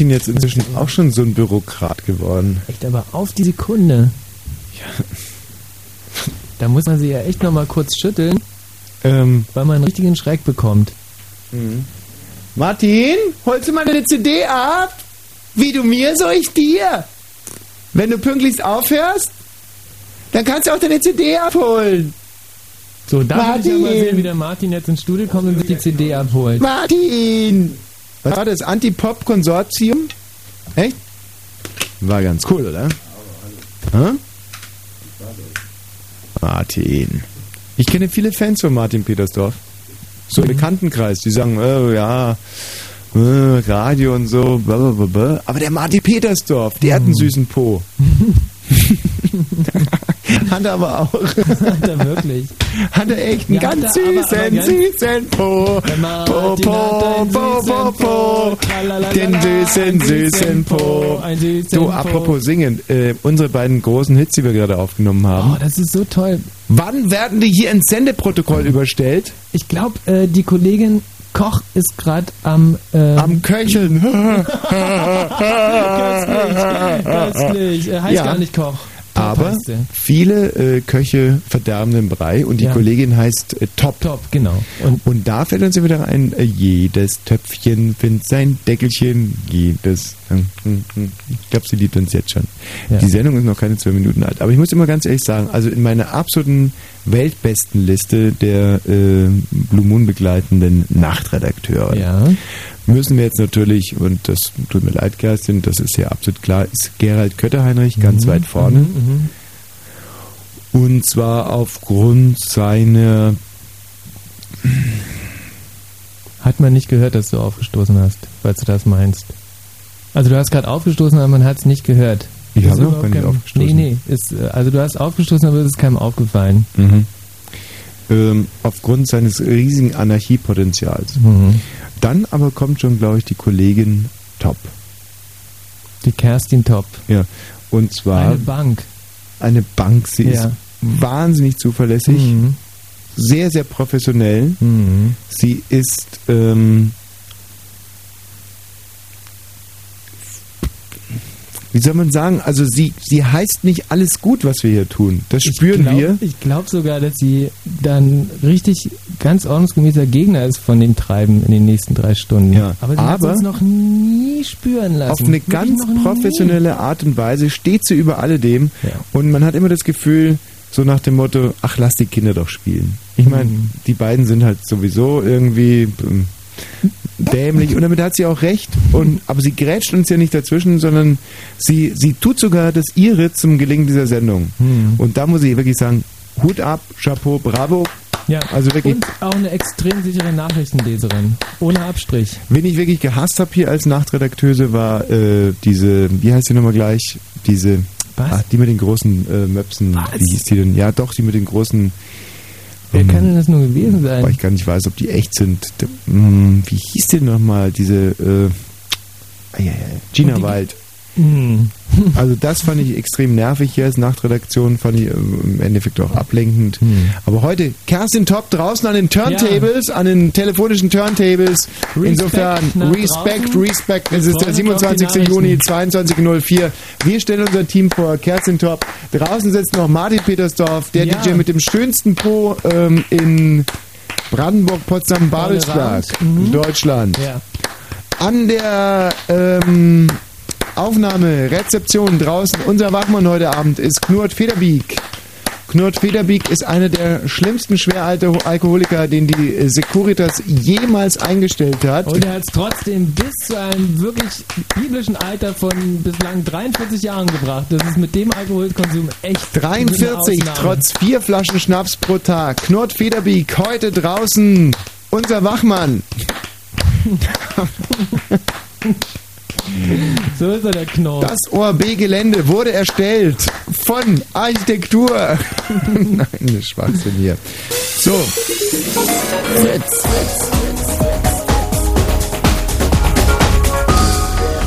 Martin jetzt inzwischen auch schon so ein Bürokrat geworden? Echt, aber auf die Sekunde. Ja. Da muss man sie ja echt nochmal kurz schütteln, Ähm, weil man einen richtigen Schreck bekommt. Martin, holst du mal eine CD ab? Wie du mir, so ich dir. Wenn du pünktlichst aufhörst, dann kannst du auch deine CD abholen. So, da will ich ja mal Martin! sehen, wie der Martin jetzt ins Studio kommt und sich die CD abholt. Martin! Was war das? Anti-Pop-Konsortium? Echt? War ganz cool, oder? Hä? Martin. Ich kenne viele Fans von Martin Petersdorf. So im Bekanntenkreis, die sagen, äh, ja, äh, Radio und so, blablabla. aber der Martin Petersdorf, der hat einen süßen Po. hat er aber auch. Hat er wirklich. Hat er echt einen Ja, ganz er, aber- süßen, süßen Po. Po, po, po, süßen po, po. Den süßen, süßen Po. süßen Du, Po. apropos singen, äh, unsere beiden großen Hits, die wir gerade aufgenommen haben. Oh, das ist so toll. Wann werden die hier ins Sendeprotokoll überstellt? Ich glaube, äh, die Kollegin Koch ist gerade am... Äh, Am Köcheln. köstlich, köstlich. Äh, heißt Ja. gar nicht Koch. Aber viele äh, Köche verderben den Brei und die Ja. Kollegin heißt äh, Top. Top, genau. Und Und da fällt uns ja wieder ein, äh, jedes Töpfchen findet sein Deckelchen, jedes. hm, hm, hm. Ich glaube, sie liebt uns jetzt schon. Ja. Die Sendung ist noch keine zwei Minuten alt. Aber ich muss immer ganz ehrlich sagen, also in meiner absoluten weltbesten Liste der äh, Blue Moon begleitenden Nachtredakteure ja. Müssen wir jetzt natürlich, und das tut mir leid, Kerstin, das ist ja absolut klar, ist Gerald Kötterheinrich ganz weit vorne. Mhm, mhm. Und zwar aufgrund seiner Hat man nicht gehört, dass du aufgestoßen hast, falls du das meinst. Also du hast gerade aufgestoßen, aber man hat es nicht gehört. Ich habe noch gar nicht aufgestoßen. Nee, nee. Ist, äh, also du hast aufgestoßen, aber es ist keinem aufgefallen. Mhm. Ähm, aufgrund seines riesigen Anarchiepotenzials. Mhm. Dann aber kommt schon, glaube ich, die Kollegin Top. Die Kerstin Top. Ja. Und zwar Eine eine, Bank. Bank. Sie Ja. ist wahnsinnig zuverlässig, Mhm. sehr, sehr professionell. Mhm. Sie ist ähm, wie soll man sagen, also sie, sie heißt nicht alles gut, was wir hier tun. Das spüren ich glaub, wir. Ich glaube sogar, dass sie dann richtig ganz ordnungsgemäßer Gegner ist von dem Treiben in den nächsten drei Stunden. Ja, aber sie hat uns noch nie spüren lassen. Auf eine ganz noch nie. professionelle Art und Weise steht sie über alledem Ja. und man hat immer das Gefühl, so nach dem Motto, ach, lass die Kinder doch spielen. Ich meine, Mhm. die beiden sind halt sowieso irgendwie ähm, dämlich und damit hat sie auch recht. Und, aber sie grätscht uns ja nicht dazwischen, sondern sie, sie tut sogar das ihre zum Gelingen dieser Sendung. Mhm. Und da muss ich wirklich sagen, Hut ab, Chapeau, bravo. Ja. Also wirklich, Und auch eine extrem sichere Nachrichtenleserin. Ohne Abstrich. wen ich wirklich gehasst habe hier als Nachtredakteuse war äh, diese, wie heißt die nochmal gleich? Diese, Was? ah, die mit den großen äh, Möpsen. Was? Wie hieß die denn? Ja, doch, die mit den großen. Wer ähm, kann denn das nur gewesen sein? Weil ich gar nicht weiß, ob die echt sind. Mh, wie hieß die nochmal? Diese, äh, Gina Wald. Hm. Also das fand ich extrem nervig hier als Nachtredaktion, fand ich äh, im Endeffekt auch ablenkend. Hm. Aber heute Kerstin Top draußen an den Turntables, an den telefonischen Turntables. Respekt Insofern nach Respekt, draußen. Respekt. Es ist der freuen uns auf die 27. Juni 22.04. Wir stellen unser Team vor, Kerstin Top. Draußen sitzt noch Martin Petersdorf, der Ja. DJ mit dem schönsten Po ähm, in Brandenburg, Potsdam, Babelsberg. Mhm. Deutschland. Ja. An der ähm, Aufnahme, Rezeption draußen, unser Wachmann heute Abend ist Knurt Federbeek. Knurt Federbeek ist einer der schlimmsten Schweralkoholiker, den die Securitas jemals eingestellt hat. Und er hat es trotzdem bis zu einem wirklich biblischen Alter von bislang 43 Jahren gebracht. Das ist mit dem Alkoholkonsum echt 43, eine Ausnahme. trotz vier Flaschen Schnaps pro Tag. Knurt Federbeek, heute draußen, unser Wachmann. So ist er, der Knorr. Das ORB-Gelände wurde erstellt von Architektur. Nein, das ist Schwachsinn hier. So. Fritz.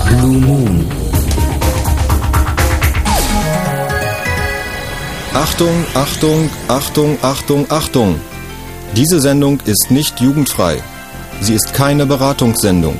Blue Moon. Achtung, Achtung, Achtung, Achtung, Achtung. Diese Sendung ist nicht jugendfrei. Sie ist keine Beratungssendung.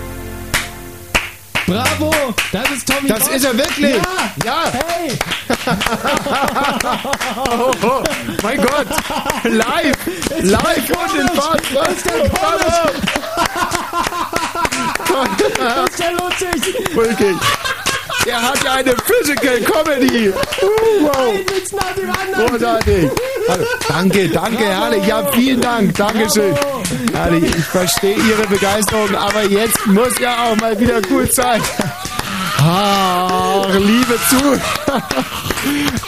Bravo! Das ist Tommy Das Bosch. ist er wirklich! Ja! Ja! Hey! Oh, oh, mein Gott! Live! Live und in Fahrt! Ist der Bravo! Ist der lustig? Wirklich! Er hat ja eine Physical Comedy! Uh, wow! Ein Witz nach dem anderen! Großartig! Also, danke, danke, herrlich. Ja, vielen Dank. Dankeschön. Herrlich, ich verstehe Ihre Begeisterung, aber jetzt muss ja auch mal wieder gut sein. Ach, liebe Zu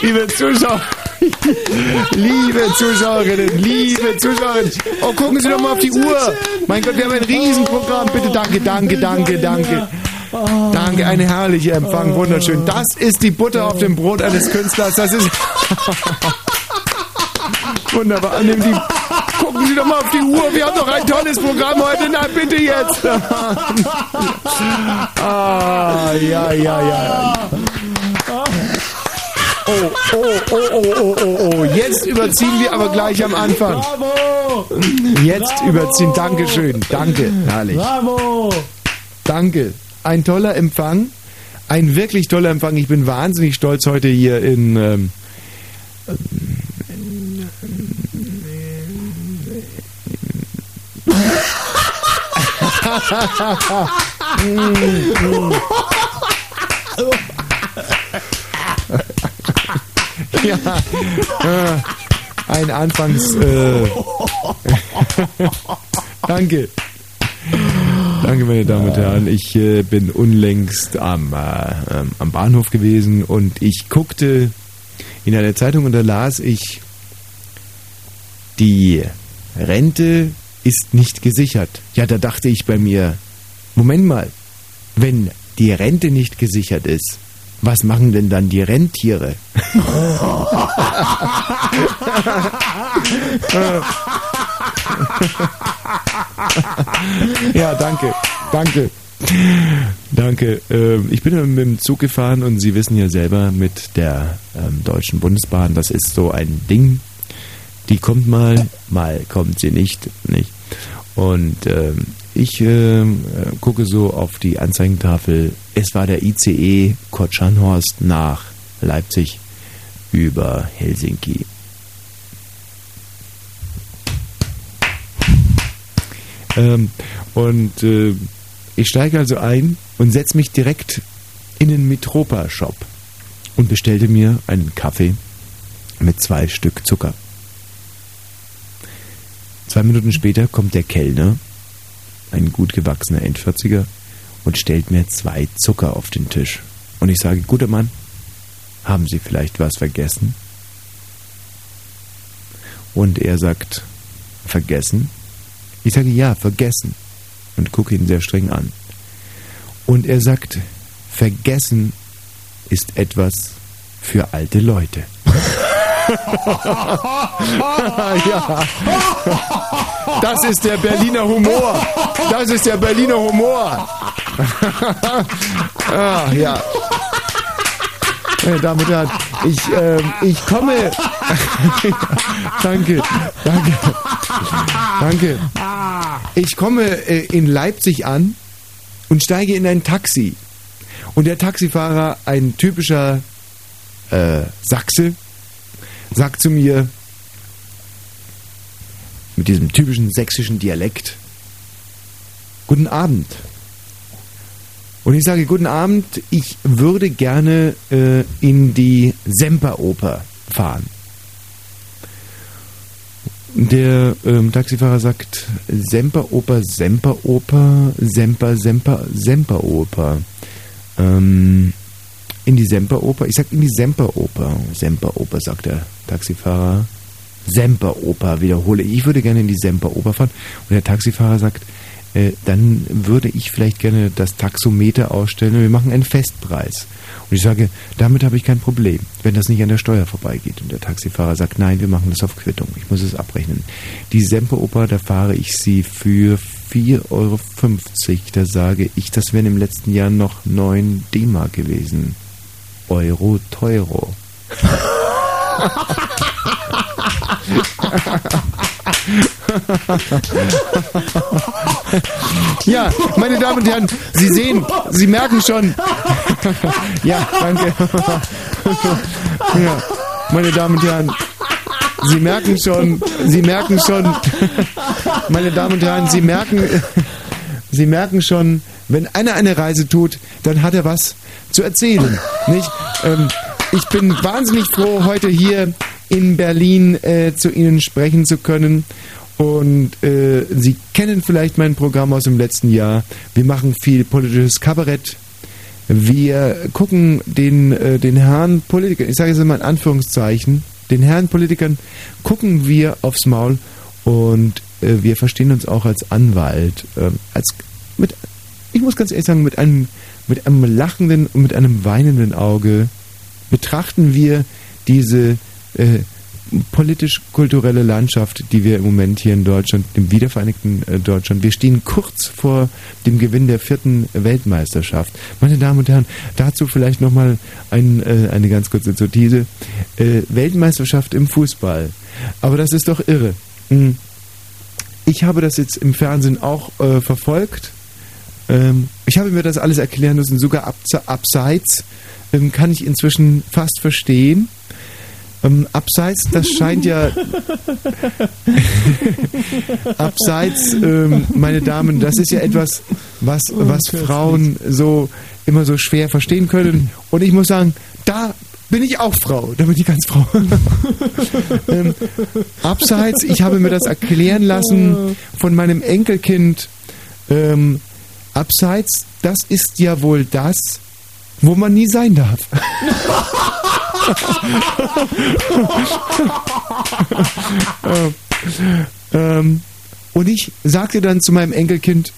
liebe Zuschauer, liebe Zuschauerinnen, liebe Zuschauerinnen. Oh, gucken Sie doch mal auf die Uhr. Mein Gott, wir haben ein Riesenprogramm. Bitte, danke, danke, danke, danke. Danke, eine herrliche Empfang, wunderschön. Das ist die Butter auf dem Brot eines Künstlers. Das ist wunderbar. Nehmen Sie, gucken Sie doch mal auf die Uhr. Wir haben doch ein tolles Programm heute. Na, bitte jetzt. ah, ja, ja, ja. Oh, oh, oh, oh, oh, oh, oh. Jetzt überziehen wir aber gleich am Anfang. Bravo! Jetzt überziehen. Dankeschön. Danke. Herrlich. Bravo! Danke. Ein toller Empfang. Ein wirklich toller Empfang. Ich bin wahnsinnig stolz heute hier in. Ähm, ja, äh, ein Anfangs. Äh, danke. Danke, meine Damen und Herren. Ich äh, bin unlängst am, äh, ähm, am Bahnhof gewesen und ich guckte in einer Zeitung und da las ich, die Rente ist nicht gesichert. Ja, da dachte ich bei mir, Moment mal, wenn die Rente nicht gesichert ist, was machen denn dann die Rentiere? ja, danke, danke. Danke. Ähm, ich bin mit dem Zug gefahren und Sie wissen ja selber mit der ähm, Deutschen Bundesbahn, das ist so ein Ding. Die kommt mal, mal kommt sie nicht, nicht. Und ähm, ich äh, gucke so auf die Anzeigentafel. Es war der ICE Kurt Scharnhorst nach Leipzig über Helsinki. Ähm, und äh, ich steige also ein und setze mich direkt in den Mitropa-Shop und bestellte mir einen Kaffee mit zwei Stück Zucker. Zwei Minuten später kommt der Kellner, ein gut gewachsener Endvierziger, und stellt mir zwei Zucker auf den Tisch. Und ich sage, guter Mann, haben Sie vielleicht was vergessen? Und er sagt, vergessen? Ich sage, ja, vergessen. Und gucke ihn sehr streng an. Und er sagt, vergessen ist etwas für alte Leute. ja. Das ist der Berliner Humor. Das ist der Berliner Humor. ah, ja. Meine Damen und Herren, ich, ähm, ich komme. danke, danke, danke. Ich komme äh, in Leipzig an und steige in ein Taxi. Und der Taxifahrer, ein typischer äh, Sachse, sagt zu mir mit diesem typischen sächsischen Dialekt: Guten Abend. Und ich sage, guten Abend, ich würde gerne äh, in die Semperoper fahren. Der ähm, Taxifahrer sagt, Semperoper, Semperoper, Semper, Semper, Semperoper. Ähm, in die Semperoper? Ich sag in die Semperoper. Semperoper, sagt der Taxifahrer. Semperoper, wiederhole ich. Ich würde gerne in die Semperoper fahren. Und der Taxifahrer sagt, äh, dann würde ich vielleicht gerne das Taxometer ausstellen und wir machen einen Festpreis. Und ich sage, damit habe ich kein Problem, wenn das nicht an der Steuer vorbeigeht. Und der Taxifahrer sagt, nein, wir machen das auf Quittung. Ich muss es abrechnen. Die Semperoper, da fahre ich sie für 4,50 Euro. Da sage ich, das wären im letzten Jahr noch 9 D-Mark gewesen. Euro teuro. ja, meine Damen und Herren, Sie sehen, Sie merken schon. ja, danke. ja, meine Damen und Herren, Sie merken schon, Sie merken schon, meine Damen und Herren, Sie merken, Sie merken schon, wenn einer eine Reise tut, dann hat er was zu erzählen, nicht? Ähm, ich bin wahnsinnig froh, heute hier in Berlin äh, zu Ihnen sprechen zu können. Und äh, Sie kennen vielleicht mein Programm aus dem letzten Jahr. Wir machen viel politisches Kabarett. Wir gucken den, äh, den Herren Politikern, ich sage es immer in Anführungszeichen, den Herren Politikern gucken wir aufs Maul und äh, wir verstehen uns auch als Anwalt. Ähm, als mit, ich muss ganz ehrlich sagen, mit einem, mit einem lachenden und mit einem weinenden Auge betrachten wir diese äh, politisch-kulturelle Landschaft, die wir im Moment hier in Deutschland, dem wiedervereinigten äh, Deutschland, wir stehen kurz vor dem Gewinn der vierten Weltmeisterschaft. Meine Damen und Herren, dazu vielleicht nochmal ein, äh, eine ganz kurze Notize. Äh, Weltmeisterschaft im Fußball. Aber das ist doch irre. Hm. Ich habe das jetzt im Fernsehen auch äh, verfolgt. Ähm, ich habe mir das alles erklären müssen, sogar abseits ähm, kann ich inzwischen fast verstehen. Ähm, abseits, das scheint ja. abseits, ähm, meine Damen, das ist ja etwas, was, was Frauen so immer so schwer verstehen können. Und ich muss sagen, da bin ich auch Frau, da bin ich ganz Frau. ähm, abseits, ich habe mir das erklären lassen von meinem Enkelkind. Ähm, abseits, das ist ja wohl das, wo man nie sein darf. ähm, und ich sagte dann zu meinem Enkelkind,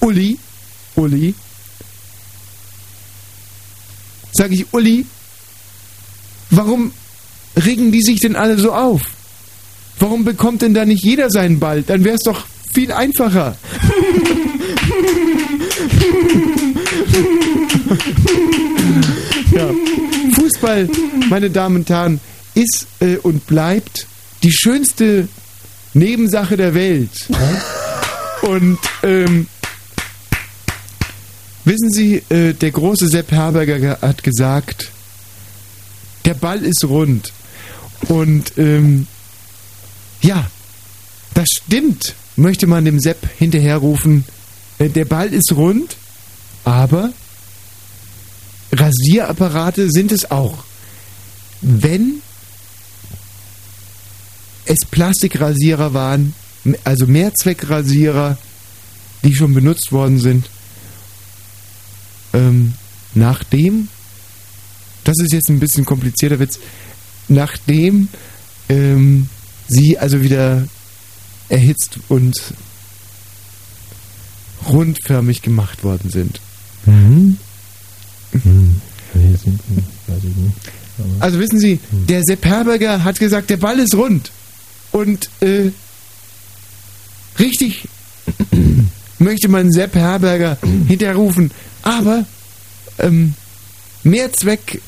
Uli, Uli, sage ich, Uli, warum regen die sich denn alle so auf? Warum bekommt denn da nicht jeder seinen Ball? Dann wäre es doch viel einfacher. ja. Fußball, meine Damen und Herren, ist äh, und bleibt die schönste Nebensache der Welt. Und ähm, wissen Sie, äh, der große Sepp Herberger hat gesagt, der Ball ist rund. Und ähm, ja, das stimmt, möchte man dem Sepp hinterherrufen. Äh, der Ball ist rund, aber Rasierapparate sind es auch. Wenn es Plastikrasierer waren, also Mehrzweckrasierer, die schon benutzt worden sind, ähm, nachdem, das ist jetzt ein bisschen komplizierter Witz, nachdem ähm, sie also wieder erhitzt und rundförmig gemacht worden sind. Mhm. Also wissen Sie, der Sepp Herberger hat gesagt, der Ball ist rund. Und äh, richtig möchte man Sepp Herberger hinterrufen. Aber ähm, Mehrzweck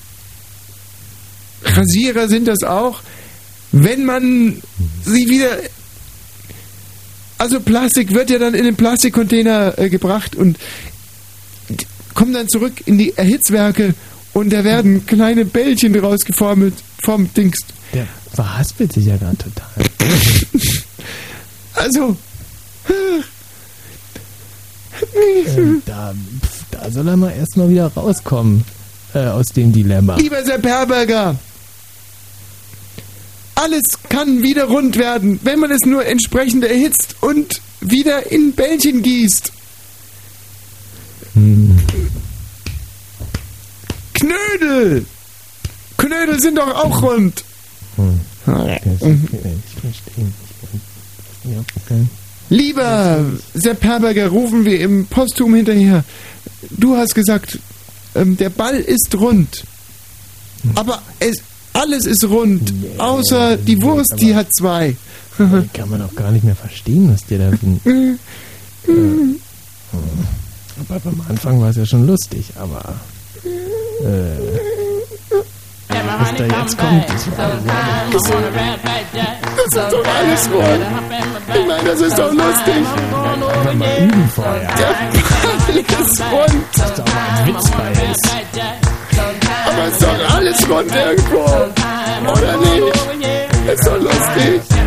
Rasierer sind das auch, wenn man sie wieder also Plastik wird ja dann in den Plastikcontainer äh, gebracht und kommen dann zurück in die Erhitzwerke und da werden kleine Bällchen rausgeformt vom Dings. Der verhaspelt sich ja gerade total. also. ähm, da, da soll er mal erstmal wieder rauskommen äh, aus dem Dilemma. Lieber Sepp Herberger, alles kann wieder rund werden, wenn man es nur entsprechend erhitzt und wieder in Bällchen gießt. Hm. Knödel! Knödel sind doch auch rund. Hm. Lieber Sepp Herberger, rufen wir im Postum hinterher. Du hast gesagt, ähm, der Ball ist rund. Aber es, alles ist rund, außer die Wurst, die hat zwei. Kann man auch gar nicht mehr verstehen, was dir da äh, aber am Anfang war es ja schon lustig, aber was da jetzt kommt, Das ist doch alles rund. Ich meine, das ist doch lustig. einfach mal üben vorher. Der Ball ist rund. Das ist doch mal ein Witz bei ist. Aber es ist doch alles rund irgendwo. Oder nicht? Ist doch lustig.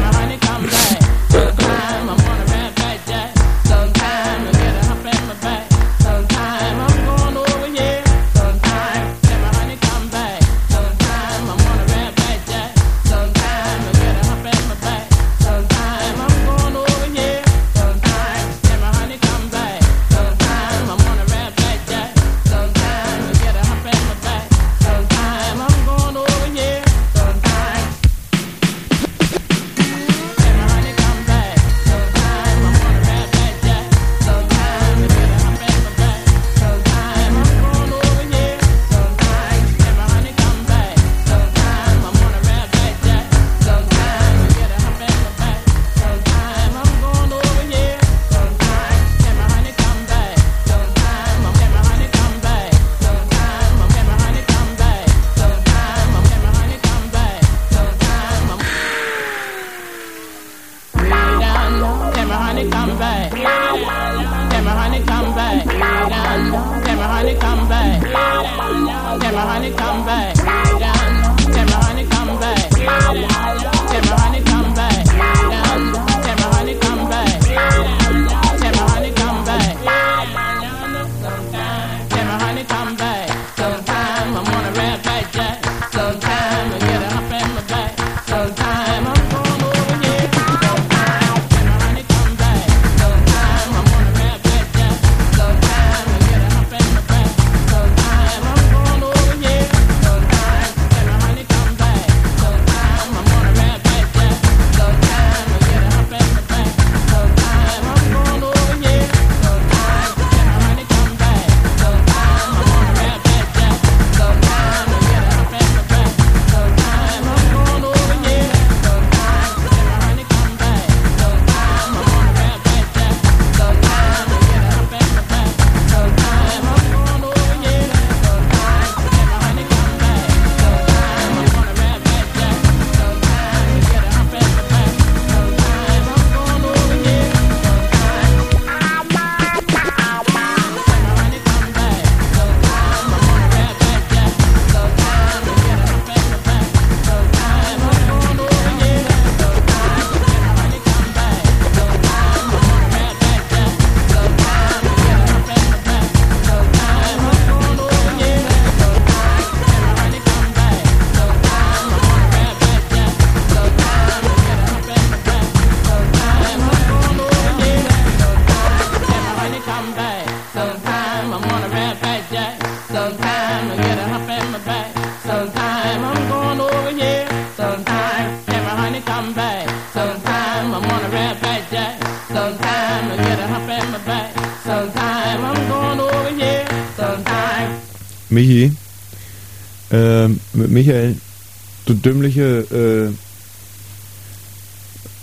Michael, du dümmliche,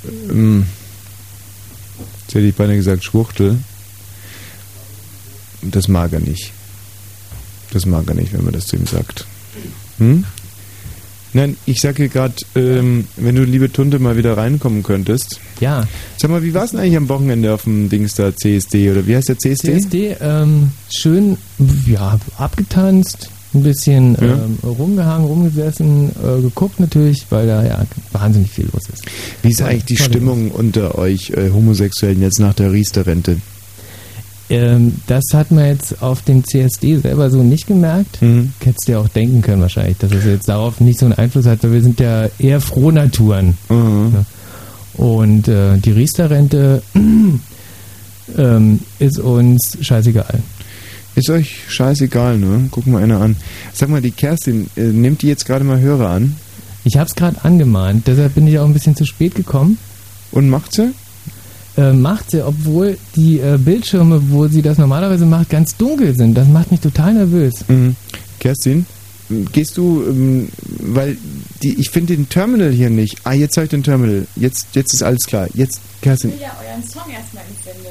äh, ähm, jetzt hätte ich beinahe gesagt Schwuchtel. Das mag er nicht. Das mag er nicht, wenn man das zu ihm sagt. Hm? Nein, ich sage gerade, ähm, wenn du, liebe Tunte, mal wieder reinkommen könntest. Ja, Sag mal, wie war es denn eigentlich am Wochenende auf dem Dings da, CSD? Oder wie heißt der CSD? CSD, ähm, schön, ja, abgetanzt, ein bisschen Ja. ähm, rumgehangen, rumgesessen, äh, geguckt natürlich, weil da ja wahnsinnig viel los ist. Wie ist eigentlich die Tolle Stimmung unter euch äh, Homosexuellen jetzt nach der Riester-Rente? Ähm, das hat man jetzt auf dem CSD selber so nicht gemerkt. Mhm. Hättest du ja auch denken können wahrscheinlich, dass es jetzt darauf nicht so einen Einfluss hat, weil wir sind ja eher Frohnaturen. Mhm. Und äh, die Riester-Rente ähm, ist uns scheißegal. Ist euch scheißegal, ne? Gucken wir einer an. Sag mal, die Kerstin, äh, nimmt die jetzt gerade mal Hörer an? Ich habe es gerade angemahnt, deshalb bin ich auch ein bisschen zu spät gekommen. Und macht sie? äh, macht sie, obwohl die äh, Bildschirme, wo sie das normalerweise macht, ganz dunkel sind. Das macht mich total nervös. Mhm. Kerstin, gehst du, ähm, weil die, ich finde den Terminal hier nicht. Ah, jetzt habe ich den Terminal. Jetzt, jetzt ist alles klar. Jetzt, Kerstin. Ich will ja euren Song erstmal ins Sender.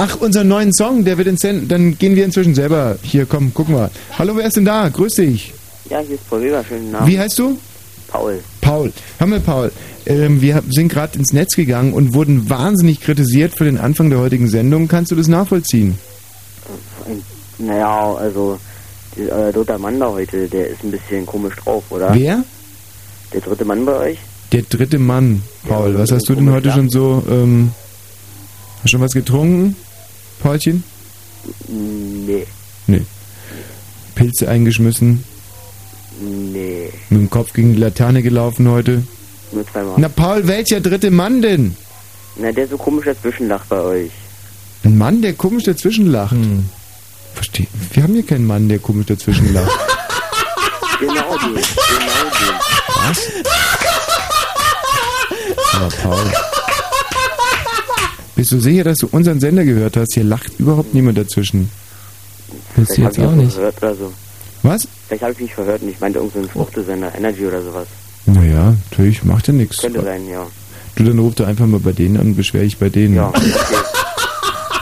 Ach, unser neuen Song, der wird ins Sender. Dann gehen wir inzwischen selber. Hier, komm, guck mal. Hallo, wer ist denn da? Grüß dich. Ja, hier ist Paul Weber, schönen Namen. Wie heißt du? Paul. Paul. Hör mal, Paul. Ähm, wir sind gerade ins Netz gegangen und wurden wahnsinnig kritisiert für den Anfang der heutigen Sendung. Kannst du das nachvollziehen? Naja, also der äh, dritte Mann da heute, der ist ein bisschen komisch drauf, oder? Wer? Der dritte Mann bei euch? Der dritte Mann, Paul. Ja, was hast du denn heute ja. schon so? Ähm, hast du schon was getrunken, Paulchen? Nee, Nee. Pilze eingeschmissen, nee, mit dem Kopf gegen die Laterne gelaufen heute. nur zweimal. Na, Paul, welcher dritte Mann denn? Na, der so komisch dazwischen lacht bei euch. Ein Mann, der komisch dazwischen lacht. Verstehe. Wir haben hier keinen Mann, der komisch dazwischen lacht. Genau den, genau den. Was? Aber Paul. Bist du sicher, dass du unseren Sender gehört hast? Hier lacht überhaupt niemand dazwischen. Bist du jetzt habe auch nicht. verhört oder so. Was? Vielleicht habe ich mich verhört und ich meinte irgendeinen Fruchtesender, Energy oder sowas. Naja, natürlich, macht ja nichts. Könnte sein, ja. Du, dann ruf doch einfach mal bei denen an und beschwer dich bei denen. Ja, okay.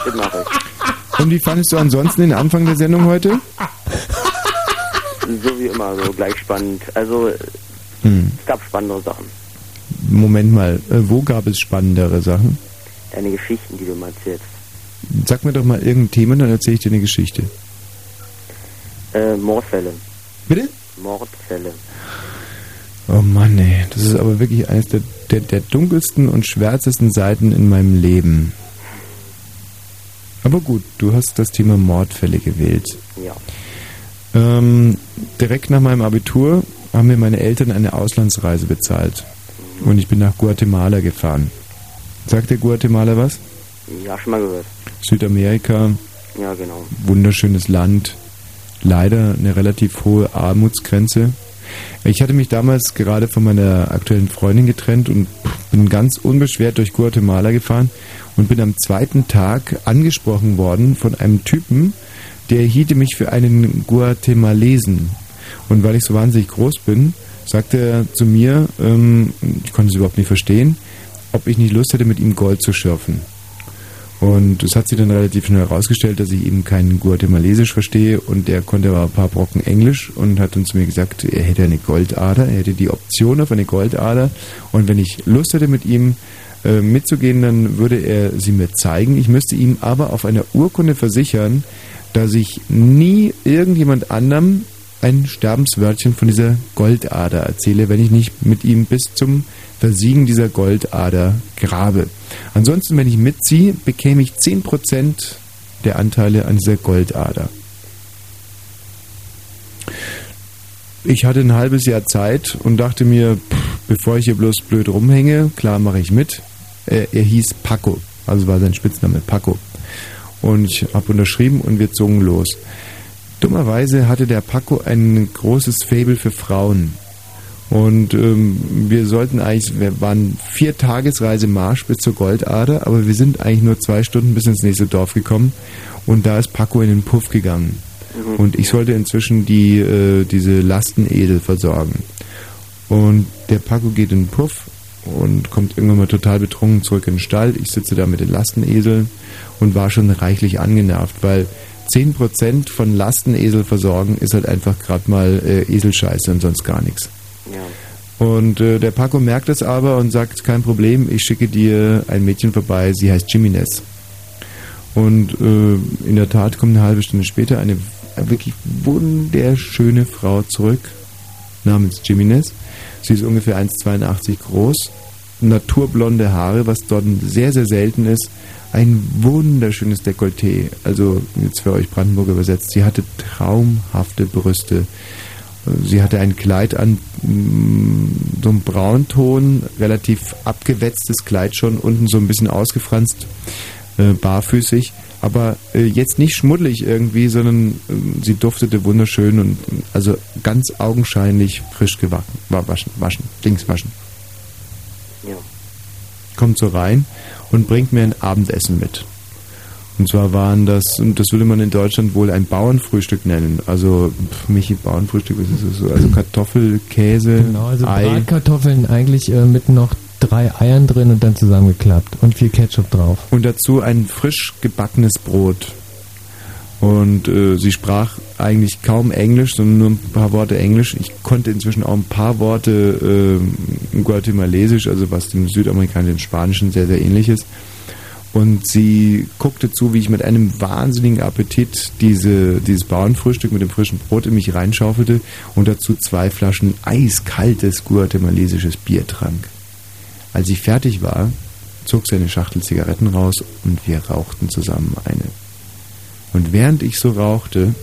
das mache ich. Und wie fandest du ansonsten den Anfang der Sendung heute? So wie immer, so gleich spannend. Also, Hm. es gab spannendere Sachen. Moment mal, äh, wo gab es spannendere Sachen? Deine Geschichten, die du mal erzählst. Sag mir doch mal irgendein Thema, dann erzähle ich dir eine Geschichte. Äh, Mordfälle. Bitte? Mordfälle. Oh Mann, ey, das ist aber wirklich eines der, der, der dunkelsten und schwärzesten Seiten in meinem Leben. Aber gut, du hast das Thema Mordfälle gewählt. Ja. Ähm, direkt nach meinem Abitur haben mir meine Eltern eine Auslandsreise bezahlt. Und ich bin nach Guatemala gefahren. Sagt der Guatemala was? Ja, schon mal gehört. Südamerika, Ja, genau. wunderschönes Land. Leider eine relativ hohe Armutsgrenze. Ich hatte mich damals gerade von meiner aktuellen Freundin getrennt und bin ganz unbeschwert durch Guatemala gefahren und bin am zweiten Tag angesprochen worden von einem Typen, der hielte mich für einen Guatemalesen. Und weil ich so wahnsinnig groß bin, sagte er zu mir, ähm, ich konnte es überhaupt nicht verstehen, ob ich nicht Lust hätte, mit ihm Gold zu schürfen. Und es hat sich dann relativ schnell herausgestellt, dass ich eben kein Guatemalesisch verstehe und er konnte aber ein paar Brocken Englisch und hat dann zu mir gesagt, er hätte eine Goldader, er hätte die Option auf eine Goldader und wenn ich Lust hätte mit ihm äh, mitzugehen, dann würde er sie mir zeigen. Ich müsste ihm aber auf einer Urkunde versichern, dass ich nie irgendjemand anderem ein Sterbenswörtchen von dieser Goldader erzähle, wenn ich nicht mit ihm bis zum Versiegen dieser Goldader grabe. Ansonsten, wenn ich mitziehe, bekäme ich 10% der Anteile an dieser Goldader. Ich hatte ein halbes Jahr Zeit und dachte mir, pff, bevor ich hier bloß blöd rumhänge, klar mache ich mit. Er, er hieß Paco, also war sein Spitzname Paco. Und ich habe unterschrieben und wir zogen los. Dummerweise hatte der Paco ein großes Faible für Frauen. Und ähm, wir sollten eigentlich, wir waren vier Tagesreise Marsch bis zur Goldader, aber wir sind eigentlich nur zwei Stunden bis ins nächste Dorf gekommen und da ist Paco in den Puff gegangen. Und ich sollte inzwischen die, äh, diese Lastenedel versorgen. Und der Paco geht in den Puff und kommt irgendwann mal total betrunken zurück in den Stall. Ich sitze da mit den Lasteneseln und war schon reichlich angenervt, weil 10% von Lastenesel versorgen ist halt einfach gerade mal äh, Eselscheiße und sonst gar nichts. Ja. Und äh, der Paco merkt es aber und sagt, kein Problem, ich schicke dir ein Mädchen vorbei, sie heißt Jiminez. Und äh, in der Tat kommt eine halbe Stunde später eine wirklich wunderschöne Frau zurück, namens Jiminez. Sie ist ungefähr 1,82 groß, naturblonde Haare, was dort sehr, sehr selten ist. Ein wunderschönes Dekolleté, also jetzt für euch Brandenburg übersetzt. Sie hatte traumhafte Brüste. Sie hatte ein Kleid an, mm, so einem Braunton, relativ abgewetztes Kleid schon, unten so ein bisschen ausgefranst, äh, barfüßig, aber äh, jetzt nicht schmuddelig irgendwie, sondern äh, sie duftete wunderschön und also ganz augenscheinlich frisch gewaschen, waschen, waschen, Dings waschen. Ja. kommt so rein und bringt mir ein Abendessen mit. Und zwar waren das, und das würde man in Deutschland wohl ein Bauernfrühstück nennen. Also, pf, Michi, Bauernfrühstück, was ist das so? Also Kartoffel, Käse, Genau, also Ei. Bratkartoffeln eigentlich äh, mit noch drei Eiern drin und dann zusammengeklappt und viel Ketchup drauf. Und dazu ein frisch gebackenes Brot. Und äh, sie sprach eigentlich kaum Englisch, sondern nur ein paar Worte Englisch. Ich konnte inzwischen auch ein paar Worte äh, Guatemalesisch, also was dem Südamerikanischen, dem Spanischen sehr, sehr ähnlich ist. Und sie guckte zu, wie ich mit einem wahnsinnigen Appetit diese, dieses Bauernfrühstück mit dem frischen Brot in mich reinschaufelte und dazu zwei Flaschen eiskaltes guatemalesisches Bier trank. Als ich fertig war, zog sie eine Schachtel Zigaretten raus und wir rauchten zusammen eine. Und während ich so rauchte,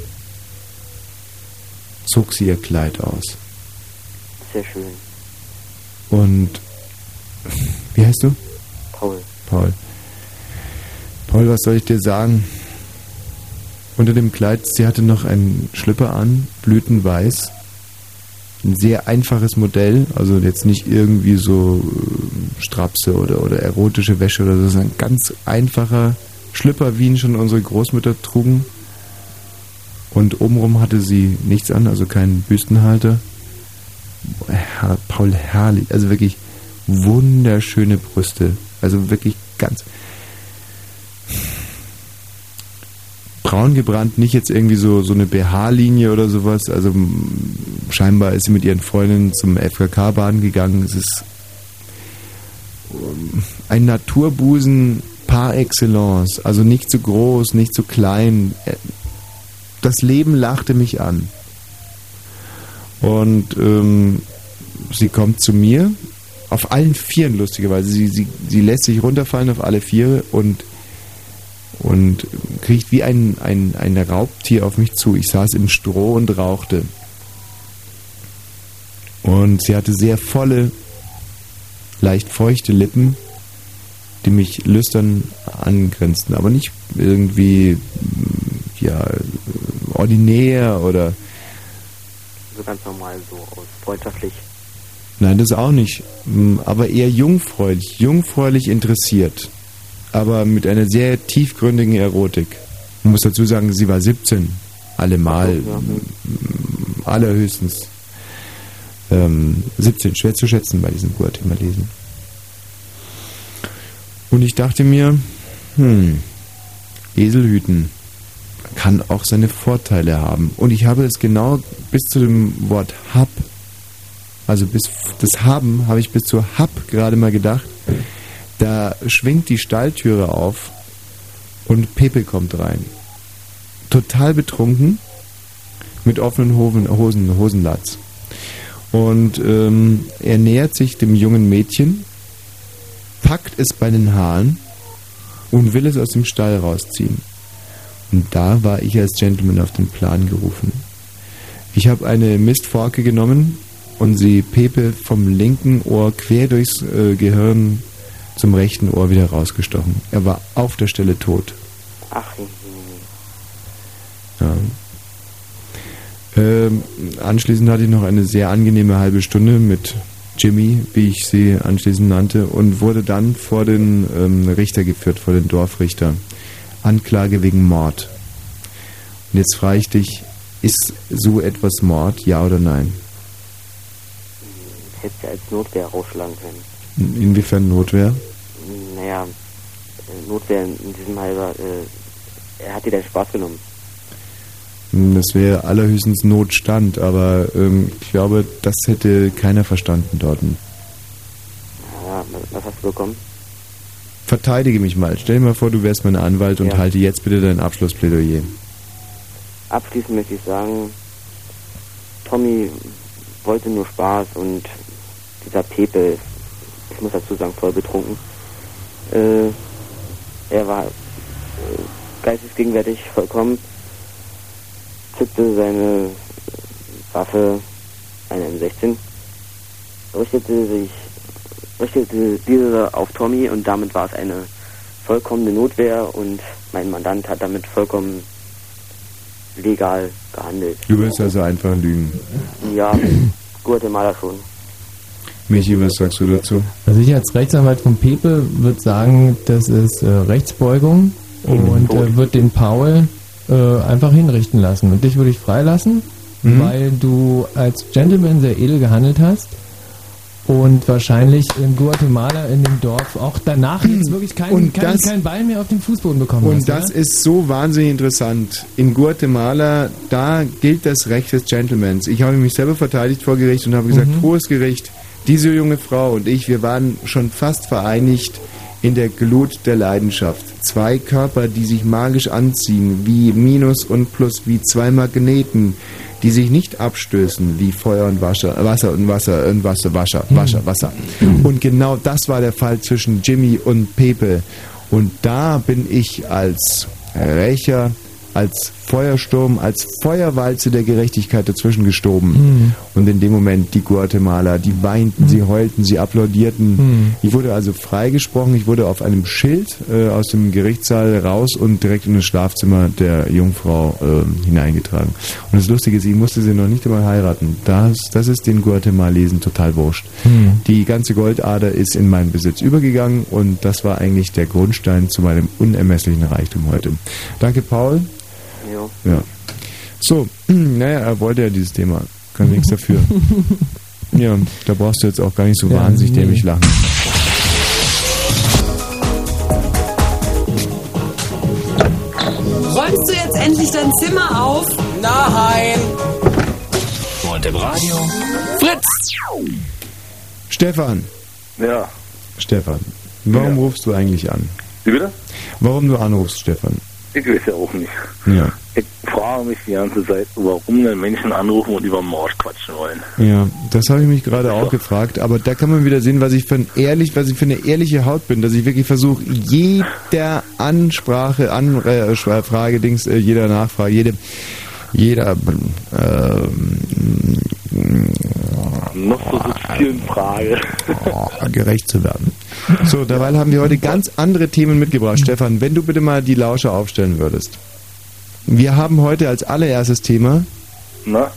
zog sie ihr Kleid aus. Sehr schön. Und wie heißt du? Paul. Paul. Paul, was soll ich dir sagen? Unter dem Kleid, sie hatte noch einen Schlüpper an, blütenweiß. Ein sehr einfaches Modell, also jetzt nicht irgendwie so äh, Strapse oder, oder erotische Wäsche oder so, sondern ein ganz einfacher Schlüpper, wie ihn schon unsere Großmütter trugen. Und obenrum hatte sie nichts an, also keinen Büstenhalter. Herr, Paul herrlich, also wirklich wunderschöne Brüste. Also wirklich ganz braun gebrannt, nicht jetzt irgendwie so, so eine BH-Linie oder sowas. Also scheinbar ist sie mit ihren Freundinnen zum FKK-Bahn gegangen. Es ist ähm, ein Naturbusen par excellence. Also nicht zu groß, nicht zu klein. Das Leben lachte mich an. Und ähm, sie kommt zu mir, auf allen Vieren lustigerweise. Sie, sie, sie lässt sich runterfallen auf alle Viere und, und kriegt wie ein, ein, ein Raubtier auf mich zu. Ich saß im Stroh und rauchte. Und sie hatte sehr volle, leicht feuchte Lippen, die mich lüstern angrenzten, aber nicht irgendwie ja ordinär oder So ganz normal, so aus freundschaftlich. Nein, das auch nicht. Aber eher jungfräulich, jungfräulich interessiert. Aber mit einer sehr tiefgründigen Erotik. Man muss dazu sagen, sie war 17. Allemal. Ja. mm, Allerhöchstens. Ähm, 17, schwer zu schätzen bei diesen Guatemalesen. Und ich dachte mir, hm, Eselhüten kann auch seine Vorteile haben. Und ich habe es genau bis zu dem Wort hab also bis das Haben habe ich bis zur Hab gerade mal gedacht. Da schwingt die Stalltüre auf und Pepe kommt rein. Total betrunken, mit offenen Hosen, Hosen Hosenlatz. Und ähm, er nähert sich dem jungen Mädchen, packt es bei den Haaren und will es aus dem Stall rausziehen. Und da war ich als Gentleman auf den Plan gerufen. Ich habe eine Mistforke genommen und sie Pepe vom linken Ohr quer durchs äh, Gehirn zum rechten Ohr wieder rausgestochen. Er war auf der Stelle tot. Ach, Ja. Ähm, anschließend hatte ich noch eine sehr angenehme halbe Stunde mit Jimmy, wie ich sie anschließend nannte, und wurde dann vor den ähm, Richter geführt, vor den Dorfrichter. Anklage wegen Mord. Und jetzt frage ich dich, ist so etwas Mord, ja oder nein? hätte ja als Notwehr rausschlagen können. Inwiefern Notwehr? Naja, Notwehr in diesem halber, äh, er hat dir den Spaß genommen. Das wäre allerhöchstens Notstand, aber ähm, ich glaube, das hätte keiner verstanden dort. Ja, was hast du bekommen? Verteidige mich mal. Stell dir mal vor, du wärst mein Anwalt und Ja. halte jetzt bitte dein Abschlussplädoyer. Abschließend möchte ich sagen, Tommy wollte nur Spaß und dieser Pepe, ich muss dazu sagen, voll betrunken. Äh, er war äh, geistesgegenwärtig vollkommen, zückte seine Waffe, eine M16, richtete sich, richtete diese auf Tommy und damit war es eine vollkommene Notwehr und mein Mandant hat damit vollkommen legal gehandelt. Du willst also einfach lügen. Ja, Guatemala schon. Michi, was sagst du dazu? Also ich als Rechtsanwalt von Pepe würde sagen, das ist äh, Rechtsbeugung und äh, wird den Paul äh, einfach hinrichten lassen. Und dich würde ich freilassen, Mhm. weil du als Gentleman sehr edel gehandelt hast und wahrscheinlich in Guatemala in dem Dorf auch danach jetzt wirklich keinen kein, kein Bein mehr auf den Fußboden bekommen Und hast. das oder? ist so wahnsinnig interessant. In Guatemala, da gilt das Recht des Gentlemans. Ich habe mich selber verteidigt vor Gericht und habe gesagt, Mhm. hohes Gericht, diese junge Frau und ich, wir waren schon fast vereinigt in der Glut der Leidenschaft. Zwei Körper, die sich magisch anziehen, wie Minus und Plus, wie zwei Magneten, die sich nicht abstößen, wie Feuer und Wasser, Wasser und Wasser und Wasser, Wasser, Wasser, Wasser. Und genau das war der Fall zwischen Jimmy und Pepe. Und da bin ich als Rächer, als Feuersturm, als Feuerwalze der Gerechtigkeit dazwischen gestorben. Mhm. Und in dem Moment die Guatemala, die weinten, sie heulten, sie applaudierten. Mhm. Ich wurde also freigesprochen, ich wurde auf einem Schild äh, aus dem Gerichtssaal raus und direkt in das Schlafzimmer der Jungfrau äh, hineingetragen. Und das Lustige ist, ich musste sie noch nicht einmal heiraten. Das, das ist den Guatemalesen total wurscht. Hm. Die ganze Goldader ist in meinen Besitz übergegangen und das war eigentlich der Grundstein zu meinem unermesslichen Reichtum heute. Danke, Paul. Ja. Ja. So, naja, er wollte ja dieses Thema. Kann nichts dafür. Ja, da brauchst du jetzt auch gar nicht so Ja, wahnsinnig nee. dämlich lachen. Räumst du jetzt endlich dein Zimmer auf? Nein! Und im Radio Fritz! Stefan, Ja. Stefan, warum Ja. rufst du eigentlich an? Wie bitte? Warum du anrufst, Stefan? Ich weiß ja auch nicht. Ja. Ich frage mich die ganze Zeit, warum denn Menschen anrufen und über Mord quatschen wollen. Ja, das habe ich mich gerade auch gefragt, aber da kann man wieder sehen, was ich für ein ehrlich, was ich für eine ehrliche Haut bin, dass ich wirklich versuche, jeder Ansprache, an äh, Frage, Dings, äh, jeder Nachfrage, jede, jeder ähm, Noch so subtilen Frage. oh, gerecht zu werden. So, derweil haben wir heute ganz andere Themen mitgebracht. Stefan, wenn du bitte mal die Lauscher aufstellen würdest. Wir haben heute als allererstes Thema, Na?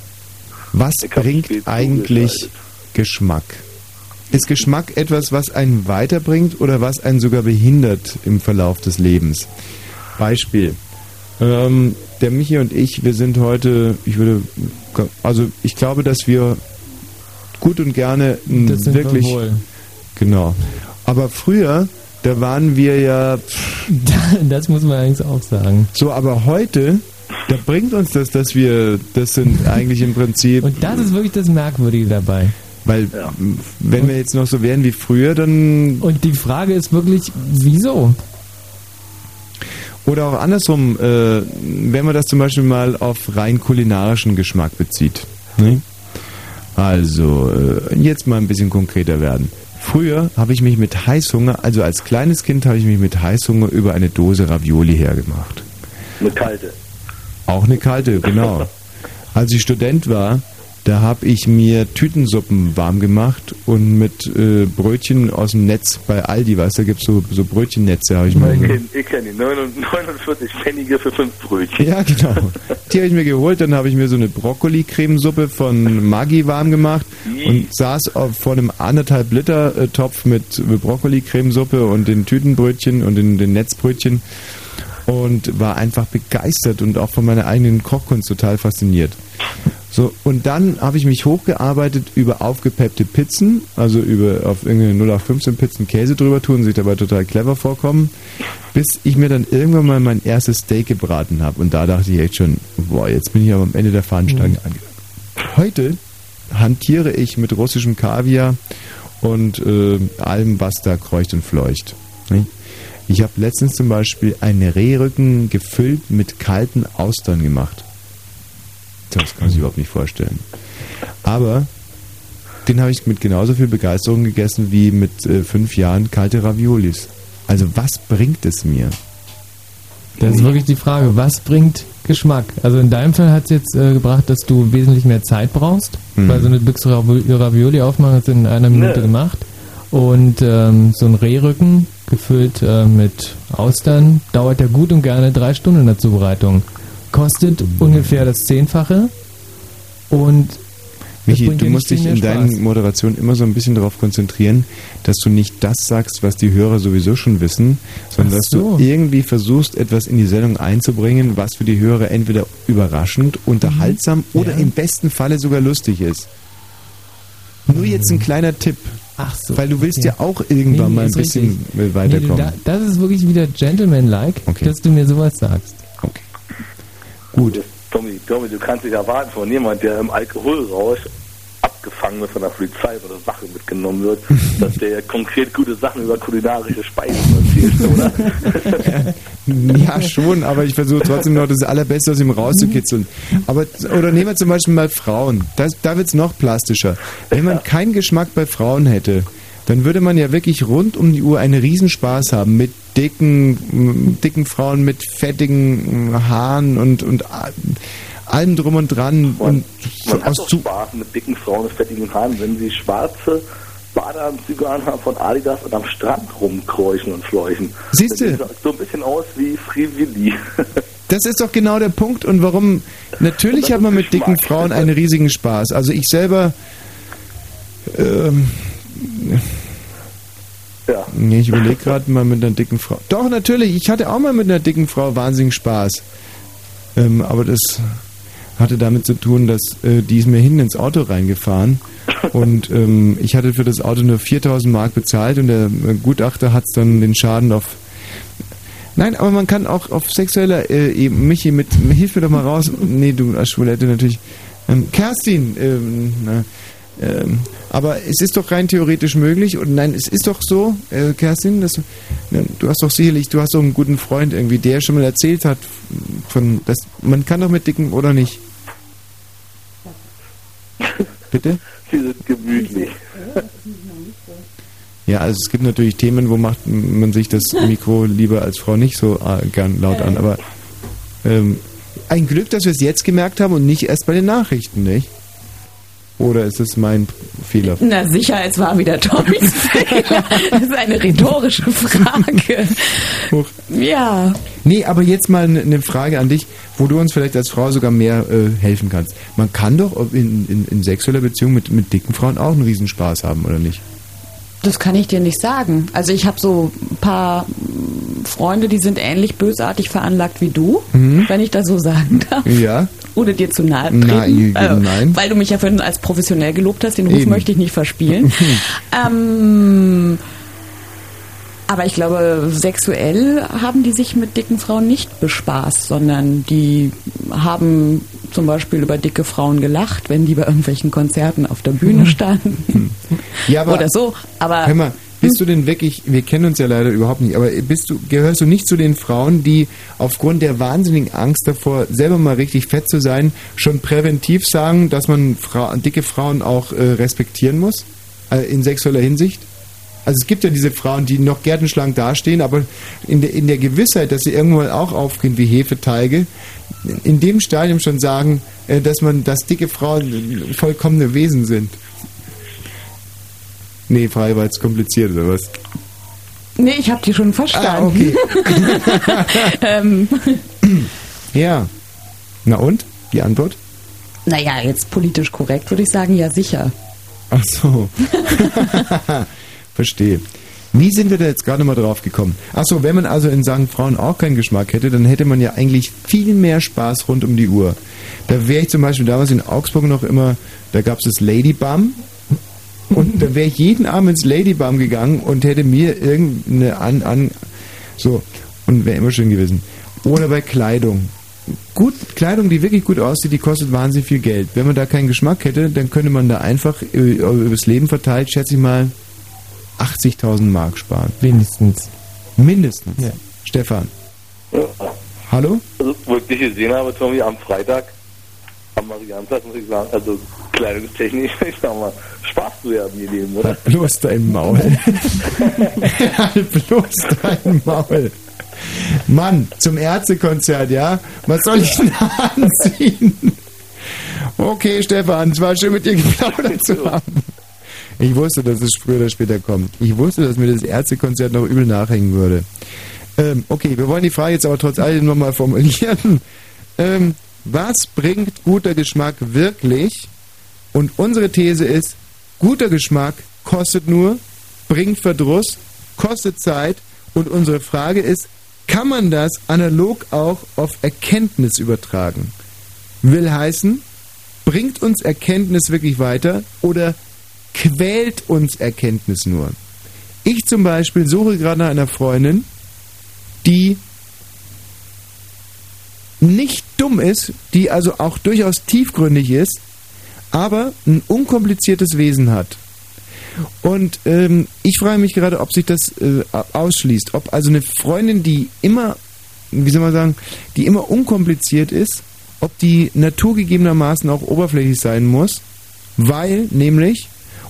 was bringt eigentlich. Geschmack? Ist Geschmack etwas, was einen weiterbringt oder was einen sogar behindert im Verlauf des Lebens? Beispiel. Ähm, der Michi und ich, wir sind heute, ich würde, also ich glaube, dass wir gut und gerne m, das sind wirklich, wir wohl. genau. Aber früher, da waren wir ja, Das muss man eigentlich auch sagen. so, aber heute, da bringt uns das, dass wir, das sind eigentlich im Prinzip, Und das ist wirklich das Merkwürdige dabei. weil Ja. wenn wir jetzt noch so wären wie früher, dann Und die Frage ist wirklich, wieso? Oder auch andersrum, äh, wenn man das zum Beispiel mal auf rein kulinarischen Geschmack bezieht. Ne? Also, äh, jetzt mal ein bisschen konkreter werden. Früher habe ich mich mit Heißhunger, also als kleines Kind habe ich mich mit Heißhunger über eine Dose Ravioli hergemacht. Eine kalte. Auch eine kalte, genau. Als ich Student war, da habe ich mir Tütensuppen warm gemacht und mit äh, Brötchen aus dem Netz bei Aldi, weißt du, da gibt es so, so Brötchennetze, habe ich mal Ich kenne die 49 Pfennige für 5 Brötchen. Ja, genau. Die habe ich mir geholt, dann habe ich mir so eine Brokkoli-Cremesuppe von Maggi warm gemacht und saß auf, vor einem anderthalb Liter äh, Topf mit, mit Brokkoli-Cremesuppe und den Tütenbrötchen und den, den Netzbrötchen und war einfach begeistert und auch von meiner eigenen Kochkunst total fasziniert. So, und dann habe ich mich hochgearbeitet über aufgepeppte Pizzen, also über auf irgendeine 0815 Pizzen Käse drüber tun, sich dabei total clever vorkommen, bis ich mir dann irgendwann mal mein erstes Steak gebraten habe. Und da dachte ich echt schon, boah, jetzt bin ich aber am Ende der Fahnenstange angelangt. Heute hantiere ich mit russischem Kaviar und äh, allem, was da kreucht und fleucht. nicht? Ich habe letztens zum Beispiel einen Rehrücken gefüllt mit kalten Austern gemacht. Das kann man sich überhaupt nicht vorstellen. Aber den habe ich mit genauso viel Begeisterung gegessen wie mit äh, fünf Jahren kalte Raviolis. Also was bringt es mir? Das ist wirklich die Frage, was bringt Geschmack? Also in deinem Fall hat es jetzt äh, gebracht, dass du wesentlich mehr Zeit brauchst, Mhm. weil so eine Büchse Ravi- Ravioli aufmachen hast du in einer Minute Nee. gemacht. Und ähm, so ein Rehrücken gefüllt äh, mit Austern dauert ja gut und gerne drei Stunden in der Zubereitung. Kostet ungefähr das Zehnfache und Michi, du musst dich in deinen Spaß. Moderationen immer so ein bisschen darauf konzentrieren, dass du nicht das sagst, was die Hörer sowieso schon wissen, sondern Ach dass so. du irgendwie versuchst, etwas in die Sendung einzubringen, was für die Hörer entweder überraschend, unterhaltsam oder Mhm. Ja. im besten Falle sogar lustig ist. Nur jetzt ein kleiner Tipp, Ach so. weil du willst okay. ja auch irgendwann Nee, mal ein bisschen richtig. Nee, weiterkommen. du, da, das ist wirklich wieder gentlemanlike, Okay. dass du mir sowas sagst. okay. Gut. Tommy, Tommy, du kannst dich erwarten von jemand, der im Alkoholrausch abgefangen wird von der Polizei oder der Wache mitgenommen wird, dass der konkret gute Sachen über kulinarische Speisen erzählt, oder? Ja, schon, aber ich versuche trotzdem noch das Allerbeste aus ihm rauszukitzeln. Aber, oder nehmen wir zum Beispiel mal Frauen. Das, da wird's noch plastischer. Wenn man keinen Geschmack bei Frauen hätte, dann würde man ja wirklich rund um die Uhr einen Riesenspaß haben mit dicken, dicken Frauen, mit fettigen Haaren und, und allem drum und dran. Und Man hat aus doch zu, Spaß mit dicken Frauen und fettigen Haaren, wenn sie schwarze Badeanzüge anhaben von Adidas und am Strand rumkräuchen und fleuchen. Siehst du? So ein bisschen aus wie Free Willy. Das ist doch genau der Punkt und warum. Natürlich hat man mit dicken Geschmack. Frauen einen riesigen Spaß. Also ich selber. Ähm, ja. nee, ich überlege gerade mal mit einer dicken Frau. Doch, natürlich, ich hatte auch mal mit einer dicken Frau wahnsinnigen Spaß. Ähm, aber das hatte damit zu tun, dass äh, die ist mir hinten ins Auto reingefahren und ähm, ich hatte für das Auto nur 4000 Mark bezahlt und der äh, Gutachter hat dann den Schaden auf Nein, aber man kann auch auf sexueller äh, Ebene, Michi, mit, hilf mir doch mal raus. Nee, du als Schwulette natürlich. Ähm, Kerstin, ähm, na, ähm, aber es ist doch rein theoretisch möglich und nein, es ist doch so, äh, Kerstin, dass, ja, du hast doch sicherlich, du hast doch einen guten Freund irgendwie, der schon mal erzählt hat, von, dass man kann doch mit dicken oder nicht. Bitte? Sie sind gemütlich. Ja, also es gibt natürlich Themen, wo macht man sich das Mikro lieber als Frau nicht so äh, gern laut an, aber ähm, ein Glück, dass wir es jetzt gemerkt haben und nicht erst bei den Nachrichten, nicht? Oder ist es mein Fehler? Na sicher, es war wieder Tommys Fehler. Das ist eine rhetorische Frage. Huch. Ja. Nee, aber jetzt mal eine ne Frage an dich, wo du uns vielleicht als Frau sogar mehr äh, helfen kannst. Man kann doch in, in, in sexueller Beziehung mit, mit dicken Frauen auch einen Riesenspaß haben, oder nicht? Das kann ich dir nicht sagen. Also ich habe so ein paar Freunde, die sind ähnlich bösartig veranlagt wie du, Mhm. wenn ich das so sagen darf. Ja. Ohne dir zu nahe Nein, treten. äh, nein. Weil du mich ja vorhin als professionell gelobt hast, den Ruf Eben. möchte ich nicht verspielen. ähm, aber ich glaube, sexuell haben die sich mit dicken Frauen nicht bespaßt, sondern die haben zum Beispiel über dicke Frauen gelacht, wenn die bei irgendwelchen Konzerten auf der Bühne standen. Ja, aber Oder so. Aber Hör mal, bist du denn wirklich, wir kennen uns ja leider überhaupt nicht, aber bist du, gehörst du nicht zu den Frauen, die aufgrund der wahnsinnigen Angst davor, selber mal richtig fett zu sein, schon präventiv sagen, dass man Fra dicke Frauen auch äh, respektieren muss? Äh, in sexueller Hinsicht? Also es gibt ja diese Frauen, die noch gärtenschlank dastehen, aber in der, in der Gewissheit, dass sie irgendwann auch aufgehen wie Hefeteige, in dem Stadium schon sagen, äh, dass man, dass dicke Frauen vollkommene Wesen sind. Nee, frei war jetzt kompliziert oder was? nee, ich habe die schon verstanden. Ah, okay. ähm, Ja. Na und? Die Antwort? naja, jetzt politisch korrekt würde ich sagen, ja sicher. Ach so. Verstehe. Wie sind wir da jetzt gerade mal drauf gekommen? Ach so, wenn man also in St. Frauen auch keinen Geschmack hätte, dann hätte man ja eigentlich viel mehr Spaß rund um die Uhr. Da wäre ich zum Beispiel damals in Augsburg noch immer, da gab es das Lady Bum. Und da wäre ich jeden Abend ins Lady Bum gegangen und hätte mir irgendeine an, an so und wäre immer schön gewesen. Oder bei Kleidung. Gut, Kleidung, die wirklich gut aussieht, die kostet wahnsinnig viel Geld. Wenn man da keinen Geschmack hätte, dann könnte man da einfach äh, übers Leben verteilt, schätze ich mal, 80.000 Mark sparen. Wenigstens. Mindestens. Ja. Stefan. Ja. Hallo? Also, wo ich dich gesehen habe, Tommy, am Freitag, am Marianplatz, muss ich sagen, also kleidungstechnisch, ich sag mal, Spaß zu haben ihr Leben, oder? Halt bloß dein Maul. halt bloß dein Maul. Mann, zum Ärztekonzert, ja? Was soll ich denn anziehen? Okay, Stefan, es war schön mit dir geplaudert zu haben. Ich wusste, dass es früher oder später kommt. Ich wusste, dass mir das Ärztekonzert noch übel nachhängen würde. Ähm, okay, wir wollen die Frage jetzt aber trotz allem nochmal formulieren. Ähm, was bringt guter Geschmack wirklich? Und unsere These ist, guter Geschmack kostet nur, bringt Verdruss, kostet Zeit und unsere Frage ist, kann man das analog auch auf Erkenntnis übertragen? Will heißen, bringt uns Erkenntnis wirklich weiter oder quält uns Erkenntnis nur? Ich zum Beispiel suche gerade nach einer Freundin, die nicht dumm ist, die also auch durchaus tiefgründig ist, aber ein unkompliziertes Wesen hat. Und ähm, ich frage mich gerade, ob sich das äh, ausschließt. Ob also eine Freundin, die immer, wie soll man sagen, die immer unkompliziert ist, ob die naturgegebenermaßen auch oberflächlich sein muss, weil nämlich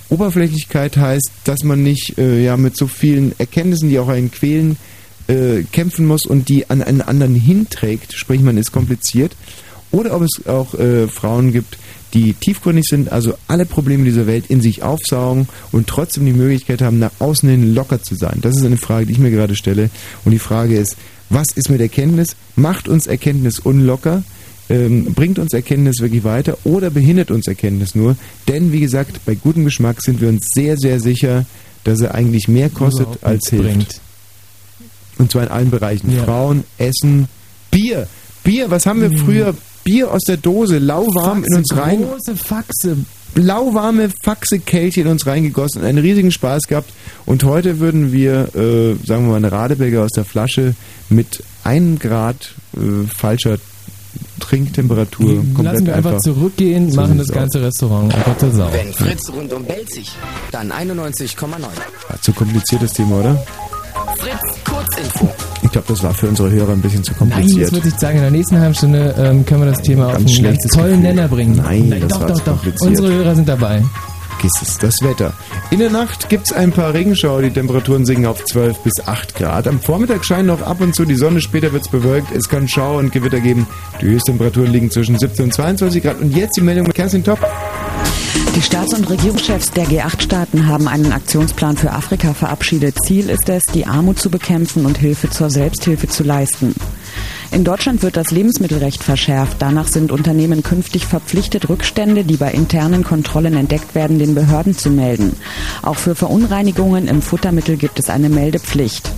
Oberflächlichkeit heißt, dass man nicht äh, ja mit so vielen Erkenntnissen, die auch einen quälen, äh, kämpfen muss und die an einen anderen hinträgt, sprich man ist kompliziert, oder ob es auch äh, Frauen gibt, die tiefgründig sind, also alle Probleme dieser Welt in sich aufsaugen und trotzdem die Möglichkeit haben, nach außen hin locker zu sein. Das ist eine Frage, die ich mir gerade stelle. Und die Frage ist, was ist mit Erkenntnis? Macht uns Erkenntnis unlocker? Ähm, bringt uns Erkenntnis wirklich weiter oder behindert uns Erkenntnis nur? Denn, wie gesagt, bei gutem Geschmack sind wir uns sehr, sehr sicher, dass er eigentlich mehr kostet als hilft. Bringt. Und zwar in allen Bereichen. Ja. Frauen, Essen, Bier. Bier, was haben wir mhm. früher Bier aus der Dose, lauwarm Faxe, in uns rein. Große Faxe. Lauwarme Faxe-Kelche in uns reingegossen und einen riesigen Spaß gehabt. Und heute würden wir, äh, sagen wir mal, eine Radeberger aus der Flasche mit einem Grad äh, falscher Trinktemperatur Lassen komplett wir einfach, einfach zurückgehen, so machen das ganze aus. Restaurant einfach zur Sau. Wenn Fritz rund um Belzig, dann 91,9. Zu kompliziertes Thema, oder? Fritz Kurzinfo. Ich glaube, das war für unsere Hörer ein bisschen zu kompliziert. Nein, das würde ich sagen. In der nächsten halben Stunde ähm, können wir das Thema ganz auf einen ganz tollen Gefühl. Nenner bringen. Nein, Nein das doch, doch, doch. Unsere Hörer sind dabei. Giss es, das Wetter. In der Nacht gibt es ein paar Regenschauer, die Temperaturen sinken auf 12 bis 8 Grad. Am Vormittag scheint noch ab und zu die Sonne, später wird es bewölkt. Es kann Schauer und Gewitter geben. Die Höchsttemperaturen liegen zwischen 17 und 22 Grad. Und jetzt die Meldung mit Kerstin Top. Die Staats- und Regierungschefs der G8-Staaten haben einen Aktionsplan für Afrika verabschiedet. Ziel ist es, die Armut zu bekämpfen und Hilfe zur Selbsthilfe zu leisten. In Deutschland wird das Lebensmittelrecht verschärft. Danach sind Unternehmen künftig verpflichtet, Rückstände, die bei internen Kontrollen entdeckt werden, den Behörden zu melden. Auch für Verunreinigungen im Futtermittel gibt es eine Meldepflicht.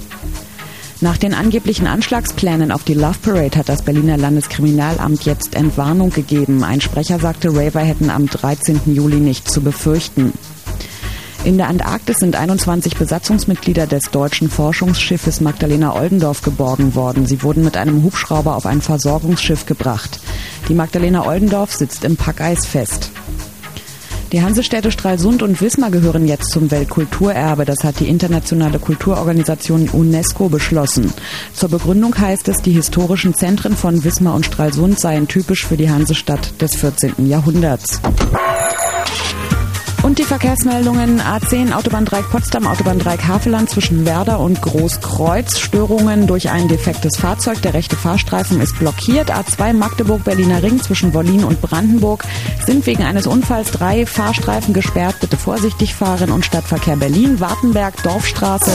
Nach den angeblichen Anschlagsplänen auf die Love Parade hat das Berliner Landeskriminalamt jetzt Entwarnung gegeben. Ein Sprecher sagte, Raver hätten am 13. Juli nicht zu befürchten. In der Antarktis sind 21 Besatzungsmitglieder des deutschen Forschungsschiffes Magdalena Oldendorf geborgen worden. Sie wurden mit einem Hubschrauber auf ein Versorgungsschiff gebracht. Die Magdalena Oldendorf sitzt im Packeis fest. Die Hansestädte Stralsund und Wismar gehören jetzt zum Weltkulturerbe. Das hat die internationale Kulturorganisation UNESCO beschlossen. Zur Begründung heißt es, die historischen Zentren von Wismar und Stralsund seien typisch für die Hansestadt des 14. Jahrhunderts. Und die Verkehrsmeldungen A10 Autobahn Dreieck Potsdam, Autobahn Dreieck Havelland zwischen Werder und Großkreuz. Störungen durch ein defektes Fahrzeug. Der rechte Fahrstreifen ist blockiert. A2 Magdeburg Berliner Ring zwischen Wollin und Brandenburg sind wegen eines Unfalls drei Fahrstreifen gesperrt. Bitte vorsichtig fahren und Stadtverkehr Berlin, Wartenberg, Dorfstraße.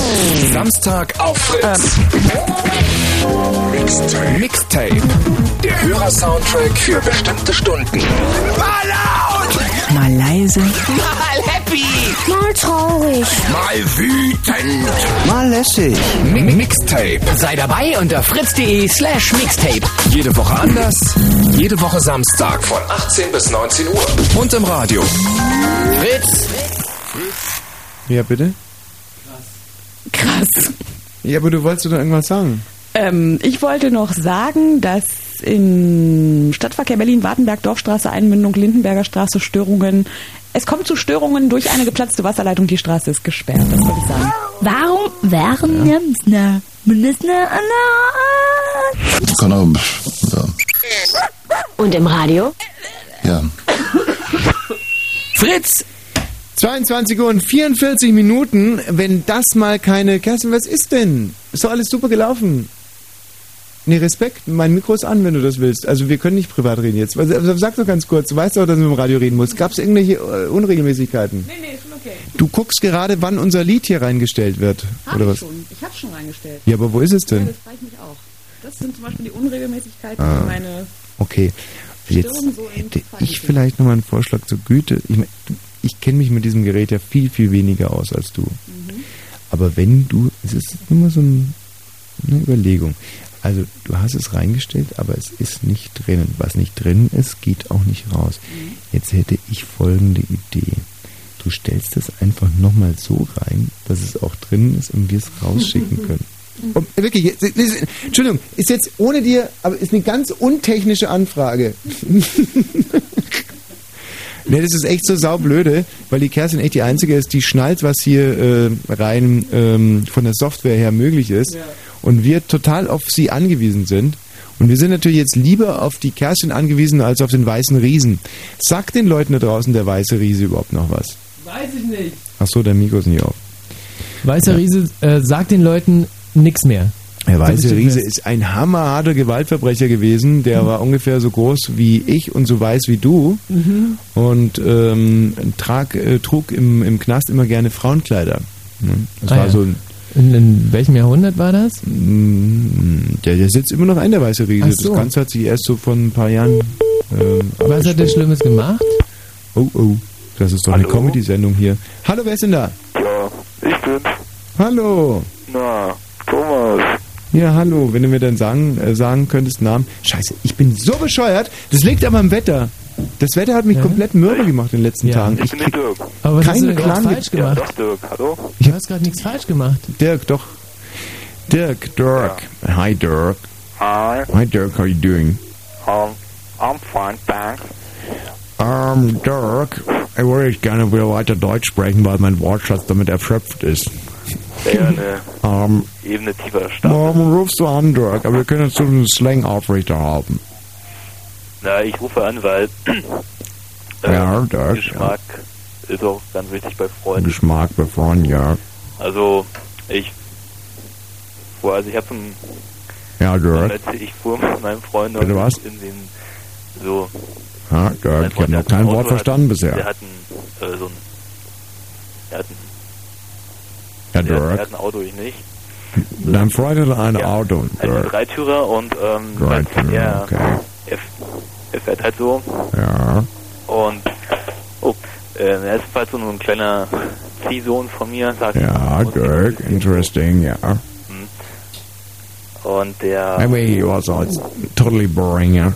Samstag auf Fritz. Ähm. Mixtape. Mixtape. Der Hörersoundtrack für bestimmte Stunden. Mal laut! Mal leise. Mal happy. Mal traurig. Mal wütend. Mal lässig. Mi Mixtape. Sei dabei unter fritz.de slash Mixtape. Jede Woche anders. Jede Woche Samstag von 18 bis 19 Uhr. Und im Radio. Fritz. Ja, bitte? Krass. Krass. Ja, aber du wolltest doch irgendwas sagen. Ähm, ich wollte noch sagen, dass in Stadtverkehr Berlin-Wartenberg, Dorfstraße, Einmündung, Lindenberger Straße Störungen. Es kommt zu Störungen durch eine geplatzte Wasserleitung. Die Straße ist gesperrt. Das wollte ich sagen. Warum wären ja. wir Kann auch, ja. Und im Radio? Ja. Fritz! 22 Uhr und 44 Minuten, wenn das mal keine... Kerstin, was ist denn? Ist doch alles super gelaufen. Nee, Respekt. Mein Mikro ist an, wenn du das willst. Also wir können nicht privat reden jetzt. Also, sag doch ganz kurz. Du weißt doch, dass du im Radio reden musst. Gab es irgendwelche äh, Unregelmäßigkeiten? Nee, nee, schon okay. Du guckst gerade, wann unser Lied hier reingestellt wird. Hab oder ich was? schon. Ich hab's schon reingestellt. Ja, aber wo ist es denn? Ja, das frage ich mich auch. Das sind zum Beispiel die Unregelmäßigkeiten, ah. die meine... Okay. Jetzt Stirn so hätte ich vielleicht nochmal einen Vorschlag zur Güte. Ich, mein, ich kenne mich mit diesem Gerät ja viel, viel weniger aus als du. Mhm. Aber wenn du, es ist immer so ein, eine Überlegung. Also du hast es reingestellt, aber es ist nicht drinnen. Was nicht drin ist, geht auch nicht raus. Jetzt hätte ich folgende Idee. Du stellst es einfach nochmal so rein, dass es auch drin ist und wir es rausschicken können. Und wirklich, jetzt- jetzt- Entschuldigung, ist jetzt ohne dir, aber ist eine ganz untechnische Anfrage. Ne, das ist echt so saublöde, weil die Kerstin echt die Einzige ist, die schnallt, was hier äh, rein ähm, von der Software her möglich ist. Und wir total auf sie angewiesen sind. Und wir sind natürlich jetzt lieber auf die Kerstin angewiesen als auf den weißen Riesen. Sagt den Leuten da draußen der weiße Riese überhaupt noch was? Weiß ich nicht. Ach so, der Mikro ist nicht auf. Weißer Riese äh, sagt den Leuten nichts mehr. Der weiße Riese ist ein hammerharter Gewaltverbrecher gewesen. Der war ungefähr so groß wie ich und so weiß wie du. Mhm. und ähm, trag, äh, trug im, im Knast immer gerne Frauenkleider. Ne? Das Ah, war ja. so ein, In, in welchem Jahrhundert war das? Mm, der, der sitzt immer noch ein, der weiße Riese. So. Das Ganze hat sich erst so vor ein paar Jahren. Ähm, Was hat der Schlimmes gemacht? Oh, oh. Das ist doch eine Comedy-Sendung hier. Hallo, wer ist denn da? Ja, ich bin's. Hallo. Na, Thomas. Ja, hallo. Wenn du mir dann sagen, äh, sagen könntest, Namen. Scheiße, ich bin so bescheuert. Das liegt aber am Wetter. Das Wetter hat mich komplett mürbe gemacht in den letzten Ja. Tagen. Ich bin der Dirk. Aber was hast du Plan. falsch Ja, gemacht? doch, Dirk. Hallo? Ich hast gerade nichts falsch gemacht. Dirk, doch. Dirk, Dirk. Hi, Dirk. Hi. Hi, Dirk. How you doing? Um, I'm fine, thanks. Ähm, Dirk, ich würde ich gerne wieder weiter Deutsch sprechen, weil mein Wortschatz damit erschöpft ist. Wäre eine Ähm, Ebene tiefer Stadt. warum rufst du an, Dirk? Aber wir können jetzt so einen Slang aufrechterhalten. Na, ich rufe an, weil äh, Ja, Dirk, Geschmack ist auch ganz wichtig bei Freunden. Geschmack bei Freunden, ja. Also, ich fuhr, also ich habe einen, Ja, Dirk. ich fuhr mit meinem Freund Bitte was? in den, so, Ja, Dirk, ich habe noch kein Wort verstanden Der bisher. hat ein, äh, so ein, er hat ein, Ja, der, der hat ein Auto, ich nicht. Dein Freund hat ein Auto, Ein. Dreitürer und ähm, Dreitürer, er, okay. er, er fährt halt so Ja. und oh, äh, er ist halt so ein kleiner Ziehsohn von mir, sagt Ja, Dirk, interesting, ja. und der I mean, he was all totally boring, ja.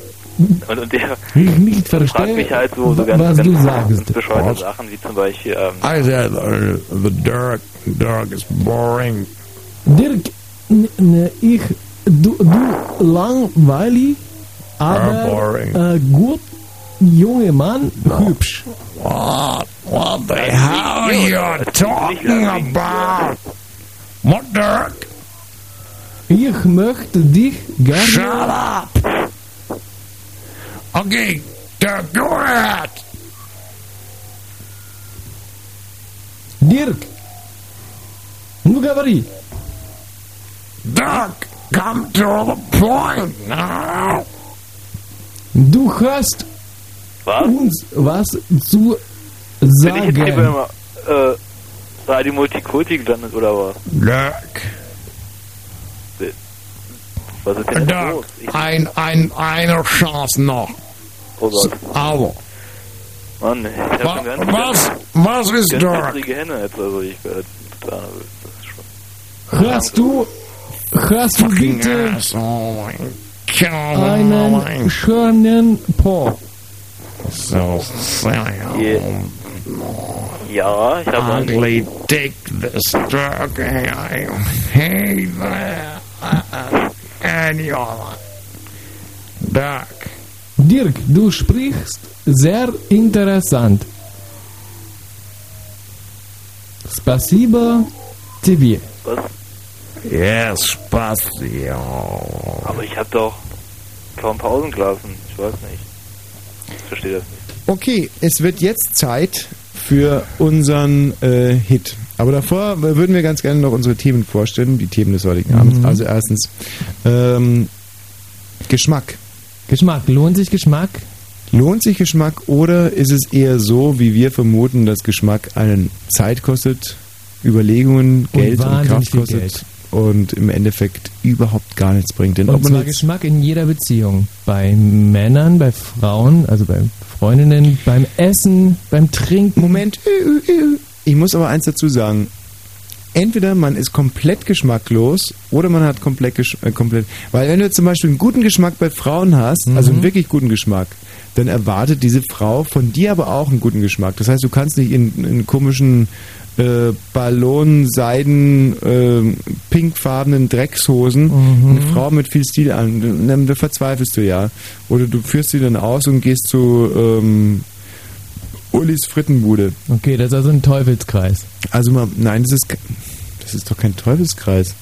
und, und der Ich nicht fragt verstehe, mich halt so, so ganz, was ganz, du sagst. bescheuerte Was? Sachen, wie zum Beispiel ähm, I said, uh, the Dirk, Dirk is boring. Dirk, n- n- ich, du, du langweilig, aber boring. äh, gut, junge Mann, hübsch. What? What the hell you talking about? What, Dirk? Ich möchte dich gerne... Shut up! Okay, Dirk, go ahead! Dirk, ну говори. Dirk, come to the point now! Du hast was? uns was zu Bin ich jetzt hier sagen. beim äh, Radio Multikulti gelandet oder was? Dirk, Was ist denn Dirk, los? Ich, ein, ein, eine Chance noch. oh Gott, Aber, Mann, ich hab wa, schon was, was ist Dirk? jetzt, also ich werde nervös. Das schon. Hast du, hast du bitte asshole. Come einen on. schönen Po? So Yeah. Ja, ich habe einen. ugly dick this Dirk. I hate that. Uh, And you're Dirk. Dirk, du sprichst sehr interessant. Спасибо тебе. Was? Yes, spazio. Aber ich habe doch kaum Pausen gelassen. Ich weiß nicht. Ich verstehe das nicht. Okay, es wird jetzt Zeit für unseren äh, Hit. Aber davor würden wir ganz gerne noch unsere Themen vorstellen, die Themen des heutigen Abends. Also erstens ähm, Geschmack. Geschmack, lohnt sich Geschmack? Lohnt sich Geschmack oder ist es eher so, wie wir vermuten, dass Geschmack einen Zeit kostet, Überlegungen, Geld und wahnsinnig Kraft kostet Geld. Und im Endeffekt überhaupt gar nichts bringt. Denn Und zwar Geschmack in jeder Beziehung. Bei Männern, bei Frauen, also bei Freundinnen, beim Essen, beim Trinken. Moment, ich muss aber eins dazu sagen. Entweder man ist komplett geschmacklos oder man hat komplett, gesch äh, komplett. Weil wenn du zum Beispiel einen guten Geschmack bei Frauen hast, also einen wirklich guten Geschmack, dann erwartet diese Frau von dir aber auch einen guten Geschmack. Das heißt, du kannst nicht in, in komischen äh, Ballon, Seiden, äh, pinkfarbenen Dreckshosen eine Frau mit viel Stil an. Dann, dann verzweifelst du ja. Oder du führst sie dann aus und gehst zu ähm, Ulis Frittenbude. Okay, das ist also ein Teufelskreis. Also mal, nein, das ist, das ist doch kein Teufelskreis.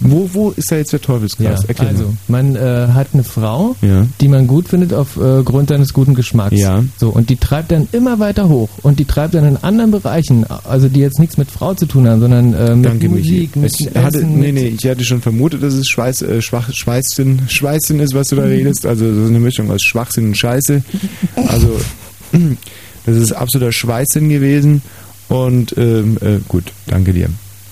Wo, wo ist da jetzt der Teufelskreis? Ja, Erklär also, mal. man äh, hat eine Frau, Ja. die man gut findet aufgrund äh, seines guten Geschmacks. Ja. So, und die treibt dann immer weiter hoch. Und die treibt dann in anderen Bereichen, also die jetzt nichts mit Frau zu tun haben, sondern äh, mit Danke, Musik, Michi. mit Ich hatte, Essen, nee, mit nee, ich hatte schon vermutet, dass es Schweiß, äh, Schwach, Schweißsinn, Schweißsinn ist, was du da redest. Also das ist eine Mischung aus Schwachsinn und Scheiße. Also das ist absoluter Schweißsinn gewesen. Und ähm, äh, gut, danke dir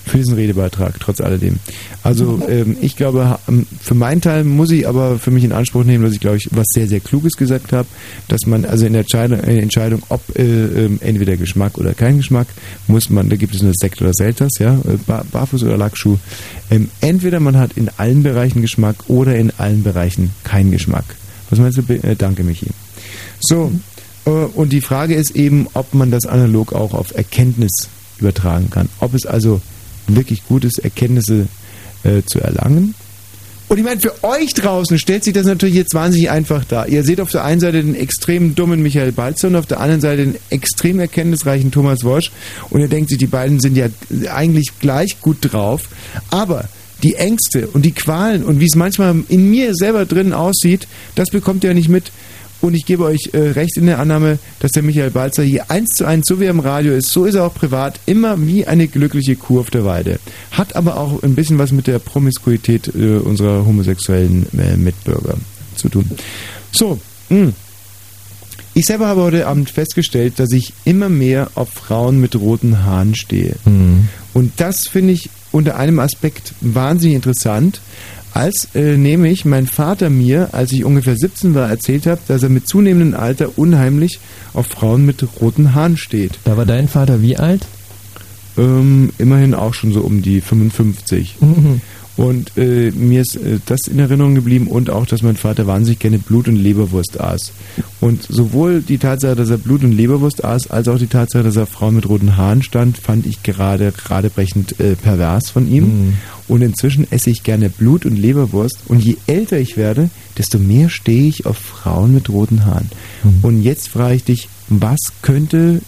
für diesen Redebeitrag, trotz alledem. Also ähm, ich glaube, ähm, für meinen Teil muss ich aber für mich in Anspruch nehmen, dass ich glaube ich was sehr, sehr Kluges gesagt habe, dass man also in der Entscheidung, in der Entscheidung ob äh, ähm, entweder Geschmack oder kein Geschmack, muss man, da gibt es nur Sekt oder Selters, ja, äh, Bar Barfuß oder Lackschuh. Ähm, entweder man hat in allen Bereichen Geschmack oder in allen Bereichen keinen Geschmack. Was meinst du? Äh, danke, Michi. So, äh, und die Frage ist eben, ob man das analog auch auf Erkenntnis übertragen kann. Ob es also wirklich gut ist, Erkenntnisse äh, zu erlangen. Und ich meine, für euch draußen stellt sich das natürlich jetzt wahnsinnig einfach dar. Ihr seht auf der einen Seite den extrem dummen Michael Balzer und auf der anderen Seite den extrem erkenntnisreichen Thomas Wosch. Und ihr denkt sich, die beiden sind ja eigentlich gleich gut drauf. Aber die Ängste und die Qualen und wie es manchmal in mir selber drin aussieht, das bekommt ihr ja nicht mit. Und ich gebe euch äh, recht in der Annahme, dass der Michael Balzer hier eins zu eins, so wie er im Radio ist, so ist er auch privat, immer wie eine glückliche Kuh auf der Weide. Hat aber auch ein bisschen was mit der Promiskuität äh, unserer homosexuellen äh, Mitbürger zu tun. So, mh. ich selber habe heute Abend festgestellt, dass ich immer mehr auf Frauen mit roten Haaren stehe. Und das finde ich unter einem Aspekt wahnsinnig interessant, als äh, nämlich mein Vater mir, als ich ungefähr 17 war, erzählt hat, dass er mit zunehmendem Alter unheimlich auf Frauen mit roten Haaren steht. Da war dein Vater wie alt? Ähm, immerhin auch schon so um die 55. Und äh, mir ist äh, das in Erinnerung geblieben und auch, dass mein Vater wahnsinnig gerne Blut und Leberwurst aß. Und sowohl die Tatsache, dass er Blut und Leberwurst aß, als auch die Tatsache, dass er Frauen mit roten Haaren stand, fand ich gerade geradebrechend äh, pervers von ihm. Und inzwischen esse ich gerne Blut und Leberwurst. Und je älter ich werde, desto mehr stehe ich auf Frauen mit roten Haaren. Und jetzt frage ich dich, was könnte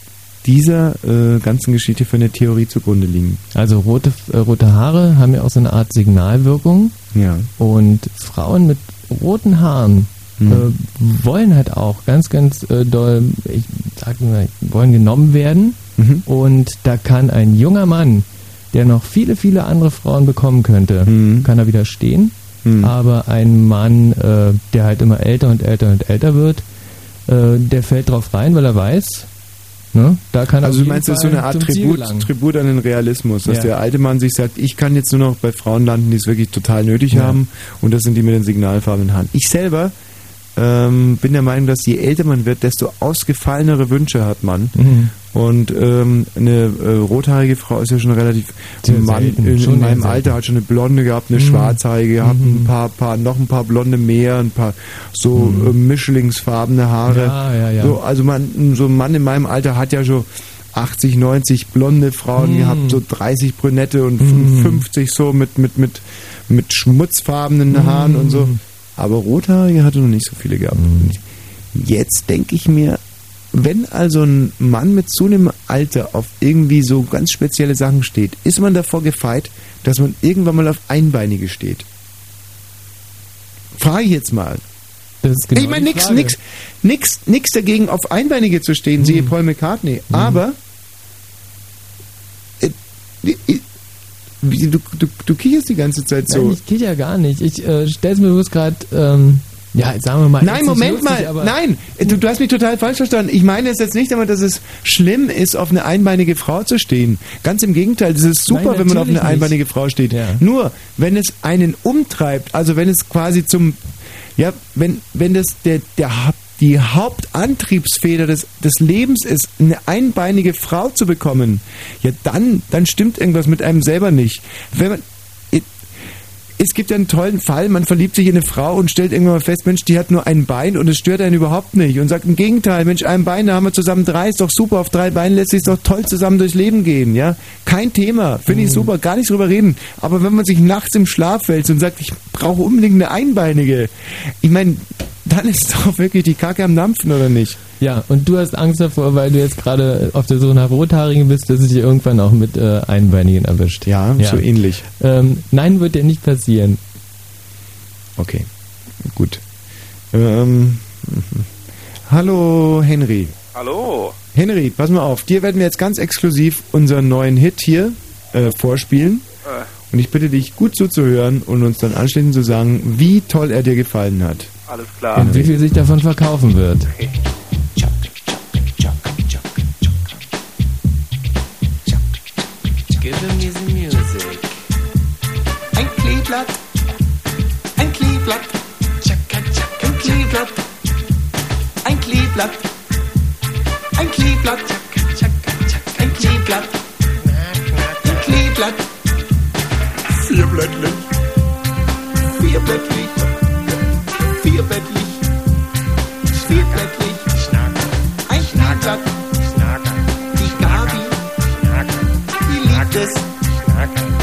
dieser äh, ganzen Geschichte für eine Theorie zugrunde liegen? Also rote, äh, rote Haare haben ja auch so eine Art Signalwirkung. Ja. Und Frauen mit roten Haaren Mhm. äh, wollen halt auch ganz, ganz äh, doll, ich sag mal, wollen genommen werden. Mhm. Und da kann ein junger Mann, der noch viele, viele andere Frauen bekommen könnte, Mhm. kann er widerstehen. Aber ein Mann, äh, der halt immer älter und älter und älter wird, äh, der fällt drauf rein, weil er weiß, ne, da kann Also du meinst, das ist so eine Art Tribut. Tribut an den Realismus, dass Ja. der alte Mann sich sagt, ich kann jetzt nur noch bei Frauen landen, die es wirklich total nötig Ja. haben und das sind die mit den signalfarbenen Haaren. Ich selber ähm, bin der Meinung, dass je älter man wird, desto ausgefallenere Wünsche hat man. Mhm. Und ähm, eine äh, rothaarige Frau ist ja schon relativ Sehr ein Mann selten, in, schon in meinem selten. Alter hat schon eine blonde gehabt, eine Mhm. schwarzhaarige gehabt, Mhm. ein paar, paar, noch ein paar blonde mehr, ein paar so äh, mischlingsfarbene Haare. Ja, ja, ja. So, also man, so ein Mann in meinem Alter hat ja schon 80, 90 blonde Frauen Mhm. gehabt, so 30 Brünette und Mhm. 50 so mit, mit, mit, mit schmutzfarbenen Mhm. Haaren und so. Aber rothaarige hatte noch nicht so viele gehabt. Und Jetzt denke ich mir, wenn also ein Mann mit zunehmendem Alter auf irgendwie so ganz spezielle Sachen steht, ist man davor gefeit, dass man irgendwann mal auf Einbeinige steht. Frage ich jetzt mal. Genau ich meine, die nix, nix, nix, nix dagegen, auf Einbeinige zu stehen, siehe Mhm. Paul McCartney. Aber äh, äh, wie- du, du, du kicherst die ganze Zeit so. Nein, ich kicher gar nicht. Ich äh, stell's mir bloß gerade ähm, Ja, sagen wir mal. Nein, Moment lustig, mal. Nein, du, du hast mich total falsch verstanden. Ich meine es jetzt nicht einmal, dass es schlimm ist, auf eine einbeinige Frau zu stehen. Ganz im Gegenteil, es ist super, Nein, wenn man auf eine nicht. einbeinige Frau steht. Nur, wenn es einen umtreibt, also wenn es quasi zum, ja, wenn, wenn das der, der die Hauptantriebsfeder des, des Lebens ist, eine einbeinige Frau zu bekommen, ja dann, dann stimmt irgendwas mit einem selber nicht. Wenn man, es gibt ja einen tollen Fall, man verliebt sich in eine Frau und stellt irgendwann mal fest, Mensch, die hat nur ein Bein und es stört einen überhaupt nicht. Und sagt im Gegenteil, Mensch, ein Bein, da haben wir zusammen drei, ist doch super, auf drei Beinen lässt sich doch toll zusammen durchs Leben gehen, ja. Kein Thema, finde ich super, gar nicht drüber reden. Aber wenn man sich nachts im Schlaf wälzt und sagt, ich brauche unbedingt eine Einbeinige, ich meine, dann ist doch wirklich die Kacke am Dampfen, oder nicht? Ja, und du hast Angst davor, weil du jetzt gerade auf der Suche nach Rothaarigen bist, dass es dich irgendwann auch mit äh, Einbeinigen erwischt. Ja, so ähnlich. Ähm, nein, wird dir nicht passieren. Okay, gut. Ähm, hallo Henry. Hallo. Henry, pass mal auf, dir werden wir jetzt ganz exklusiv unseren neuen Hit hier äh, vorspielen. Äh, Und ich bitte dich, gut zuzuhören und uns dann anschließend zu sagen, wie toll er dir gefallen hat. Alles klar. Und wie viel sich davon verkaufen wird. Give me the music. Ein Kleeblatt, ein Kleeblatt, ein Kleeblatt, ein Kleeblatt, ein Kleeblatt, ein Kleeblatt, ein Kleeblatt, vierblättlich, vierblättlich, vierblättlich, vierblättlich, ein Kleeblatt, die Gabi, die liebt es. Die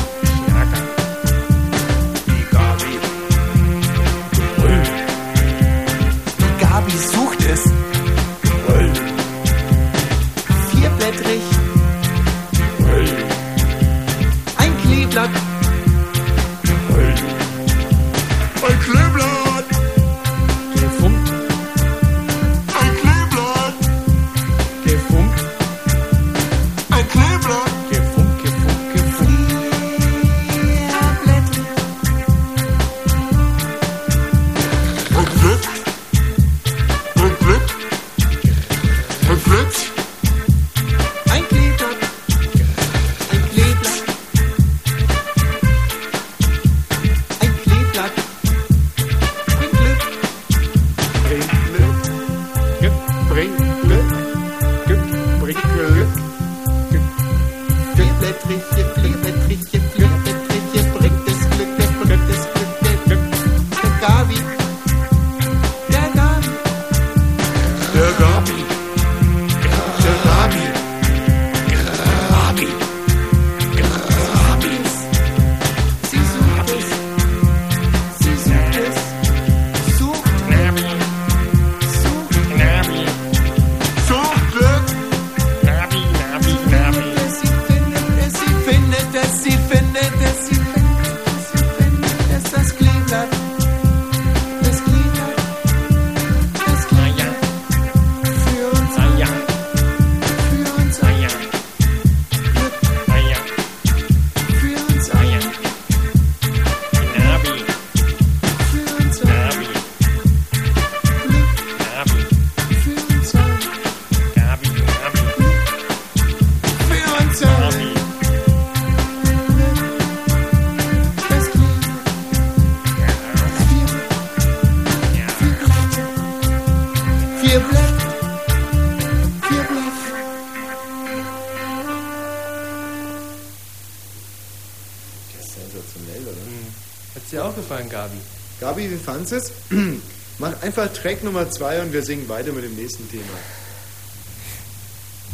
gefallen, Gabi? Gabi, wie fandest du es? Mach einfach Track Nummer zwei und wir singen weiter mit dem nächsten Thema.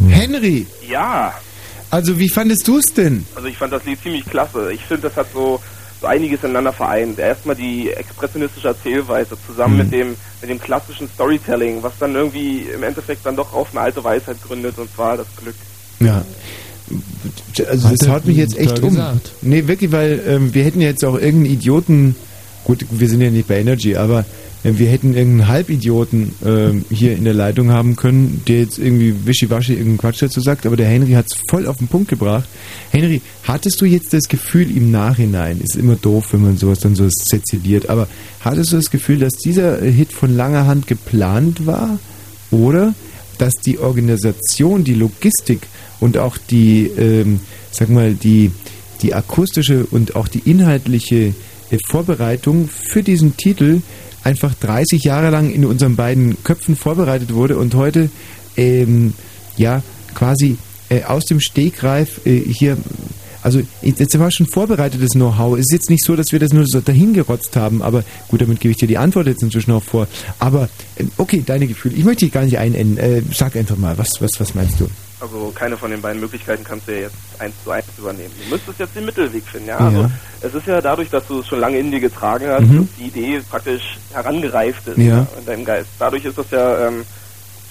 Henry, Ja, also wie fandest du es denn? also ich fand das Lied ziemlich klasse. Ich finde, das hat so, so einiges ineinander vereint. Erstmal die expressionistische Erzählweise zusammen Mhm. mit dem mit dem klassischen Storytelling, was dann irgendwie im Endeffekt dann doch auf eine alte Weisheit gründet, und zwar das Glück. Ja. Also Hat das haut mich jetzt echt um. gesagt. Nee, wirklich, weil ähm, wir hätten jetzt auch irgendeinen Idioten gut, wir sind ja nicht bei Energy, aber äh, wir hätten irgendeinen Halbidioten ähm, hier in der Leitung haben können, der jetzt irgendwie wischiwaschi irgendeinen Quatsch dazu sagt, aber der Henry hat es voll auf den Punkt gebracht. Henry, hattest du jetzt das Gefühl im Nachhinein, ist immer doof, wenn man sowas dann so seziliert, aber hattest du das Gefühl, dass dieser Hit von langer Hand geplant war oder dass die Organisation, die Logistik und auch die, ähm, sag mal, die, die akustische und auch die inhaltliche äh, Vorbereitung für diesen Titel einfach 30 Jahre lang in unseren beiden Köpfen vorbereitet wurde und heute ähm, ja quasi äh, aus dem Stegreif äh, hier also jetzt war schon vorbereitetes Know-how. Es ist jetzt nicht so, dass wir das nur so dahingerotzt haben, aber gut, damit gebe ich dir die Antwort jetzt inzwischen auch vor. Aber äh, okay, deine Gefühle. Ich möchte dich gar nicht einenden. Äh, sag einfach mal, was, was, was meinst du? Also keine von den beiden Möglichkeiten kannst du ja jetzt eins zu eins übernehmen. Du müsstest jetzt den Mittelweg finden, ja. Also Ja. es ist ja dadurch, dass du es schon lange in dir getragen hast, Mhm. dass die Idee praktisch herangereift ist Ja. in deinem Geist. Dadurch ist das ja ähm,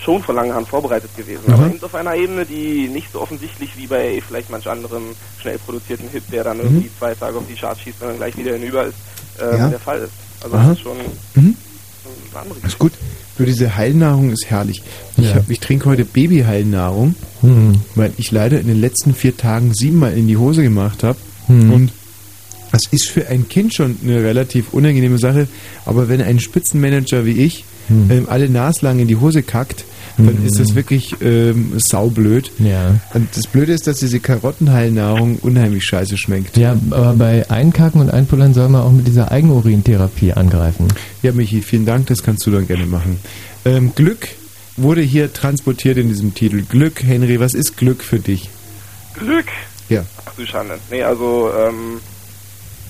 schon von langer Hand vorbereitet gewesen. Mhm. Aber eben auf einer Ebene, die nicht so offensichtlich wie bei vielleicht manch anderem schnell produzierten Hit, der dann irgendwie zwei Tage auf die Charts schießt und dann gleich wieder hinüber ist, Mhm. Ja. der Fall ist. Also Aha. das ist schon Mhm. Ist gut. Du, diese Heilnahrung ist herrlich. Ich, Ja. hab, ich trinke heute Babyheilnahrung, Hm. weil ich leider in den letzten vier Tagen siebenmal in die Hose gemacht habe. Hm. Und das ist für ein Kind schon eine relativ unangenehme Sache. Aber wenn ein Spitzenmanager wie ich Hm. ähm, alle naslang in die Hose kackt, dann Hm. ist das wirklich ähm, saublöd. Ja. Und das Blöde ist, dass diese Karottenheilnahrung unheimlich scheiße schmeckt. Ja, aber bei Einkacken und Einpullern soll man auch mit dieser Eigenurintherapie angreifen. Ja, Michi, vielen Dank, das kannst du dann gerne machen. Ähm, Glück wurde hier transportiert in diesem Titel. Glück, Henry, was ist Glück für dich? Glück. Ja. Ach du Schande. Nee, also ähm,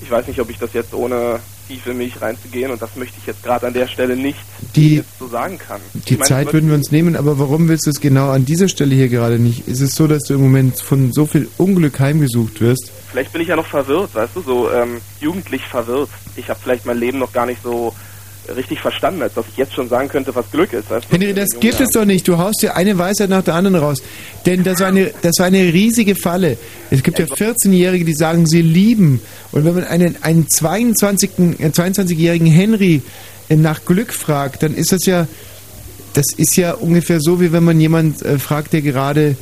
ich weiß nicht, ob ich das jetzt ohne tief in mich reinzugehen und das möchte ich jetzt gerade an der Stelle nicht Die- so sagen kann. Die meine, Zeit würden wir uns nehmen, aber warum willst du es genau an dieser Stelle hier gerade nicht? Ist es so, dass du im Moment von so viel Unglück heimgesucht wirst? Vielleicht bin ich ja noch verwirrt, weißt du, so ähm, jugendlich verwirrt. Ich habe vielleicht mein Leben noch gar nicht so richtig verstanden, als dass ich jetzt schon sagen könnte, was Glück ist. Weißt du? Henry, das gibt es doch nicht. Du haust dir eine Weisheit nach der anderen raus. Denn das war eine, das war eine riesige Falle. Es gibt ja 14-Jährige, die sagen, sie lieben. Und wenn man einen, einen 22, äh, 22-jährigen Henry äh, nach Glück fragt, dann ist das ja, das ist ja ungefähr so, wie wenn man jemand äh, fragt, der gerade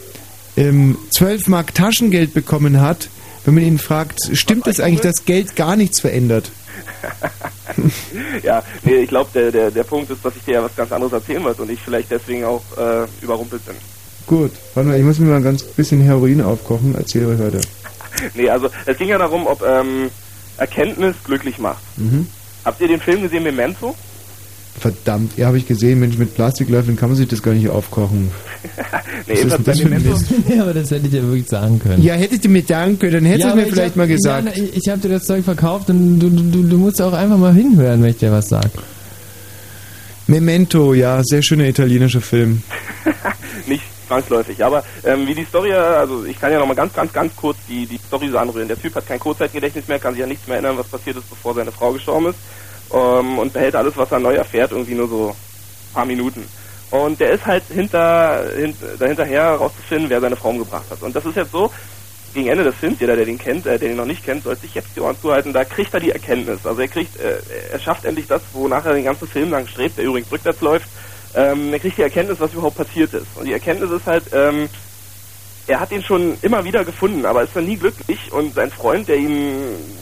ähm, 12 Mark Taschengeld bekommen hat. Wenn man ihn fragt, stimmt es eigentlich, dass Geld gar nichts verändert? ja, nee, ich glaube, der, der, der Punkt ist, dass ich dir ja was ganz anderes erzählen wollte und ich vielleicht deswegen auch äh, überrumpelt bin. Gut, warte mal, ich muss mir mal ein ganz bisschen Heroin aufkochen. Erzähl ruhig weiter. nee, also es ging ja darum, ob ähm, Erkenntnis glücklich macht. Mhm. Habt ihr den Film gesehen, Memento? Verdammt, ja, habe ich gesehen, Mensch, mit Plastikläufeln kann man sich das gar nicht aufkochen. nee, ist das für ein Memento, Mist? ja, aber das hätte ich ja wirklich sagen können. Ja, hättet ihr mir danken können, dann hättest Ja, du mir ich vielleicht hab- mal gesagt. Na, ich habe dir das Zeug verkauft und du, du, du musst auch einfach mal hinhören, wenn ich dir was sag. Memento, ja, sehr schöner italienischer Film. nicht zwangsläufig, aber ähm, wie die Story, also ich kann ja noch mal ganz, ganz, ganz kurz die, die Story so anrühren. Der Typ hat kein Kurzzeitgedächtnis mehr, kann sich an nichts mehr erinnern, was passiert ist, bevor seine Frau gestorben ist ähm, und behält alles, was er neu erfährt, irgendwie nur so ein paar Minuten. Und der ist halt hinter, hint, dahinterher herauszufinden, wer seine Frau umgebracht hat. Und das ist jetzt so, gegen Ende des Films, jeder, der den kennt, äh, der den noch nicht kennt, sollte sich jetzt die Ohren zuhalten, da kriegt er die Erkenntnis. Also er kriegt, äh, er schafft endlich das, wonach er den ganzen Film lang strebt, der übrigens rückwärts läuft. Ähm, er kriegt die Erkenntnis, was überhaupt passiert ist. Und die Erkenntnis ist halt, ähm, er hat ihn schon immer wieder gefunden, aber ist dann nie glücklich und sein Freund, der ihn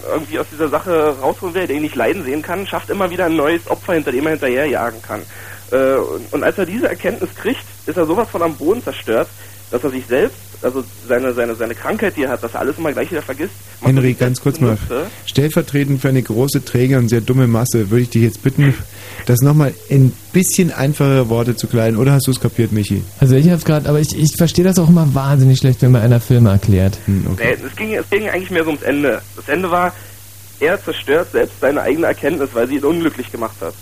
irgendwie aus dieser Sache rausholen will, der ihn nicht leiden sehen kann, schafft immer wieder ein neues Opfer, hinter dem er hinterherjagen kann. Äh, und, und als er diese Erkenntnis kriegt, ist er sowas von am Boden zerstört, dass er sich selbst, also seine, seine, seine Krankheit, die er hat, dass er alles immer gleich wieder vergisst. er Henry, ganz kurz mal. Stellvertretend für eine große, träge und sehr dumme Masse würde ich dich jetzt bitten, das nochmal in bisschen einfachere Worte zu kleiden. Oder hast du es kapiert, Michi? Also ich hab's gerade, aber ich, ich verstehe das auch immer wahnsinnig schlecht, wenn mir einer Filme erklärt. Hm, okay. Nee, es ging, es ging eigentlich mehr so ums Ende. Das Ende war, er zerstört selbst seine eigene Erkenntnis, weil sie ihn unglücklich gemacht hat.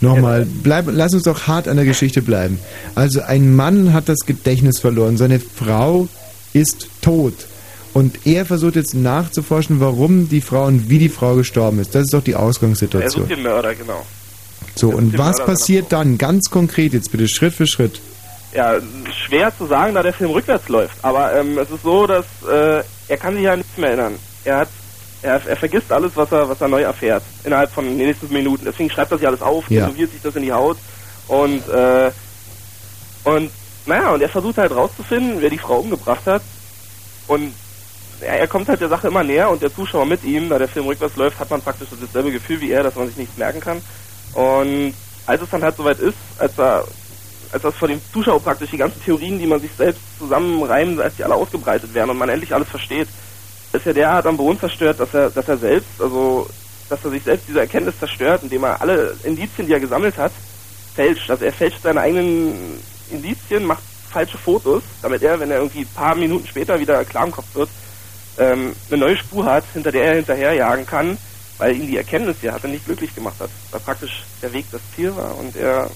Nochmal, bleib, lass uns doch hart an der Geschichte bleiben. Also ein Mann hat das Gedächtnis verloren, seine Frau ist tot. Und er versucht jetzt nachzuforschen, warum die Frau und wie die Frau gestorben ist. Das ist doch die Er Ausgangssituation. sucht den Mörder, genau. So, und den was Mörder passiert dann? Ganz konkret jetzt bitte, Schritt für Schritt. Ja, schwer zu sagen, da der Film rückwärts läuft. Aber ähm, es ist so, dass äh, er kann sich ja nichts mehr erinnern. Er hat, Er, er vergisst alles, was er, was er neu erfährt, innerhalb von den nächsten Minuten. Deswegen schreibt er sich alles auf, Ja. tätowiert sich das in die Haut und, äh, und, naja, und er versucht halt rauszufinden, wer die Frau umgebracht hat. Und er, er kommt halt der Sache immer näher und der Zuschauer mit ihm, da der Film rückwärts läuft, hat man praktisch dasselbe Gefühl wie er, dass man sich nichts merken kann. Und als es dann halt soweit ist, als er als das vor dem Zuschauer praktisch die ganzen Theorien, die man sich selbst zusammenreimt, als die alle ausgebreitet werden und man endlich alles versteht, ist ja derart am Boden zerstört, dass er, dass er selbst, also dass er sich selbst diese Erkenntnis zerstört, indem er alle Indizien, die er gesammelt hat, fälscht. Also er fälscht seine eigenen Indizien, macht falsche Fotos, damit er, wenn er irgendwie ein paar Minuten später wieder klar im Kopf wird, ähm, eine neue Spur hat, hinter der er hinterherjagen kann, weil ihn die Erkenntnis, die er hatte, nicht glücklich gemacht hat. Weil praktisch der Weg das Ziel war und er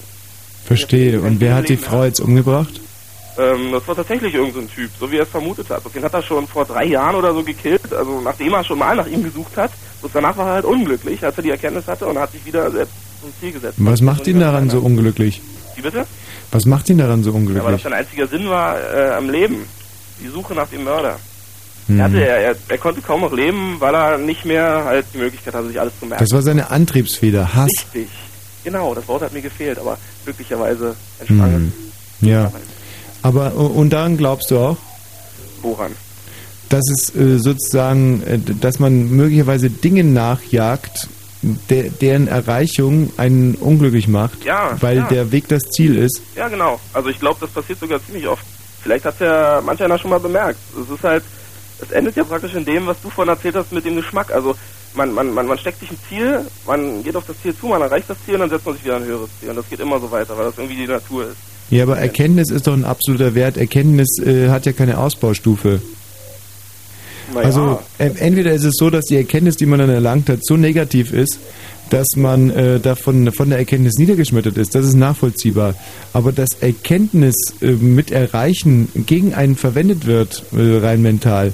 Verstehe. Und wer hat die Frau jetzt umgebracht? Ähm, das war tatsächlich irgendein so Typ, so wie er es vermutet hat. Und den hat er schon vor drei Jahren oder so gekillt, also nachdem er schon mal nach ihm gesucht hat. Bloß danach war er halt unglücklich, als er die Erkenntnis hatte und hat sich wieder selbst zum Ziel gesetzt. Was macht ihn daran so unglücklich? Wie bitte? Was macht ihn daran so Ja, weil das unglücklich? sein einziger Sinn war äh, am Leben. Die Suche nach dem Mörder. Hm. Er, hatte, er, er, konnte kaum noch leben, weil er nicht mehr halt die Möglichkeit hatte, sich alles zu merken. Das war seine Antriebsfeder, Hass. Richtig. Genau, das Wort hat mir gefehlt, aber glücklicherweise entsprang Hm. Ja. Aber und daran glaubst du auch. Woran? dass es äh, sozusagen, äh, dass man möglicherweise Dinge nachjagt, der, deren Erreichung einen unglücklich macht, Ja, weil ja. der Weg das Ziel ist. Ja, genau. Also ich glaube, das passiert sogar ziemlich oft. Vielleicht hat ja manch einer schon mal bemerkt. Es ist halt, es endet ja praktisch in dem, was du vorhin erzählt hast mit dem Geschmack. Also man, man, man, man steckt sich ein Ziel, man geht auf das Ziel zu, man erreicht das Ziel und dann setzt man sich wieder ein höheres Ziel. Und das geht immer so weiter, weil das irgendwie die Natur ist. Ja, aber Erkenntnis ist doch ein absoluter Wert. Erkenntnis äh, hat ja keine Ausbaustufe. Naja. Also äh, entweder ist es so, dass die Erkenntnis, die man dann erlangt hat, so negativ ist, dass man äh, davon von der Erkenntnis niedergeschmettert ist. Das ist nachvollziehbar. Aber dass Erkenntnis äh, mit Erreichen gegen einen verwendet wird, äh, rein mental,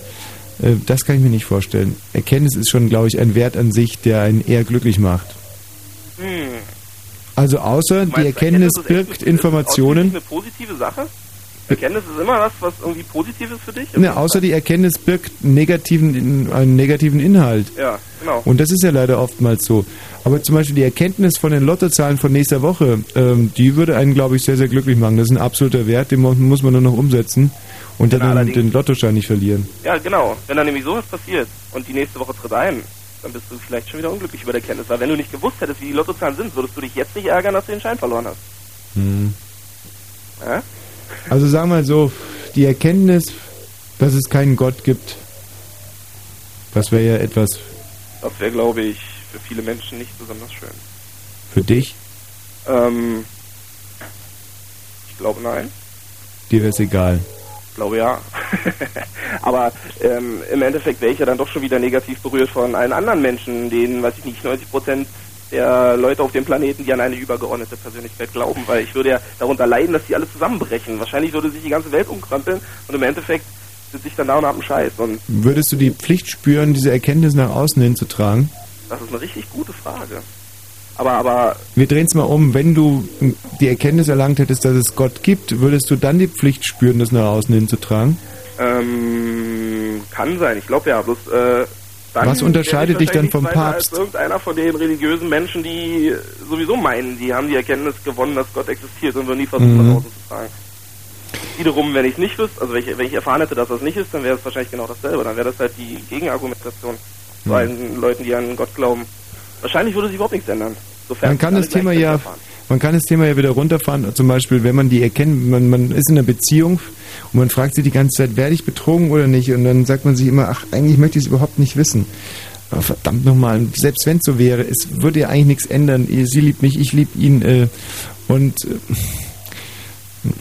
äh, das kann ich mir nicht vorstellen. Erkenntnis ist schon, glaube ich, ein Wert an sich, der einen eher glücklich macht. Hm. Also außer die Meinst du, Erkenntnis ist echt birgt eine- Informationen. Ist eine positive Sache? Erkenntnis ist immer was, was irgendwie positiv ist für dich? Ne, außer die Erkenntnis birgt negativen, einen negativen Inhalt. Ja, genau. Und das ist ja leider oftmals so. Aber zum Beispiel die Erkenntnis von den Lottozahlen von nächster Woche, ähm, die würde einen, glaube ich, sehr, sehr glücklich machen. Das ist ein absoluter Wert, den mu- muss man nur noch umsetzen und Genau, dann den Lottoschein nicht verlieren. Ja, genau. Wenn dann nämlich sowas passiert und die nächste Woche tritt ein, dann bist du vielleicht schon wieder unglücklich über der Erkenntnis. Weil wenn du nicht gewusst hättest, wie die Lottozahlen sind, würdest du dich jetzt nicht ärgern, dass du den Schein verloren hast. Hm. Ja? Also sagen wir mal so, die Erkenntnis, dass es keinen Gott gibt, das wäre ja etwas Das wäre, glaube ich, für viele Menschen nicht besonders schön. für dich, Ähm, ich glaube nein. dir wäre es egal. Ich glaube ja. Aber ähm, im Endeffekt wäre ich ja dann doch schon wieder negativ berührt von allen anderen Menschen, denen, weiß ich nicht, 90 Prozent der Leute auf dem Planeten, die an eine übergeordnete Persönlichkeit glauben, weil ich würde ja darunter leiden, dass die alle zusammenbrechen. Wahrscheinlich würde sich die ganze Welt umkrempeln und im Endeffekt sitze ich dann da und hab einen Scheiß. Und Würdest du die Pflicht spüren, diese Erkenntnis nach außen hin zu tragen? das ist eine richtig gute Frage. Aber, aber, Wir drehen es mal um. Wenn du die Erkenntnis erlangt hättest, dass es Gott gibt, würdest du dann die Pflicht spüren, das nach außen hin zu tragen? ähm, kann sein, ich glaube ja, bloß, äh, Was unterscheidet dich dann vom Papst? Als irgendeiner von den religiösen Menschen, die sowieso meinen, die haben die Erkenntnis gewonnen, dass Gott existiert und würden nie versuchen, Mhm. nach außen zu fragen. Wiederum, wenn ich es nicht wüsste, also wenn ich, wenn ich erfahren hätte, dass das nicht ist, dann wäre es wahrscheinlich genau dasselbe. Dann wäre das halt die Gegenargumentation Mhm. allen Leuten, die an Gott glauben. Wahrscheinlich würde sich überhaupt nichts ändern. Sofern Man kann das Thema ja, man kann das Thema ja wieder runterfahren. Zum Beispiel, wenn man die erkennt, man, man ist in einer Beziehung und man fragt sich die ganze Zeit, werde ich betrogen oder nicht? Und dann sagt man sich immer, ach, eigentlich möchte ich es überhaupt nicht wissen. Aber verdammt nochmal, selbst wenn es so wäre, es würde ja eigentlich nichts ändern. Sie liebt mich, ich liebe ihn. Äh, und äh,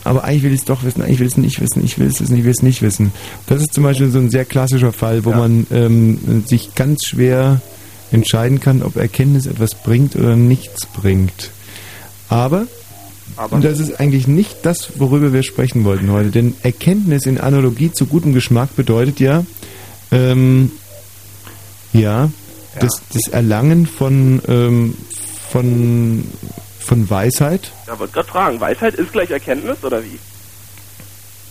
aber eigentlich will ich es doch wissen, eigentlich will ich es nicht wissen, ich will es wissen, ich will es nicht wissen. Das ist zum Beispiel so ein sehr klassischer Fall, wo man ähm, sich ganz schwer entscheiden kann, ob Erkenntnis etwas bringt oder nichts bringt. Aber, Aber- und das ist eigentlich nicht das, worüber wir sprechen wollten heute, denn Erkenntnis in Analogie zu gutem Geschmack bedeutet ja, ähm, ja, Das, das Erlangen von, ähm, von, von Weisheit. Ja, wollte gerade fragen, Weisheit ist gleich Erkenntnis oder wie?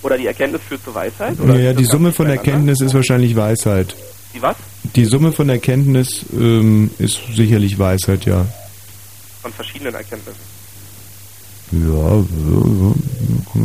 Oder die Erkenntnis führt zur Weisheit? Oder Ja, ist die Summe von? Erkenntnis ist wahrscheinlich Weisheit. Die was? Die Summe von Erkenntnis ähm, ist sicherlich Weisheit, ja. Von verschiedenen Erkenntnissen. Ja,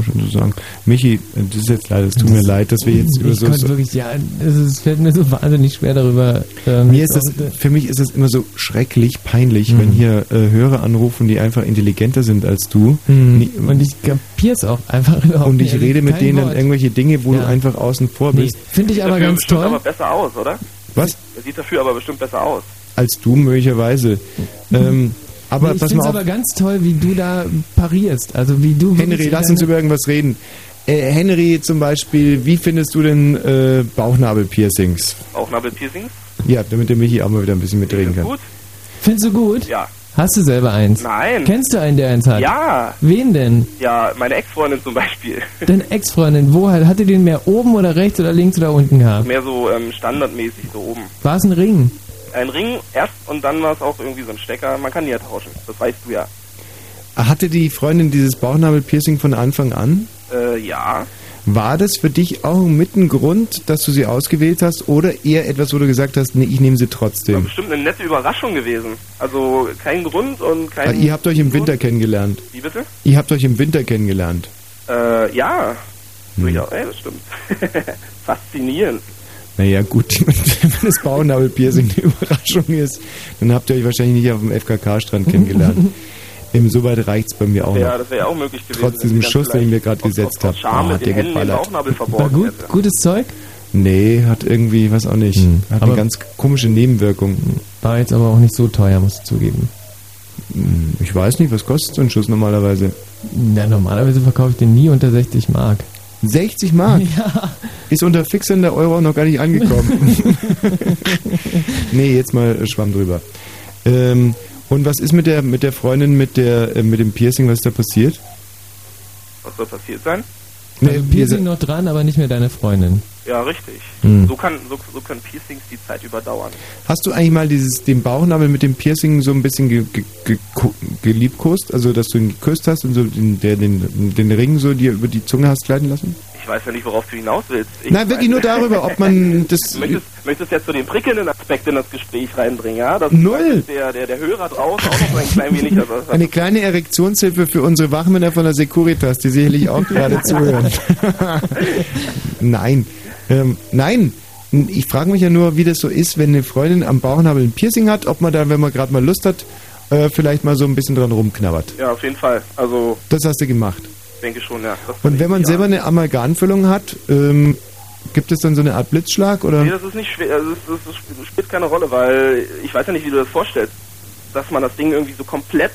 schon so sagen. Michi, das ist jetzt leider, es tut mir leid, dass wir jetzt über ich so... konnte so wirklich, ja, es, fällt mir so wahnsinnig schwer darüber. Ähm, mir ist das, für mich ist es immer so schrecklich peinlich, Mhm. wenn hier äh, Hörer anrufen, die einfach intelligenter sind als du. Mhm. Und ich kapier's auch einfach überhaupt Und ich nicht. rede mit Kein denen dann irgendwelche Dinge, wo Ja. du einfach außen vor Nee, bist. Finde ich aber Dafür ganz toll. aber besser aus, oder? Was? Er sieht dafür aber bestimmt besser aus. Als du möglicherweise. Ähm, aber nee, ich finde es aber ganz toll, wie du da parierst. Also wie du Henry, lass uns über irgendwas reden. Äh, Henry zum Beispiel, wie findest du denn äh, Bauchnabelpiercings? Bauchnabelpiercings? Ja, damit der Michi auch mal wieder ein bisschen mitreden kann. Gut? Findest du gut? Ja. Hast du selber eins? Nein. Kennst du einen, der eins hat? Ja. Wen denn? Ja, meine Ex-Freundin zum Beispiel. Deine Ex-Freundin, wo hat, hat die den mehr oben oder rechts oder links oder unten gehabt? Mehr so ähm, standardmäßig so oben. War es ein Ring? Ein Ring erst und dann war es auch irgendwie so ein Stecker. Man kann die ja tauschen. Das weißt du ja. Hatte die Freundin dieses Bauchnabelpiercing von Anfang an? Äh, ja. War das für dich auch mit ein Grund, dass du sie ausgewählt hast oder eher etwas, wo du gesagt hast, nee, ich nehme sie trotzdem? Bestimmt eine nette Überraschung gewesen. Also kein Grund und Ah, kein... ihr habt euch im Winter kennengelernt. Wie bitte? Ihr habt euch im Winter kennengelernt. Äh, ja. Hm. Durchaus. Ey, das stimmt. Faszinierend. Naja, gut, wenn das Bauchnabelpiercing eine Überraschung ist, dann habt ihr euch wahrscheinlich nicht auf dem FKK-Strand kennengelernt. Insoweit reicht's bei mir auch Ja, noch. das wäre ja auch möglich gewesen. Trotz diesem Schuss, den ich mir gerade gesetzt habe. Charme mit den Händen im Bauchnabel War gut, hätte. gutes Zeug? Nee, hat irgendwie, was auch nicht. Hat Aber- eine ganz komische Nebenwirkung. War jetzt aber auch nicht so teuer, musst du zugeben. Hm, Ich weiß nicht, was kostet so ein Schuss normalerweise? Ja, normalerweise verkaufe ich den nie unter 60 Mark. 60 Mark? Ja. Ist unter fixender Euro noch gar nicht angekommen. nee, jetzt mal Schwamm drüber. Ähm, und was ist mit der mit der Freundin mit der äh, mit dem Piercing, was ist da passiert? Was soll passiert sein? Nee, also Piercing sind- noch dran, aber nicht mehr deine Freundin. Ja, richtig. Hm. So, kann, so, so können Piercings die Zeit überdauern. Hast du eigentlich mal dieses den Bauchnabel mit dem Piercing so ein bisschen ge, ge, ge, geliebkost, also dass du ihn geküsst hast und so den, der, den, den Ring so dir über die Zunge hast gleiten lassen? Ich weiß ja nicht, worauf du hinaus willst. Ich Nein, wirklich nur darüber, ob man das Möchtest, möchtest jetzt so den prickelnden Aspekt in das Gespräch reinbringen, ja? Dass Null. Der, der, der Hörer draußen auch noch so ein klein wenig... Also, Eine kleine Erektionshilfe für unsere Wachmänner von der Securitas, die sicherlich auch gerade zuhören. nein. Ähm, nein. Ich frage mich ja nur, wie das so ist, wenn eine Freundin am Bauchnabel ein Piercing hat, ob man da, wenn man gerade mal Lust hat, äh, vielleicht mal so ein bisschen dran rumknabbert. ja, auf jeden Fall. Also, Das hast du gemacht. Denke schon, ja. Und wenn man selber eine Amalgamfüllung hat, ähm, gibt es dann so eine Art Blitzschlag oder? Nee, das ist nicht schwer, also das, das, das spielt keine Rolle, weil ich weiß ja nicht, wie du das vorstellst, dass man das Ding irgendwie so komplett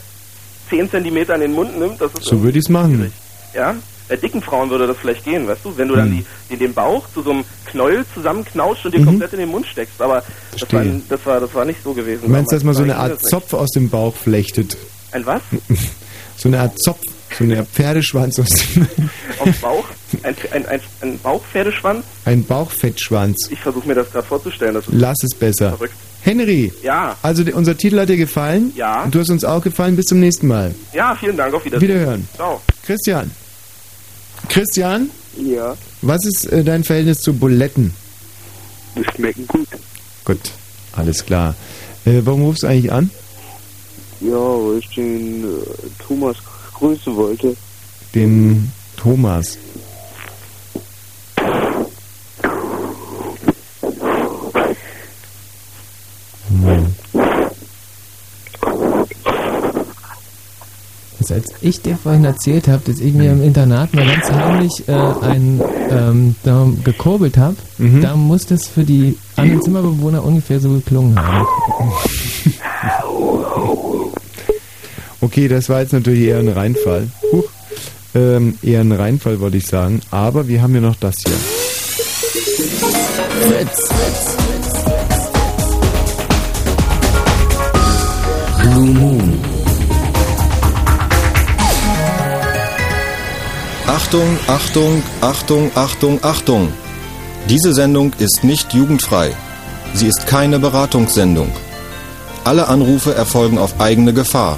10 Zentimeter in den Mund nimmt, das ist So würde ich es machen. Ja, bei dicken Frauen würde das vielleicht gehen, weißt du, wenn du dann Hm. die, den, Bauch zu so einem Knäuel zusammenknautscht und dir Mhm. komplett in den Mund steckst, aber das war, das war, das war nicht so gewesen. Du meinst, dass man so eine. Art Zopf aus dem Bauch flechtet? Ein was? So eine Art Zopf, so eine Art Pferdeschwanz aus dem Auf dem Bauch? Ein, ein, ein, ein Bauchpferdeschwanz? Ein Bauchfettschwanz. Ich versuche mir das gerade vorzustellen. Das ist Lass es besser. verrückt. Henry, Ja, also unser Titel hat dir gefallen? Ja. Und du hast uns auch gefallen. Bis zum nächsten Mal. ja, vielen Dank, auf Wiedersehen. Wiederhören. Ciao. Christian. Christian, Ja, was ist äh, dein Verhältnis zu Buletten? die schmecken gut. Gut, alles klar. Äh, warum rufst du eigentlich an? Ja, weil ich den äh, Thomas grüßen wollte. Den Thomas. Hm. Das, als ich dir vorhin erzählt habe, dass ich mir im Internat mal ganz heimlich äh, einen ähm, da gekurbelt habe, Mhm. da muss das für die anderen Zimmerbewohner ungefähr so geklungen haben. Okay, das war jetzt natürlich eher ein Reinfall. Huch. Ähm, eher ein Reinfall, wollte ich sagen. Aber wir haben ja noch das hier. Fritz. Blue Moon. Achtung, Achtung, Achtung, Achtung, Achtung. Diese Sendung ist nicht jugendfrei. Sie ist keine Beratungssendung. Alle Anrufe erfolgen auf eigene Gefahr.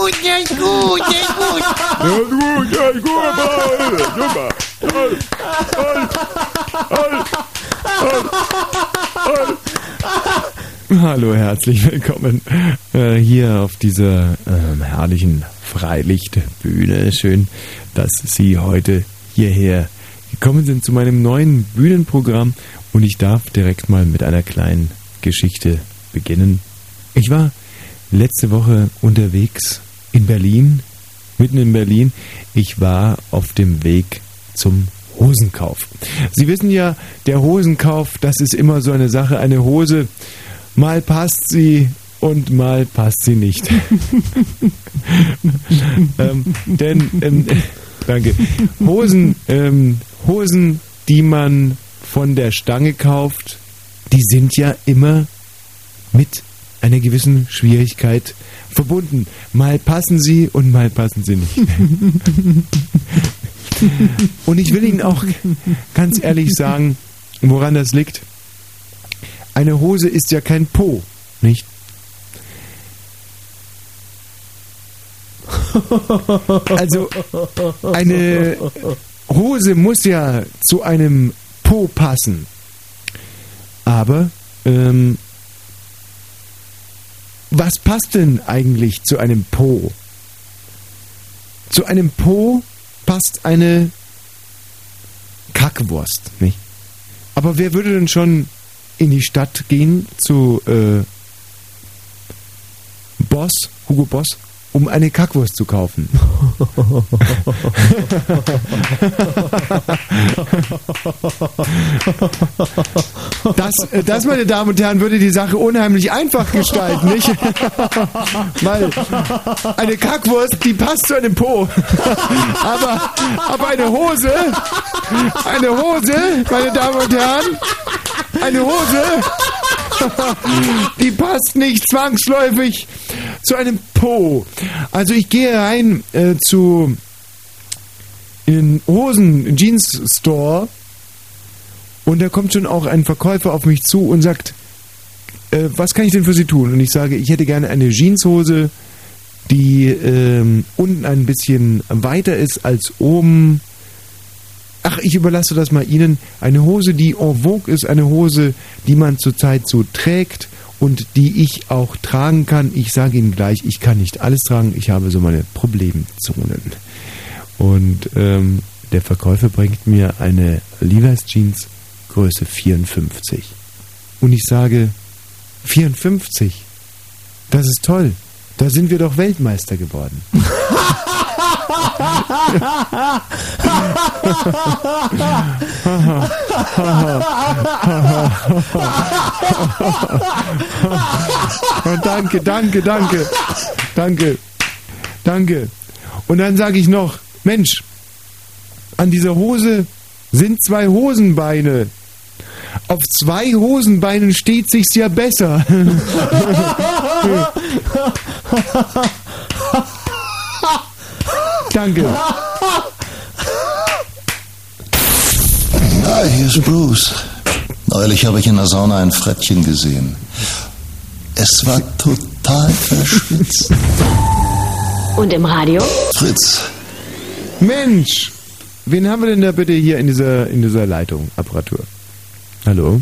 Gut, gut, ja, gut, ja, gut. Ja, gut, ja, gut, super. Toll, toll, toll, toll, toll. Hallo, herzlich willkommen äh, hier auf dieser ähm, herrlichen Freilichtbühne. Schön, dass Sie heute hierher gekommen sind zu meinem neuen Bühnenprogramm und ich darf direkt mal mit einer kleinen Geschichte beginnen. Ich war letzte Woche unterwegs in Berlin, mitten in Berlin. Ich war auf dem Weg zum Hosenkauf. Sie wissen ja, der Hosenkauf, das ist immer so eine Sache. Eine Hose, mal passt sie und mal passt sie nicht. ähm, denn, ähm, danke. Hosen, ähm, Hosen, die man von der Stange kauft, die sind ja immer mit einer gewissen Schwierigkeit verbunden. Mal passen sie und mal passen sie nicht. und ich will Ihnen auch ganz ehrlich sagen, woran das liegt. Eine Hose ist ja kein Po, nicht? Also eine Hose muss ja zu einem Po passen. Aber ähm, was passt denn eigentlich zu einem Po? Zu einem Po passt eine Kackwurst, nicht? Aber wer würde denn schon in die Stadt gehen zu äh, Boss, Hugo Boss, um eine Kackwurst zu kaufen? Das, äh, das, meine Damen und Herren, würde die Sache unheimlich einfach gestalten, nicht? Weil eine Kackwurst, die passt zu einem Po. Aber, aber eine Hose, eine Hose, meine Damen und Herren, eine Hose, die passt nicht zwangsläufig zu einem Po. Also ich gehe rein äh, zu in Hosen Jeans Store und da kommt schon auch ein Verkäufer auf mich zu und sagt, äh, was kann ich denn für Sie tun? Und ich sage, ich hätte gerne eine Jeanshose, die ähm, unten ein bisschen weiter ist als oben. Ach, ich überlasse das mal Ihnen. Eine Hose, die en vogue ist, eine Hose, die man zurzeit so trägt und die ich auch tragen kann. Ich sage Ihnen gleich, ich kann nicht alles tragen, ich habe so meine Problemzonen. Und ähm, der Verkäufer bringt mir eine Levi's Jeans Größe 54. Und ich sage, 54? Das ist toll. Da sind wir doch Weltmeister geworden. danke, danke, danke. Danke. Danke. Und dann sage ich noch, Mensch, an dieser Hose sind zwei Hosenbeine. Auf zwei Hosenbeinen steht sich's ja besser. Danke. Ja, hier ist Bruce. Neulich habe ich in der Sauna ein Frettchen gesehen. Es war total verschwitzt. Und im Radio? Fritz. Mensch, wen haben wir denn da bitte hier in dieser, in dieser Leitung, Apparatur? Hallo?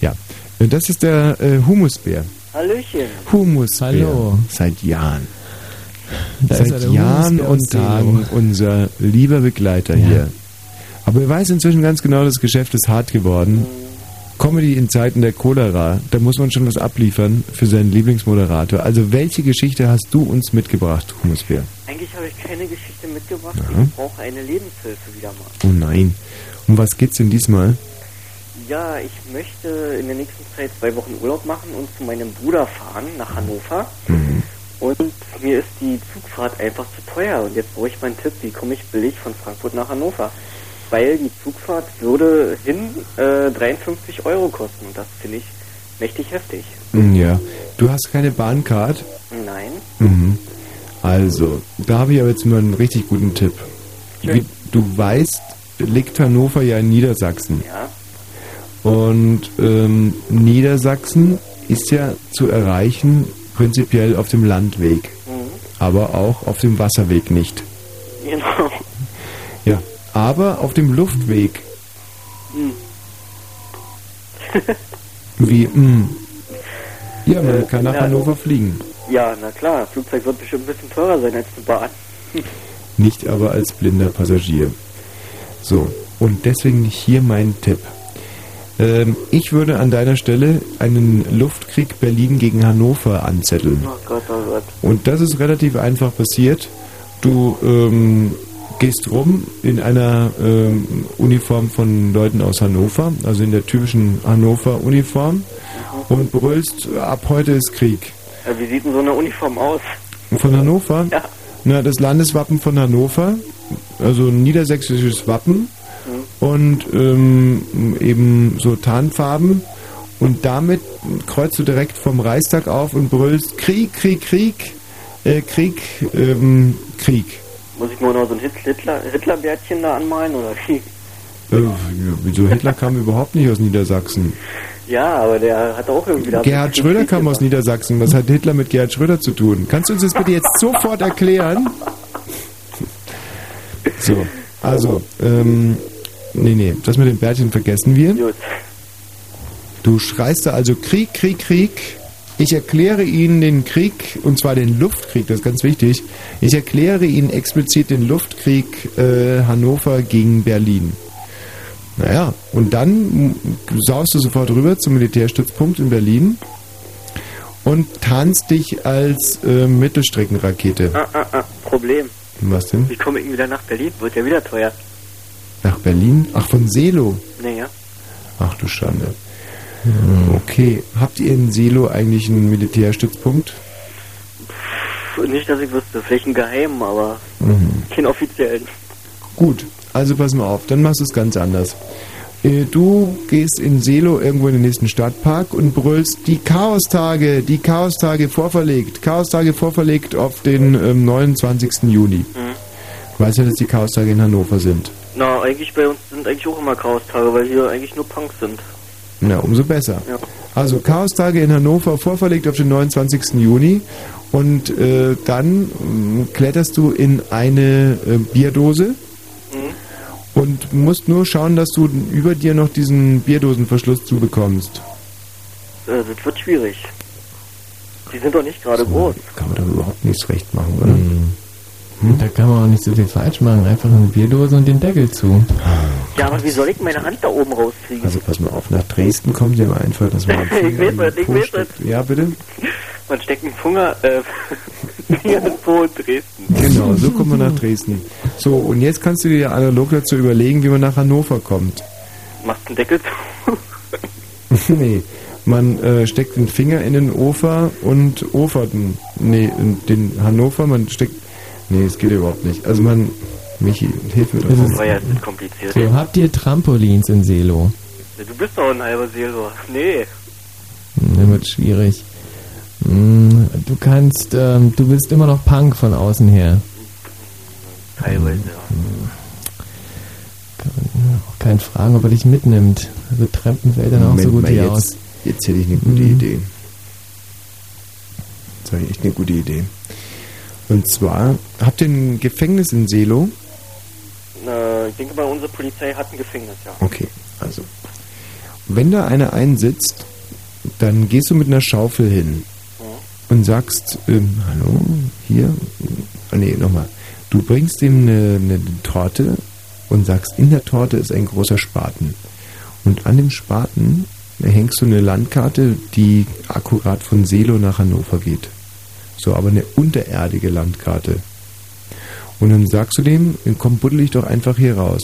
Ja, das ist der äh, Humusbär. Hallöchen. Humusbär. Hallo. Seit Jahren. Da ist Seit Jahren und. Tagen unser lieber Begleiter hier. Aber er weiß inzwischen ganz genau, das Geschäft ist hart geworden. Comedy in Zeiten der Cholera, da muss man schon was abliefern für seinen Lieblingsmoderator. Also welche Geschichte hast du uns mitgebracht, Humusbär? Eigentlich habe ich keine Geschichte mitgebracht. Ja. Ich brauche eine Lebenshilfe wieder mal. Oh nein. Um was geht's denn diesmal? Ja, ich möchte in der nächsten Zeit zwei Wochen Urlaub machen und zu meinem Bruder fahren nach Hannover. Mhm. Und mir ist die Zugfahrt einfach zu teuer. Und jetzt brauche ich meinen Tipp, wie komme ich billig von Frankfurt nach Hannover? Weil die Zugfahrt würde hin äh, 53 Euro kosten. Und das finde ich mächtig heftig. Hm, Ja. Du hast keine Bahncard? Nein. Mhm. Also, da habe ich aber jetzt mal einen richtig guten Tipp. Wie du weißt, liegt Hannover ja in Niedersachsen. Ja. Und ähm, Niedersachsen ist ja zu erreichen prinzipiell auf dem Landweg, Mhm. aber auch auf dem Wasserweg nicht. Genau. Ja, aber auf dem Luftweg, Hm. wie, mh, ja, man Äh, kann nach ja. Hannover fliegen. Ja, na klar. Flugzeug wird bestimmt ein bisschen teurer sein als eine Bahn. nicht aber als blinder Passagier. So, und deswegen hier mein Tipp. Ähm, ich würde an deiner Stelle einen Luftkrieg Berlin gegen Hannover anzetteln. Oh Gott, oh Gott. Und das ist relativ einfach passiert. Du ähm, gehst rum in einer ähm, Uniform von Leuten aus Hannover, also in der typischen Hannover-Uniform, und brüllst, ab heute ist Krieg. Äh, wie sieht denn so eine Uniform aus? Von Hannover? Ja. Na, das Landeswappen von Hannover, also ein niedersächsisches Wappen und ähm, eben so Tarnfarben. Und damit kreuzt du direkt vom Reichstag auf und brüllst Krieg, Krieg, Krieg, äh, Krieg, ähm, Krieg. Muss ich mir noch so ein Hit- Hitler, Hitlerbärtchen da anmalen oder wie? Äh, wieso Hitler kam überhaupt nicht aus Niedersachsen? Ja, aber der hat auch irgendwie da. Gerhard Schröder kam aus Niedersachsen. Was hat Hitler mit Gerhard Schröder zu tun? Kannst du uns das bitte jetzt sofort erklären? So, also, ähm, nee, nee, das mit den Bärtchen vergessen wir. Du schreist da also Krieg, Krieg, Krieg. Ich erkläre Ihnen den Krieg, und zwar den Luftkrieg, das ist ganz wichtig. Ich erkläre Ihnen explizit den Luftkrieg äh, Hannover gegen Berlin. Naja, und dann saust du sofort rüber zum Militärstützpunkt in Berlin und tanzt dich als äh, Mittelstreckenrakete. Ah, ah, ah, Problem. Was denn? Wie komme ich wieder nach Berlin? Wird ja wieder teuer. Nach Berlin? Ach, von Selo. Naja. Ach du Schande. Okay, habt ihr in Selo eigentlich einen Militärstützpunkt? Nicht, dass ich wüsste. Vielleicht einen geheimen, aber Mhm. keinen offiziellen. Gut, also pass mal auf, dann machst du es ganz anders. Äh, Du gehst in Selo irgendwo in den nächsten Stadtpark und brüllst die Chaostage, die Chaostage vorverlegt, Chaostage vorverlegt auf den ähm, 29. Juni. Mhm. Ich weiß ja, dass die Chaostage in Hannover sind. Na, eigentlich bei uns sind eigentlich auch immer Chaos-Tage, weil hier eigentlich nur Punks sind. Na, umso besser. Ja. Also Chaostage in Hannover vorverlegt auf den 29. Juni und äh, dann mh, kletterst du in eine äh, Bierdose Mhm. und musst nur schauen, dass du über dir noch diesen Bierdosenverschluss zubekommst. Äh, das wird schwierig. Die sind doch nicht gerade groß. Kann man doch überhaupt nichts recht machen, oder? Da kann man auch nicht so viel falsch machen. Einfach eine Bierdose und den Deckel zu. Ja, aber wie soll ich meine Hand da oben rauskriegen? Also pass mal auf, nach Dresden kommt dir mal einfach, dass man Ich weiß das, ich weiß das. Ja, bitte? Man steckt einen Finger, äh, Po in Dresden. Genau, so kommt man nach Dresden. So, und jetzt kannst du dir analog dazu überlegen, wie man nach Hannover kommt. Machst den Deckel zu. nee, man äh, steckt den Finger in den Ofer und ofert den, nee, in den Hannover, man steckt, nee, es geht überhaupt nicht. Also man, Michi, hilf mir doch. Das ist- War ja jetzt nicht kompliziert. So, habt ihr Trampolins in Selo? Du bist doch ein halber Seelor. Nee. Hm, Das wird schwierig. Hm, Du kannst, ähm, du bist immer noch Punk von außen her. Teilweise, Auch kein Fragen, ob er dich mitnimmt. Also Treppen fällt dann auch so Moment gut mal, wie jetzt, aus. Jetzt hätte ich eine gute Mhm. Idee. Jetzt habe ich echt eine gute Idee. Und zwar, habt ihr ein Gefängnis in Selo? Äh, ich denke mal, unsere Polizei hat ein Gefängnis, ja. Okay, also. Wenn da einer einsitzt, dann gehst du mit einer Schaufel hin und sagst, ähm, hallo, hier, ah, nee, nochmal. Du bringst ihm eine, eine Torte und sagst, in der Torte ist ein großer Spaten. Und an dem Spaten hängst du eine Landkarte, die akkurat von Selo nach Hannover geht. So, aber eine untererdige Landkarte. Und dann sagst du dem, komm, buddel ich doch einfach hier raus.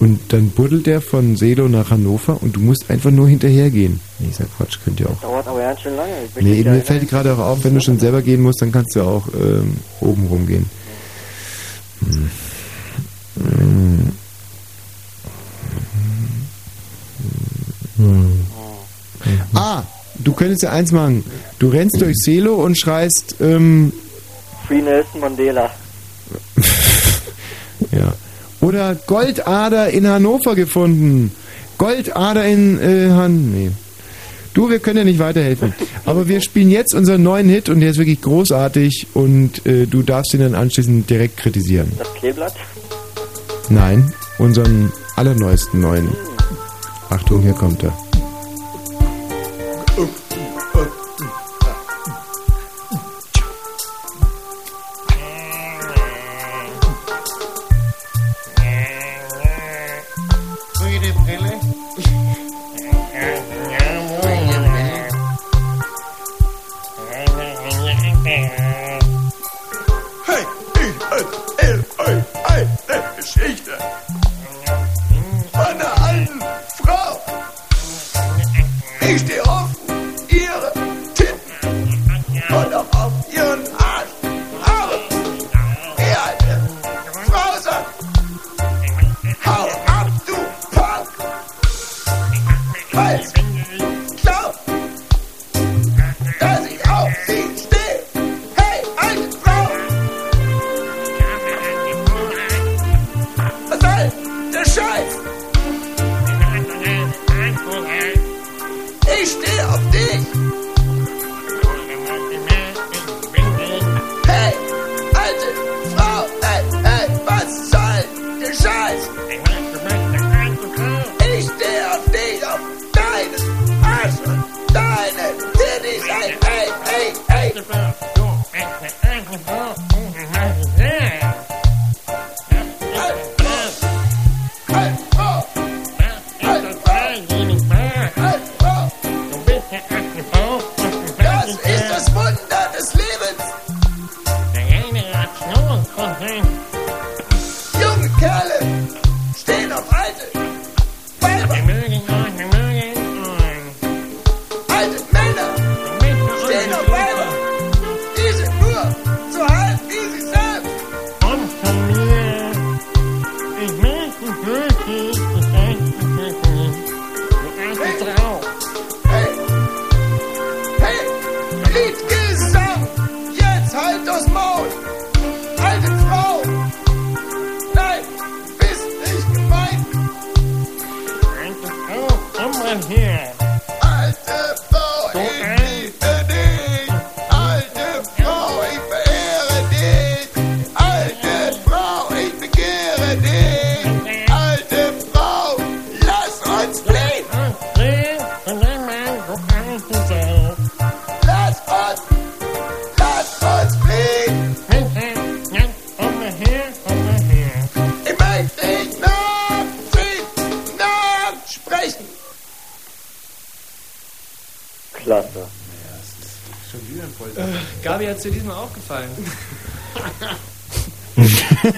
Und dann buddelt der von Selo nach Hannover und du musst einfach nur hinterhergehen. Nee, ich sag Quatsch, könnt ihr auch. Dauert aber ganz schön lange. Nee, mir fällt gerade auch auf, wenn du schon selber gehen musst, dann kannst du auch ähm, oben rumgehen. Hm. Hm. Ah, du könntest ja eins machen. Du rennst durch Selo und schreist, ähm, Free Nelson Mandela. ja. Oder Goldader in Hannover gefunden. Goldader in äh, Han. Nee. Du, wir können ja nicht weiterhelfen. Aber wir spielen jetzt unseren neuen Hit und der ist wirklich großartig und äh, du darfst ihn dann anschließend direkt kritisieren. Das Kleeblatt? Nein, unseren allerneuesten neuen. Achtung, hier kommt er.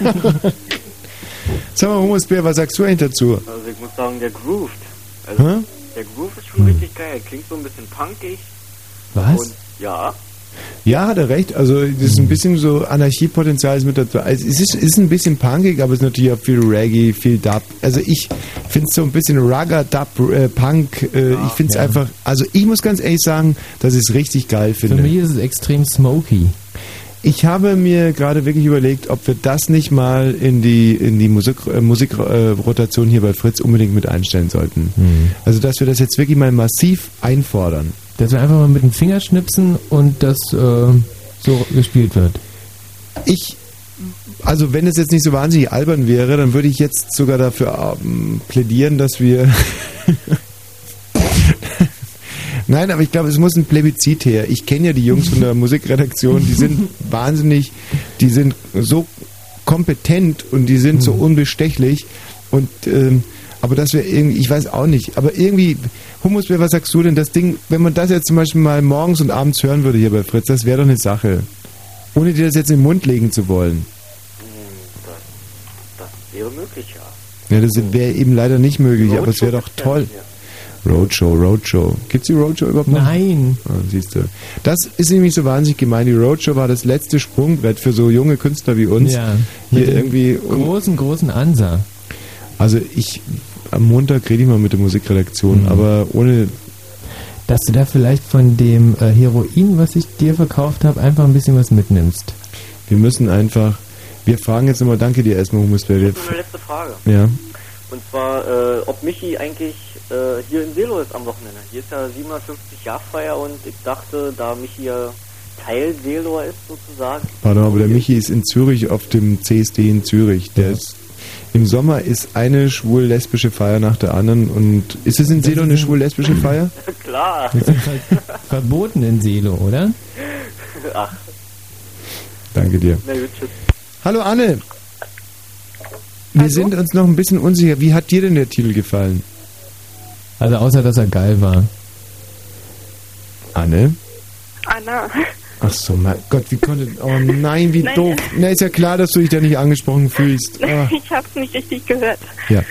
Sag mal, Humusbär, was sagst du eigentlich dazu? Also ich muss sagen, der grooved. Also Hä? der Groove ist schon richtig geil. Klingt so ein bisschen punkig. Was? Und ja, Ja, hat er recht. Also das ist ein bisschen so Anarchiepotenzial ist mit dazu. Also, es ist, ist ein bisschen punkig, aber es ist natürlich auch viel Reggae, viel Dub. Also ich finde es so ein bisschen Rugger, Dub, äh, Punk. Äh, ich finde es ja. einfach. Also ich muss ganz ehrlich sagen, dass ich es richtig geil Für finde. mich ist es extrem smoky. Ich habe mir gerade wirklich überlegt, ob wir das nicht mal in die in die Musik äh, Musikrotation hier bei Fritz unbedingt mit einstellen sollten. Also dass wir das jetzt wirklich mal massiv einfordern. Dass wir einfach mal mit dem Finger schnipsen und das äh, so gespielt wird. Ich, also wenn es jetzt nicht so wahnsinnig albern wäre, dann würde ich jetzt sogar dafür ähm, plädieren, dass wir. Nein, aber ich glaube, es muss ein Plebiszit her. Ich kenne ja die Jungs von der Musikredaktion, die sind wahnsinnig, die sind so kompetent und die sind so unbestechlich und ähm, aber dass wir irgendwie, ich weiß auch nicht, aber irgendwie, Humusbär, was sagst du denn, das Ding, wenn man das jetzt zum Beispiel mal morgens und abends hören würde hier bei Fritz, das wäre doch eine Sache. Ohne dir das jetzt in den Mund legen zu wollen. das wäre möglich, ja. Ja, das wäre eben leider nicht möglich, aber es wäre doch toll. Roadshow, Roadshow. Gibt's die Roadshow überhaupt noch? Nein. Ah, siehst du. Das ist nämlich so wahnsinnig gemein. Die Roadshow war das letzte Sprungbrett für so junge Künstler wie uns. Ja. Hier irgendwie. großen, großen Ansa. Also ich, am Montag rede ich mal mit der Musikredaktion, Mhm. aber ohne, Dass du da vielleicht von dem äh, Heroin, was ich dir verkauft habe, einfach ein bisschen was mitnimmst. wir müssen einfach, wir fragen jetzt immer, danke dir erstmal, Humusbär. Wir, letzte Frage. ja. Und zwar, äh, ob Michi eigentlich äh, hier in Selo ist am Wochenende. Hier ist ja 750 Jahrfeier und ich dachte, da Michi ja Teil Seeloer ist sozusagen. Pardon, aber der Michi ist in Zürich auf dem CSD in Zürich. Der ist, im Sommer ist eine schwul-lesbische Feier nach der anderen und ist es in Selo eine schwul-lesbische Feier? Klar. Das ist halt verboten in Selo, oder? Ach, Danke dir. na gut, tschüss. Hallo Anne. Wir sind uns noch ein bisschen unsicher. Wie hat dir denn der Titel gefallen? Also außer, dass er geil war. Anne? Anna. Ach so, mein Gott, wie konnte... Oh nein, wie Nein. doof. Na, ist ja klar, dass du dich da nicht angesprochen fühlst. Ah, Ich hab's nicht richtig gehört. ja.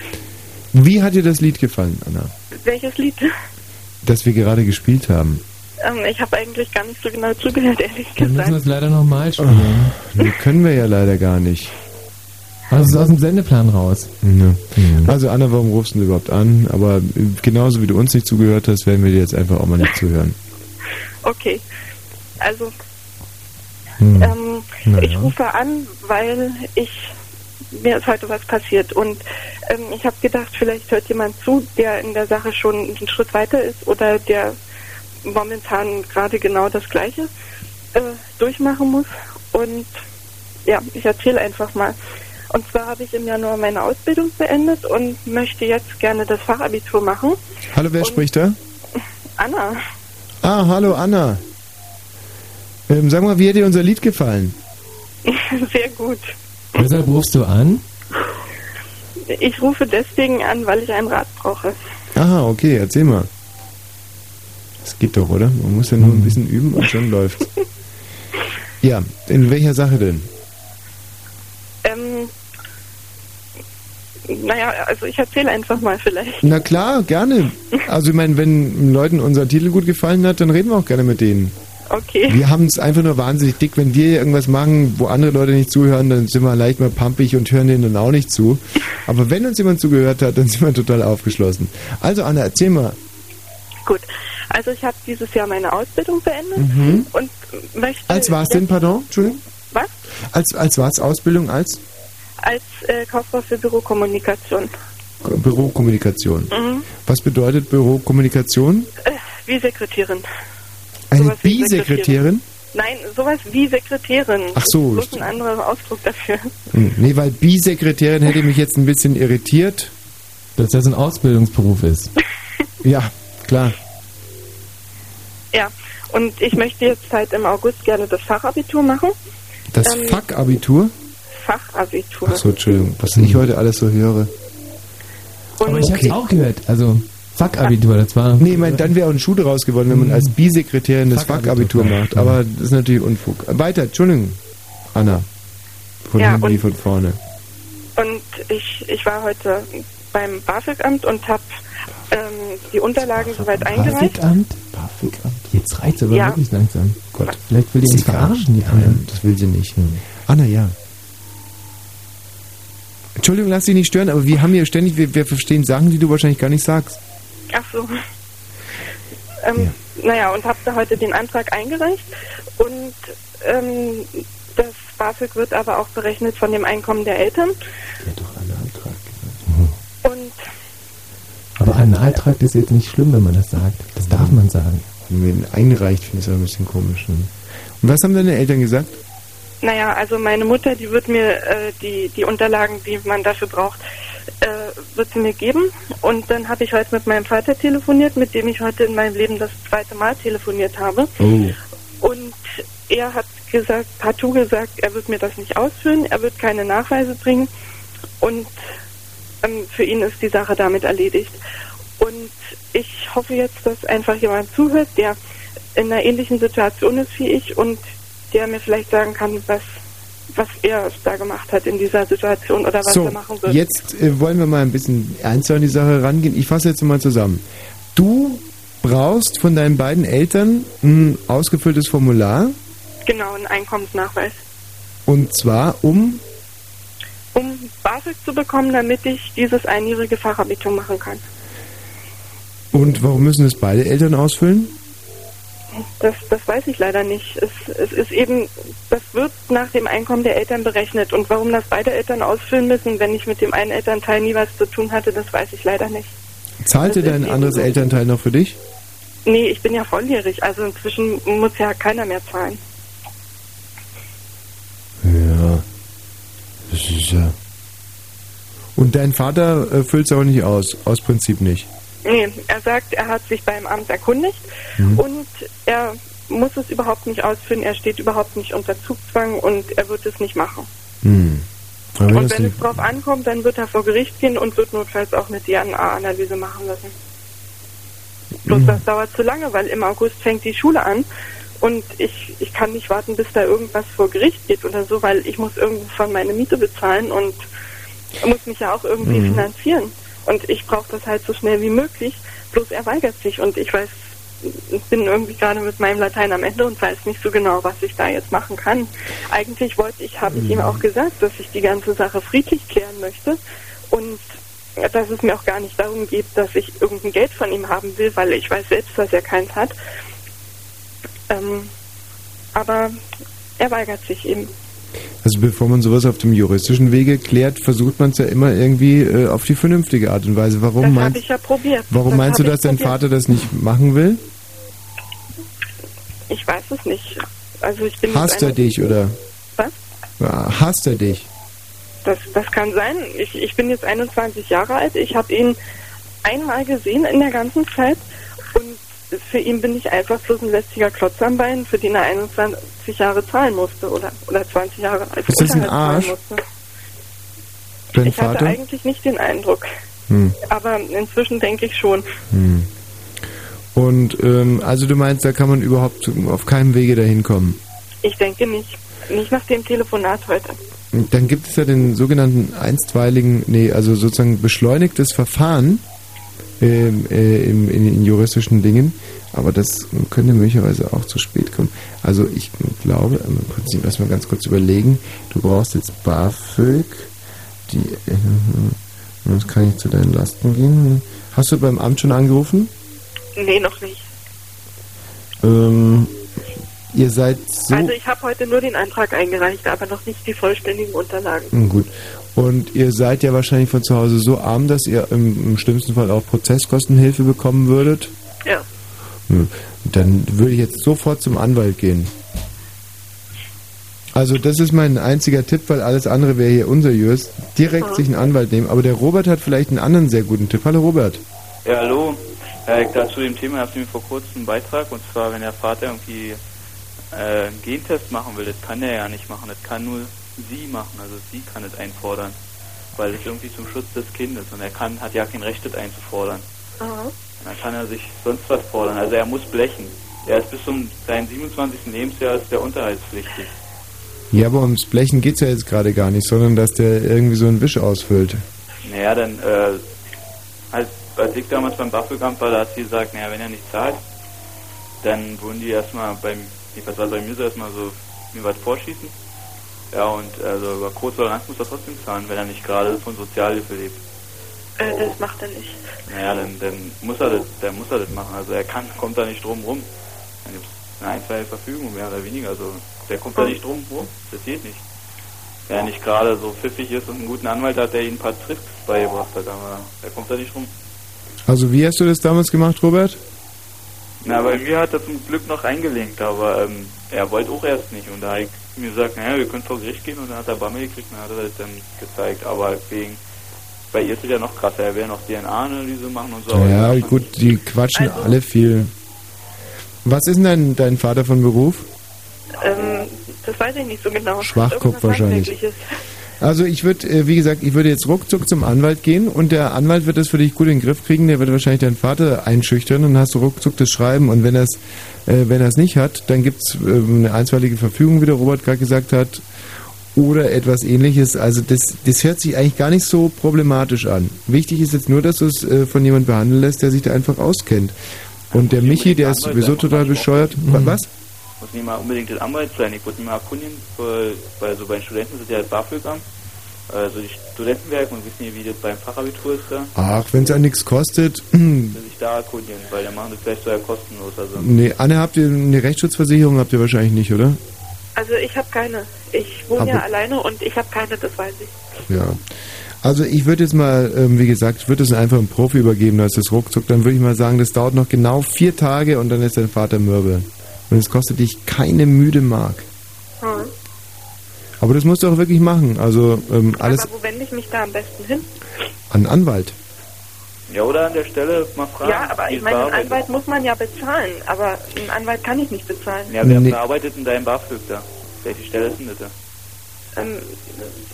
Wie hat dir das Lied gefallen, Anna? Welches Lied? Das wir gerade gespielt haben. Ähm, ich habe eigentlich gar nicht so genau zugehört, ehrlich Dann müssen wir gesagt. es leider nochmal spielen. Nee, können wir ja leider gar nicht. Also aus dem Sendeplan raus. Ja. Also Anna, warum rufst du denn überhaupt an? Aber äh, genauso wie du uns nicht zugehört hast, werden wir dir jetzt einfach auch mal nicht zuhören. Okay. Also, Hm. ähm, Naja. ich rufe an, weil ich mir ist heute was passiert und ähm, ich habe gedacht, vielleicht hört jemand zu, der in der Sache schon einen Schritt weiter ist oder der momentan gerade genau das Gleiche äh, durchmachen muss. Und ja, ich erzähle einfach mal. Und zwar habe ich im Januar meine Ausbildung beendet und möchte jetzt gerne das Fachabitur machen. Hallo, wer spricht da? Anna, Ah, hallo Anna. Ähm, sag mal, wie hat dir unser Lied gefallen? sehr gut. Weshalb rufst du an? Ich rufe deswegen an, weil ich einen Rat brauche. Aha, okay, erzähl mal. Das geht doch, oder? Man muss ja nur ein bisschen üben und schon läuft. Ja, in welcher Sache denn? Ähm, naja, also ich erzähle einfach mal vielleicht. Na klar, gerne. Also ich meine, wenn Leuten unser Titel gut gefallen hat, dann reden wir auch gerne mit denen. Okay. Wir haben es einfach nur wahnsinnig dick. Wenn wir irgendwas machen, wo andere Leute nicht zuhören, dann sind wir leicht mal pumpig und hören denen dann auch nicht zu. Aber wenn uns jemand zugehört hat, dann sind wir total aufgeschlossen. Also Anna, erzähl mal. Gut. Also ich habe dieses Jahr meine Ausbildung beendet Mhm. und möchte... Als was denn, pardon? Entschuldigung? Was? Als, als was? Ausbildung als Als äh, Kauffrau für Bürokommunikation. Bürokommunikation. Mhm. Was bedeutet Bürokommunikation? Äh, wie Sekretärin. Eine Sowas wie Bisekretärin? Nein, sowas wie Sekretärin. Ach so. Bloß ein anderer Ausdruck dafür. Hm, Nee, weil Bisekretärin hätte mich jetzt ein bisschen irritiert. Dass das ein Ausbildungsberuf ist. Ja, klar. Ja, und ich möchte jetzt halt im August gerne das Fachabitur machen. Das Ähm, Fachabitur? Fachabitur. Ach so, Entschuldigung, was ich heute alles so höre. Aber ich hab's auch gehört. Also, Fuck-Abitur, das war... Nee, ich meine, dann wäre auch ein Schuh daraus geworden, wenn man als Bisekretärin das Fachabitur Fachabitur macht. Aber das ist natürlich Unfug. Weiter, Entschuldigung, Anna. Von Ja, hinten wie und- von vorne. Und ich, ich war heute beim BAföG-Amt und habe ähm, die Unterlagen soweit eingereicht. BAföG-Amt? BAföG-Amt. Jetzt reicht's aber Ja. wirklich langsam. Gott, vielleicht will die uns verarschen, die. Nein, das will sie nicht. Anna, ja. Entschuldigung, lass dich nicht stören, aber wir haben hier ständig, wir, wir verstehen Sachen, die du wahrscheinlich gar nicht sagst. Ach so. Ähm, Naja, und habe da heute den Antrag eingereicht. Und ähm, das BAföG wird aber auch berechnet von dem Einkommen der Eltern. Und Aber ein Antrag ist jetzt nicht schlimm, wenn man das sagt. Das darf man sagen. Wenn man ihn einreicht, finde ich es aber ein bisschen komisch. Ne? Und was haben deine Eltern gesagt? Naja, also meine Mutter, die wird mir äh, die, die Unterlagen, die man dafür braucht, äh, wird sie mir geben. Und dann habe ich heute mit meinem Vater telefoniert, mit dem ich heute in meinem Leben das zweite Mal telefoniert habe. Oh. Und er hat gesagt, partout gesagt, er wird mir das nicht ausführen, er wird keine Nachweise bringen und ähm, für ihn ist die Sache damit erledigt. Und ich hoffe jetzt, dass einfach jemand zuhört, der in einer ähnlichen Situation ist wie ich und der mir vielleicht sagen kann, was was er da gemacht hat in dieser Situation oder was so, er machen würde. jetzt äh, wollen wir mal ein bisschen ernster an die Sache rangehen. Ich fasse jetzt mal zusammen. Du brauchst von deinen beiden Eltern ein ausgefülltes Formular Genau, einen Einkommensnachweis. und zwar um Um BAföG zu bekommen, damit ich dieses einjährige Fachabitur machen kann. und warum müssen das beide Eltern ausfüllen? Das, das weiß ich leider nicht. Es, es ist eben, das wird nach dem Einkommen der Eltern berechnet. Und warum das beide Eltern ausfüllen müssen, wenn ich mit dem einen Elternteil nie was zu tun hatte, das weiß ich leider nicht. Zahlte dein anderes. Elternteil noch für dich? Nee, ich bin ja volljährig, also inzwischen muss ja keiner mehr zahlen. Ja. Das ist ja. Und dein Vater äh, füllt es auch nicht aus, aus Prinzip nicht. Nee, er sagt, er hat sich beim Amt erkundigt Mhm. und er muss es überhaupt nicht ausfüllen, er steht überhaupt nicht unter Zugzwang und er wird es nicht machen. Hm. Wenn und wenn es drauf ankommt, dann wird er vor Gericht gehen und wird notfalls auch eine DNA-Analyse machen lassen. Bloß Mhm. das dauert zu lange, weil im August fängt die Schule an und ich, ich kann nicht warten, bis da irgendwas vor Gericht geht oder so, weil ich muss irgendwann meine Miete bezahlen und muss mich ja auch irgendwie Mhm. finanzieren. Und ich brauche das halt so schnell wie möglich, bloß er weigert sich und ich weiß, ich bin irgendwie gerade mit meinem Latein am Ende und weiß nicht so genau, was ich da jetzt machen kann. Eigentlich wollte ich, habe ich ihm auch gesagt, dass ich die ganze Sache friedlich klären möchte und dass es mir auch gar nicht darum geht, dass ich irgendein Geld von ihm haben will, weil ich weiß selbst, dass er keins hat. Ähm, aber er weigert sich eben. Also bevor man sowas auf dem juristischen Wege klärt, versucht man es ja immer irgendwie äh, auf die vernünftige Art und Weise. Warum das meinst, ich ja probiert. warum das meinst du, dass dein probiert. Vater das nicht machen will? Ich weiß es nicht. Also ich bin Hasst er dich oder Was? Ja, hasst er dich? Das, das kann sein. Ich, ich bin jetzt 21 Jahre alt. Ich habe ihn einmal gesehen in der ganzen Zeit und für ihn bin ich einfach bloß ein lästiger Klotz am Bein, für den er 21 Jahre zahlen musste oder, oder 20 Jahre als Ist das ein Arsch? musste. Dein ich hatte Vater? eigentlich nicht den Eindruck. Hm. Aber inzwischen denke ich schon. Hm. Und ähm, also du meinst, da kann man überhaupt auf keinem Wege dahin kommen. Ich denke nicht. Nicht nach dem Telefonat heute. Dann gibt es ja den sogenannten einstweiligen, nee, also sozusagen beschleunigtes Verfahren ähm, äh, im, in, in juristischen Dingen, aber das könnte möglicherweise auch zu spät kommen. Also ich glaube, man könnte sich erstmal ganz kurz überlegen, du brauchst jetzt BAföG, die, äh, das kann ich zu deinen Lasten gehen. Hast du beim Amt schon angerufen? Nee, noch nicht. Ähm, ihr seid so... Also ich habe heute nur den Antrag eingereicht, aber noch nicht die vollständigen Unterlagen. Hm, Gut. Und ihr seid ja wahrscheinlich von zu Hause so arm, dass ihr im, im schlimmsten Fall auch Prozesskostenhilfe bekommen würdet. Ja. Hm. Dann würde ich jetzt sofort zum Anwalt gehen. Also das ist mein einziger Tipp, weil alles andere wäre hier unseriös. Direkt Ja. sich einen Anwalt nehmen. Aber der Robert hat vielleicht einen anderen sehr guten Tipp. Hallo Robert. Ja, hallo. Äh, zu dem Thema habt ihr mir vor kurzem einen Beitrag und zwar, wenn der Vater irgendwie äh, einen Gentest machen will, das kann er ja nicht machen, das kann nur sie machen, also sie kann es einfordern, weil es irgendwie zum Schutz des Kindes und er kann, hat ja kein Recht, das einzufordern. Aha. Dann kann er sich sonst was fordern, also er muss blechen. Er ist bis zum seinem 27. Lebensjahr ist der unterhaltspflichtig. Ja, aber ums Blechen geht's ja jetzt gerade gar nicht, sondern dass der irgendwie so einen Wisch ausfüllt. Naja, dann, äh, als, als ich damals beim BAföG-Amt war, da hat sie gesagt, naja, wenn er nicht zahlt, dann würden die erstmal beim, jedenfalls war bei mir so erstmal so, mir was vorschießen. Ja, und also über kurz oder lang muss er trotzdem zahlen, wenn er nicht gerade von Sozialhilfe lebt. Äh, das macht er nicht. Naja, dann, dann muss er das, dann muss er das machen. Also er kann, kommt da nicht drum rum. Dann gibt es eine einstweilige Verfügung, mehr oder weniger. Also der kommt da nicht drum rum. Das geht nicht. Wenn er nicht gerade so pfiffig ist und einen guten Anwalt hat, der ihm ein paar Tricks beigebracht hat, aber der kommt da nicht rum. Also wie hast du das damals gemacht, Robert? Na, bei mir hat er zum Glück noch eingelenkt, aber ähm, er wollte auch erst nicht. Und da habe ich mir gesagt, naja, wir können vor Gericht gehen und dann hat er Bammel gekriegt und dann hat er das dann gezeigt. Aber wegen, bei ihr ist es ja noch krasser, er will ja noch DNA-Analyse machen und so. Ja, gut, die quatschen Also- alle viel. Was ist denn dein, dein Vater von Beruf? Ähm, das weiß ich nicht so genau. Schwachkopf wahrscheinlich. Also ich würde, äh, wie gesagt, ich würde jetzt ruckzuck zum Anwalt gehen und der Anwalt wird das für dich gut in den Griff kriegen. Der wird wahrscheinlich deinen Vater einschüchtern und dann hast du ruckzuck das Schreiben. Und wenn er es äh, wenn er es nicht hat, dann gibt's äh, eine einstweilige Verfügung, wie der Robert gerade gesagt hat. oder etwas ähnliches. Also das, das hört sich eigentlich gar nicht so problematisch an. Wichtig ist jetzt nur, dass du es äh, von jemandem behandeln lässt, der sich da einfach auskennt. Und der Michi, der ist sowieso total bescheuert. Mhm. Was? Muss nicht mal unbedingt den Anwalt sein. Ich wollte mich mal erkundigen, weil, weil so bei den Studenten sind ja das BAföG-Amt, also die Studentenwerke und wissen nicht, wie das beim Fachabitur ist da. Ach, wenn es ja nichts kostet. Dass ich da erkundigen, weil dann machen das vielleicht sogar kostenlos. Also nee, Anne, habt ihr eine Rechtsschutzversicherung? Habt ihr wahrscheinlich nicht, oder? Also ich habe keine. Ich wohne ja Aber- alleine und ich habe keine, das weiß ich. Ja. Also ich würde jetzt mal, ähm, wie gesagt, ich würde es einfach einem Profi übergeben, da ist das ruckzuck. Dann würde ich mal sagen, das dauert noch genau vier Tage und dann ist dein Vater mürbe. Und es kostet dich keine müde Mark. Hm. Aber das musst du auch wirklich machen. Also ähm, alles Aber wo wende ich mich da am besten hin? an Anwalt. Ja, oder an der Stelle mal fragen. ja, aber ich meine, einen Anwalt muss man ja bezahlen, aber einen Anwalt kann ich nicht bezahlen. Ja, wer Nee. bearbeitet denn dein BAföG da? Welche Stelle ist denn das da? Ähm,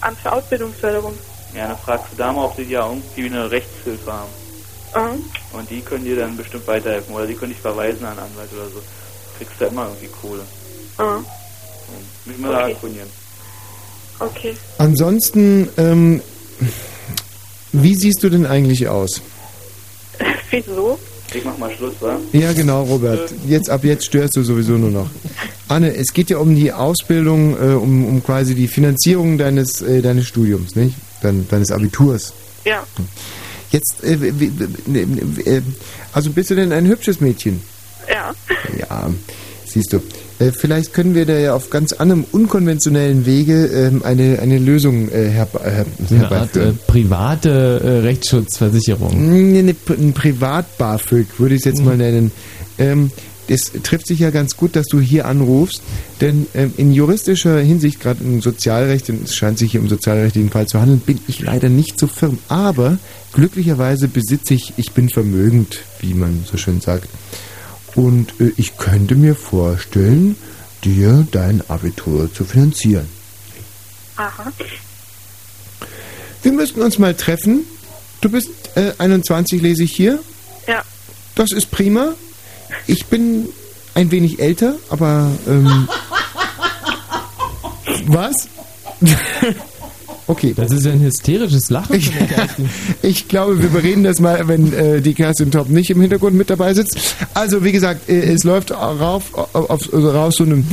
Amt für Ausbildungsförderung. Ja, dann fragst du da mal, ob die ja irgendwie eine Rechtshilfe haben. Mhm. Und die können dir dann bestimmt weiterhelfen. Oder die können dich verweisen an einen Anwalt oder so. Kriegst du immer irgendwie Kohle. Mhm. Müssen wir da Okay. erkundigen. Okay. Ansonsten, ähm, wie siehst du denn eigentlich aus? Wieso? Ich mach mal Schluss, wa? Ja, genau, Robert. Jetzt ab jetzt störst du sowieso nur noch. Anne, es geht ja um die Ausbildung, äh, um, um quasi die Finanzierung deines, äh, deines Studiums, nicht? Dein, deines Abiturs. Ja. Jetzt, äh, äh, also bist du denn ein hübsches Mädchen? Ja. Ja, siehst du. Äh, vielleicht können wir da ja auf ganz anderem unkonventionellen Wege ähm, eine, eine Lösung äh, herbe her So eine Art äh, herbeiführen. private äh, Rechtsschutzversicherung. Nee, ne, ein Privat-BAföG würde ich es jetzt mal nennen. Ähm, es trifft sich ja ganz gut, dass du hier anrufst, denn ähm, in juristischer Hinsicht, gerade im Sozialrecht, denn es scheint sich hier um sozialrechtlichen Fall zu handeln, bin ich leider nicht so firm. Aber glücklicherweise besitze ich, ich bin vermögend, wie man so schön sagt. Und äh, ich könnte mir vorstellen, dir dein Abitur zu finanzieren. Aha. Wir müssten uns mal treffen. Du bist äh, 21, lese ich hier. Ja. Das ist prima. Ich bin ein wenig älter, aber ähm, was? okay. Das ist ja ein hysterisches Lachen. Ich, ich glaube, wir bereden das mal, wenn äh, die Kerstin Top nicht im Hintergrund mit dabei sitzt. Also, wie gesagt, äh, es läuft rauf, auf, auf, raus so ein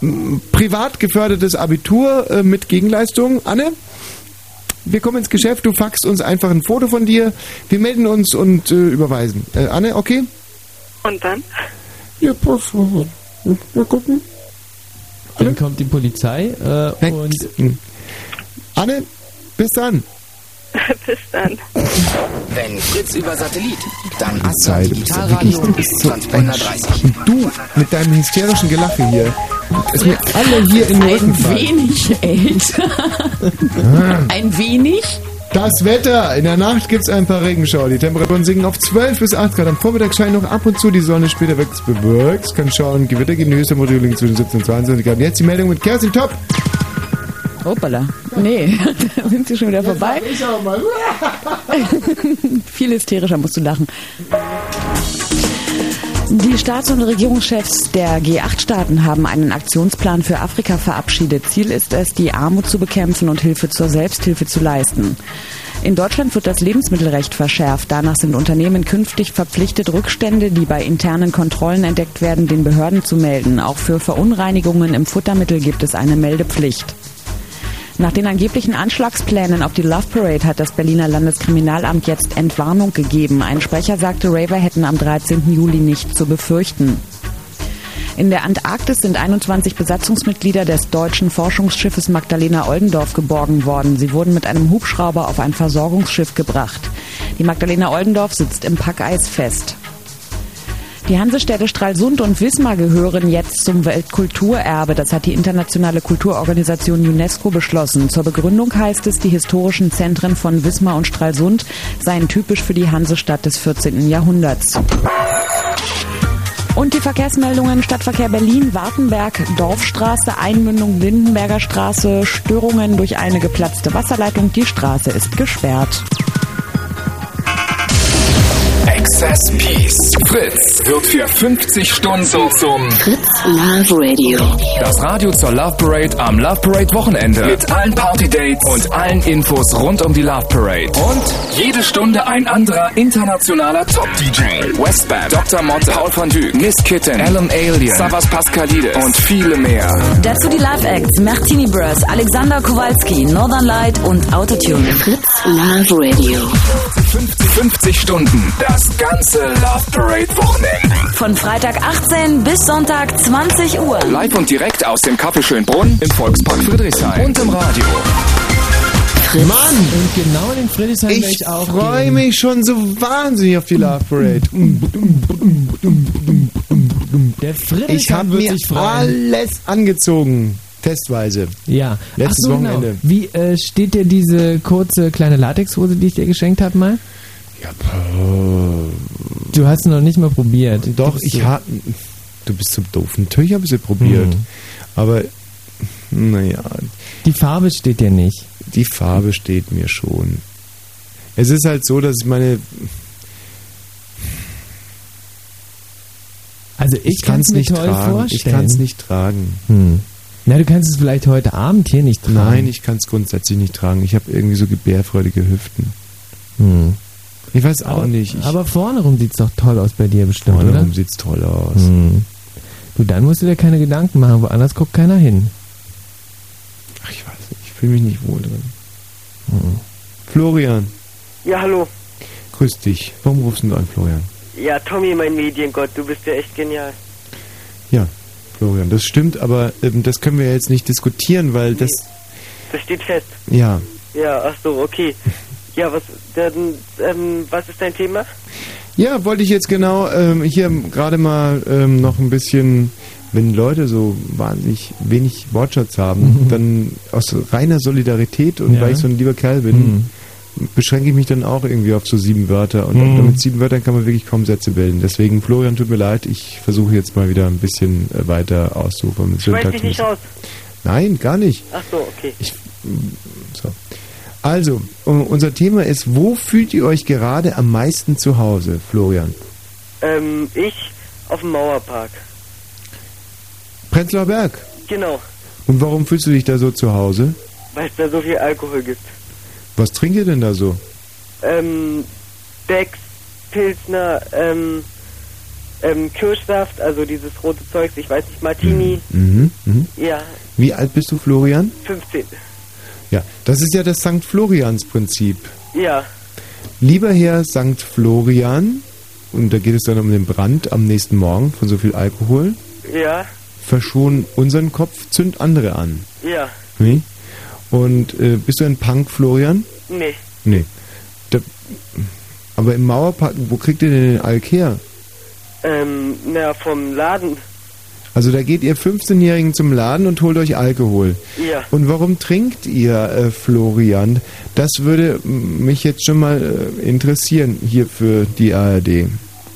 mm, privat gefördertes Abitur äh, mit Gegenleistung. Anne? Wir kommen ins Geschäft, du faxst uns einfach ein Foto von dir, wir melden uns und äh, überweisen. Äh, Anne, okay? Und dann? Ja, pass mal. Mal gucken. Dann kommt die Polizei äh, und Anne, bis dann. Bis dann. Wenn Fritz über Satellit, dann Astra Digitalradio ein 2030. Und du mit deinem hysterischen Gelache hier. Es mir alle hier in den Rücken Ein wenig älter. Ah. Ein wenig? Das Wetter. In der Nacht gibt es ein paar Regenschauer. Die Temperaturen sinken auf 12 bis 8 Grad. Am Vormittag scheint noch ab und zu die Sonne. Später wird es bewölkt. Es kann schauen. Gewitter gehen. Die höchste liegt zwischen 17 und 22 Grad. Jetzt die Meldung mit Kerstin Top. Hoppala. Nee, da sind sie schon wieder vorbei. Viel hysterischer musst du lachen. Die Staats- und Regierungschefs der G8-Staaten haben einen Aktionsplan für Afrika verabschiedet. Ziel ist es, die Armut zu bekämpfen und Hilfe zur Selbsthilfe zu leisten. In Deutschland wird das Lebensmittelrecht verschärft. Danach sind Unternehmen künftig verpflichtet, Rückstände, die bei internen Kontrollen entdeckt werden, den Behörden zu melden. Auch für Verunreinigungen im Futtermittel gibt es eine Meldepflicht. Nach den angeblichen Anschlagsplänen auf die Love Parade hat das Berliner Landeskriminalamt jetzt Entwarnung gegeben. Ein Sprecher sagte, Raver hätten am 13. Juli nicht zu befürchten. In der Antarktis sind 21 Besatzungsmitglieder des deutschen Forschungsschiffes Magdalena Oldendorf geborgen worden. Sie wurden mit einem Hubschrauber auf ein Versorgungsschiff gebracht. Die Magdalena Oldendorf sitzt im Packeis fest. Die Hansestädte Stralsund und Wismar gehören jetzt zum Weltkulturerbe. Das hat die internationale Kulturorganisation UNESCO beschlossen. Zur Begründung heißt es, die historischen Zentren von Wismar und Stralsund seien typisch für die Hansestadt des 14. Jahrhunderts. Und die Verkehrsmeldungen Stadtverkehr Berlin, Wartenberg, Dorfstraße, Einmündung Lindenberger Straße, Störungen durch eine geplatzte Wasserleitung. Die Straße ist gesperrt. Success Peace. Fritz wird für 50 Stunden zum Fritz Love Radio. Das Radio zur Love Parade am Love Parade Wochenende. Mit allen Party Dates und allen Infos rund um die Love Parade. Und jede Stunde ein anderer internationaler Top-DJ. Westbam, Dr. Motte, Paul van Dyk, Miss Kitten, Alan Alien, Savas Pascalides und viele mehr. Dazu die Live-Acts Martini Bros, Alexander Kowalski, Northern Light und Autotune. Fritz Love Radio. 50, 50 Stunden. Das ganze Love Parade Wochenende. Von Freitag 18 bis Sonntag 20 Uhr. Live und direkt aus dem Café Schönbrunn im Volkspark Friedrichshain. Und im Radio. Mann! Und genau in den Friedrichshain werde Ich ich auch freue gehen. mich schon so wahnsinnig auf die Love Parade. Der Friedrichshain Ich habe wird mir sich freuen. alles angezogen. Testweise. Ja. Letztes Ach so, genau. Wochenende. Wie äh, steht dir diese kurze kleine Latexhose, die ich dir geschenkt habe mal? Ja, Du hast sie noch nicht mal probiert. Doch, ich habe. Du bist so doof. Natürlich habe ich sie probiert. Hm. Aber, naja, Die Farbe steht dir nicht. die Farbe steht mir schon. Es ist halt so, dass meine. Also ich, Ich kann es mir nicht toll tragen. vorstellen. Ich kann es nicht tragen. Hm. Na, du kannst es vielleicht heute Abend hier nicht tragen. Nein, ich kann es grundsätzlich nicht tragen. Ich habe irgendwie so gebärfreudige Hüften. Hm. Ich weiß auch aber, nicht. Ich, aber vorne rum sieht's doch toll aus bei dir bestimmt, vorne oder? rum sieht's toll aus. Hm. Du, dann musst du dir keine Gedanken machen, woanders guckt keiner hin. Ach, ich weiß nicht. Ich fühle mich nicht wohl drin. Hm. Florian, Ja, hallo. grüß dich. Warum rufst du an, Florian? Ja, Tommy, mein Mediengott, du bist ja echt genial. Ja, Florian, das stimmt, aber ähm, das können wir jetzt nicht diskutieren, weil das. Das steht fest. Ja, Ja, ach so, okay. Ja, was, dann, ähm, was ist dein Thema? Ja, wollte ich jetzt genau ähm, hier gerade mal ähm, noch ein bisschen, wenn Leute so wahnsinnig wenig Wortschatz haben, dann aus reiner Solidarität und Ja. weil ich so ein lieber Kerl bin, beschränke ich mich dann auch irgendwie auf so sieben Wörter. Und Mhm. mit sieben Wörtern kann man wirklich kaum Sätze bilden. Deswegen, Florian, tut mir leid, ich versuche jetzt mal wieder ein bisschen äh, weiter auszuholen Schmeiß dich nicht raus. Nein, gar nicht. Ach so, okay. So. Also, unser Thema ist, wo fühlt ihr euch gerade am meisten zu Hause, Florian? Ähm, ich auf dem Mauerpark. Prenzlauer Berg. Genau, Und warum fühlst du dich da so zu Hause? weil es da so viel Alkohol gibt. Was trinkt ihr denn da so? Ähm, Becks, Pilsner, ähm, ähm, Kirschsaft, also dieses rote Zeugs, ich weiß nicht, Martini. Mhm, mhm. Ja, Wie alt bist du, Florian? 15. Ja, das ist ja das St. Florians-Prinzip. Ja, Lieber Herr St. Florian, und da geht es dann um den Brand am nächsten Morgen von so viel Alkohol, ja, verschon unseren Kopf, zünd andere an. ja, Nee? Und äh, bist du ein Punk, Florian? nee. Nee. Da, aber im Mauerpark, wo kriegt ihr denn den Alk her? Ähm, na, vom Laden. Also da geht ihr 15-Jährigen zum Laden und holt euch Alkohol. Ja. Und warum trinkt ihr, äh, Florian? Das würde mich jetzt schon mal äh, interessieren hier für die ARD.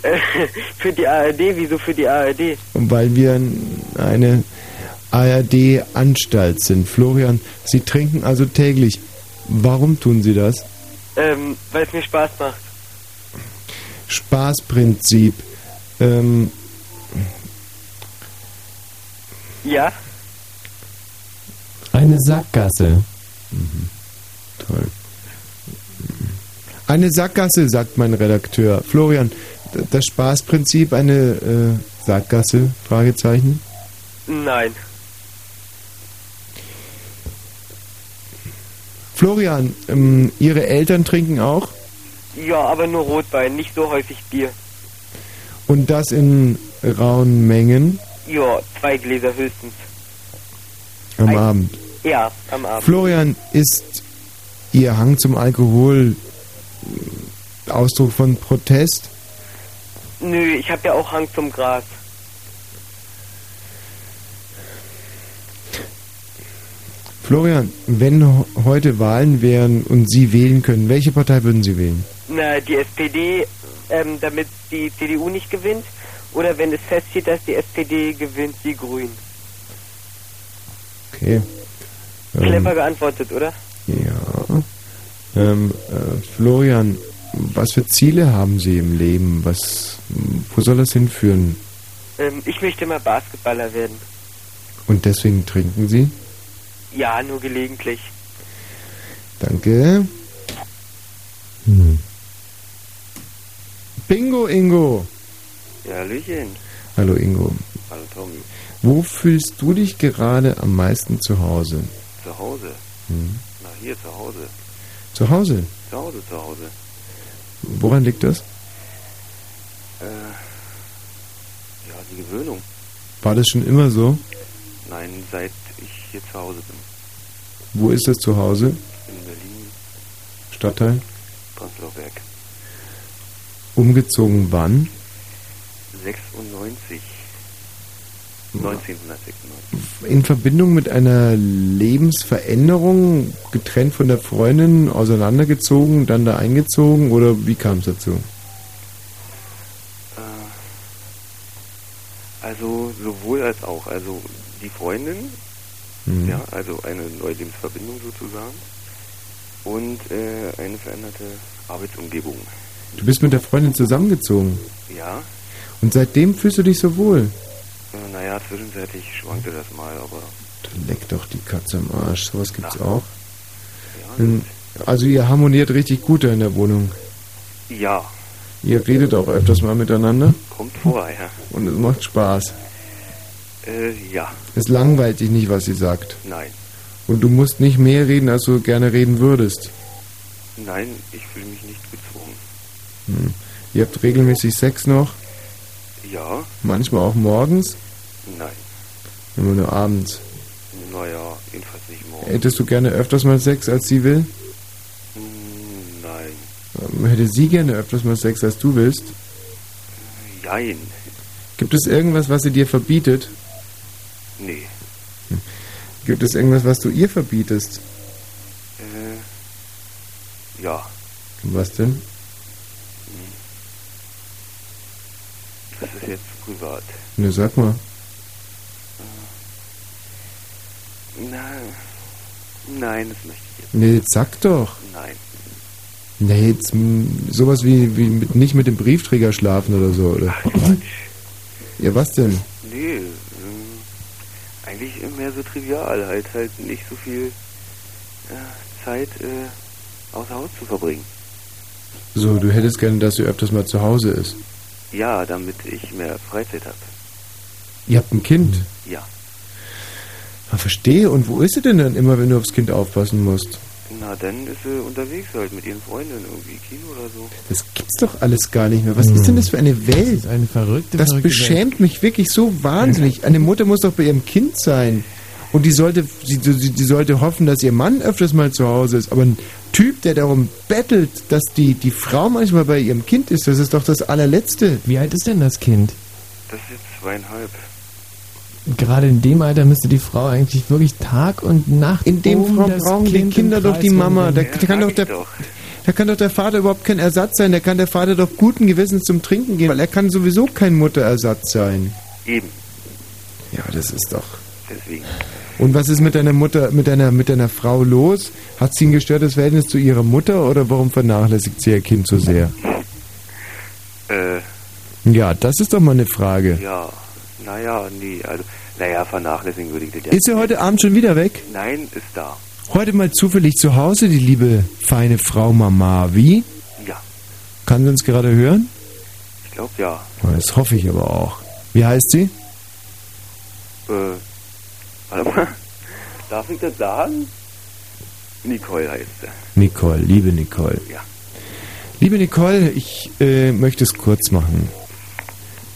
Für die ARD, wieso für die ARD? Weil wir n- eine ARD-Anstalt sind. Florian, Sie trinken also täglich. Warum tun Sie das? Ähm, weil es mir Spaß macht. Spaßprinzip. Ähm, Ja? Eine Sackgasse. Toll. Eine Sackgasse, sagt mein Redakteur. Florian, das Spaßprinzip eine äh, Sackgasse? Fragezeichen. Nein. Florian, ähm, Ihre Eltern trinken auch Ja, aber nur Rotwein, nicht so häufig Bier. und das in rauen Mengen Ja, zwei Gläser höchstens. am Ein- Abend. Ja, am Abend. Florian, ist Ihr Hang zum Alkohol äh, Ausdruck von Protest? Nö, ich habe ja auch Hang zum Gras. Florian, wenn heute Wahlen wären und Sie wählen können, welche Partei würden Sie wählen? Na, die SPD, ähm, damit die CDU nicht gewinnt. Oder wenn es feststeht, dass die SPD gewinnt, die Grünen. Okay. Ähm, Clever geantwortet, oder? Ja. Ähm, äh, Florian, was für Ziele haben Sie im Leben? Was, wo soll das hinführen? Ähm, ich möchte mal Basketballer werden. Und deswegen trinken Sie? Ja, nur gelegentlich. Danke. Hm. Bingo, Ingo. Ja, Hallöchen. Hallo, Ingo. Hallo, Tommy. Wo fühlst du dich gerade am meisten zu Hause? Zu Hause? Hm. Na, hier, zu Hause. Zu Hause? Zu Hause, zu Hause. Woran liegt das? Äh, ja, die Gewöhnung. War das schon immer so? Nein, seit ich hier zu Hause bin. Wo ist das zu Hause? In Berlin, Stadtteil? Prenzlauer Berg. Umgezogen wann? 96. 1996. In Verbindung mit einer Lebensveränderung, getrennt von der Freundin, auseinandergezogen, dann da eingezogen oder wie kam es dazu? Also sowohl als auch. Also die Freundin, Mhm. ja, also eine neue Lebensverbindung sozusagen und äh, eine veränderte Arbeitsumgebung. Du bist mit der Freundin zusammengezogen Ja, und seitdem fühlst du dich so wohl. äh, naja, zwischenzeitlich schwankte das mal, aber Dann leck doch die Katze am Arsch, sowas gibt's auch. Hm, Also ihr harmoniert richtig gut da in der Wohnung. ja, Ihr redet auch öfters mal miteinander kommt vor, ja. und es macht Spaß. Äh, ja, Es langweilt dich nicht, was sie sagt. nein, Und du musst nicht mehr reden, als du gerne reden würdest. nein, ich fühle mich nicht gezwungen. Hm. Ihr habt regelmäßig Sex noch, Ja, manchmal auch morgens, nein, immer nur abends. naja, jedenfalls nicht morgen. Hättest du gerne öfters mal Sex, als sie will? Hm, Nein, Ähm, Hätte sie gerne öfters mal Sex, als du willst? jein, Gibt es irgendwas, was sie dir verbietet? Nee, Gibt es irgendwas, was du ihr verbietest? äh, ja, Was denn? das ist jetzt privat. Ne, sag mal. Nein, nein, das möchte ich jetzt. Ne, jetzt sag doch. Nein, Ne, jetzt sowas wie, wie mit, nicht mit dem Briefträger schlafen oder so, oder? Ja, was denn? nee, eigentlich mehr so trivial, halt, halt nicht so viel äh, Zeit äh, außer Haus zu verbringen. So, du hättest gerne, dass sie öfters mal zu Hause ist. Ja, damit ich mehr Freizeit habe. Ihr habt ein Kind. Ja. Ah, verstehe. Und wo ist sie denn dann immer, wenn du aufs Kind aufpassen musst? Na, dann ist sie unterwegs halt mit ihren Freundinnen irgendwie Kino oder so. Das gibt's doch alles gar nicht mehr. Was ist denn das für eine Welt? Das ist eine verrückte, Das verrückte beschämt Welt. mich wirklich so wahnsinnig. Eine Mutter muss doch bei ihrem Kind sein. Und die sollte, sie, sie, die sollte hoffen, dass ihr Mann öfters mal zu Hause ist. Aber ein Typ, der darum bettelt, dass die, die Frau manchmal bei ihrem Kind ist, das ist doch das allerletzte. Wie alt ist denn das Kind? Das ist jetzt zweieinhalb. Gerade in dem Alter müsste die Frau eigentlich wirklich Tag und Nacht In dem um Frau brauchen die Kind Kinder doch die Mama. Da, da kann doch der, da kann doch der Vater überhaupt kein Ersatz sein. Da kann der Vater doch guten Gewissens zum Trinken gehen, weil er kann sowieso kein Mutterersatz sein. Eben, Ja, das ist doch. deswegen. Und was ist mit deiner Mutter, mit deiner, mit deiner Frau los? Hat sie ein gestörtes Verhältnis zu ihrer Mutter oder warum vernachlässigt sie ihr Kind so sehr? Äh, Ja, das ist doch mal eine Frage. ja, naja, nee, also, naja, vernachlässigen würde ich das ja. Ist sie heute Abend schon wieder weg? Nein, ist da. Heute mal zufällig zu Hause, die liebe feine Frau Mama. Wie? Ja, Kann sie uns gerade hören? ich glaube ja. Das hoffe ich aber auch. Wie heißt sie? Äh, warte mal. Darf ich das sagen? Nicole heißt sie. Nicole, liebe Nicole. Ja. Liebe Nicole, ich äh, möchte es kurz machen.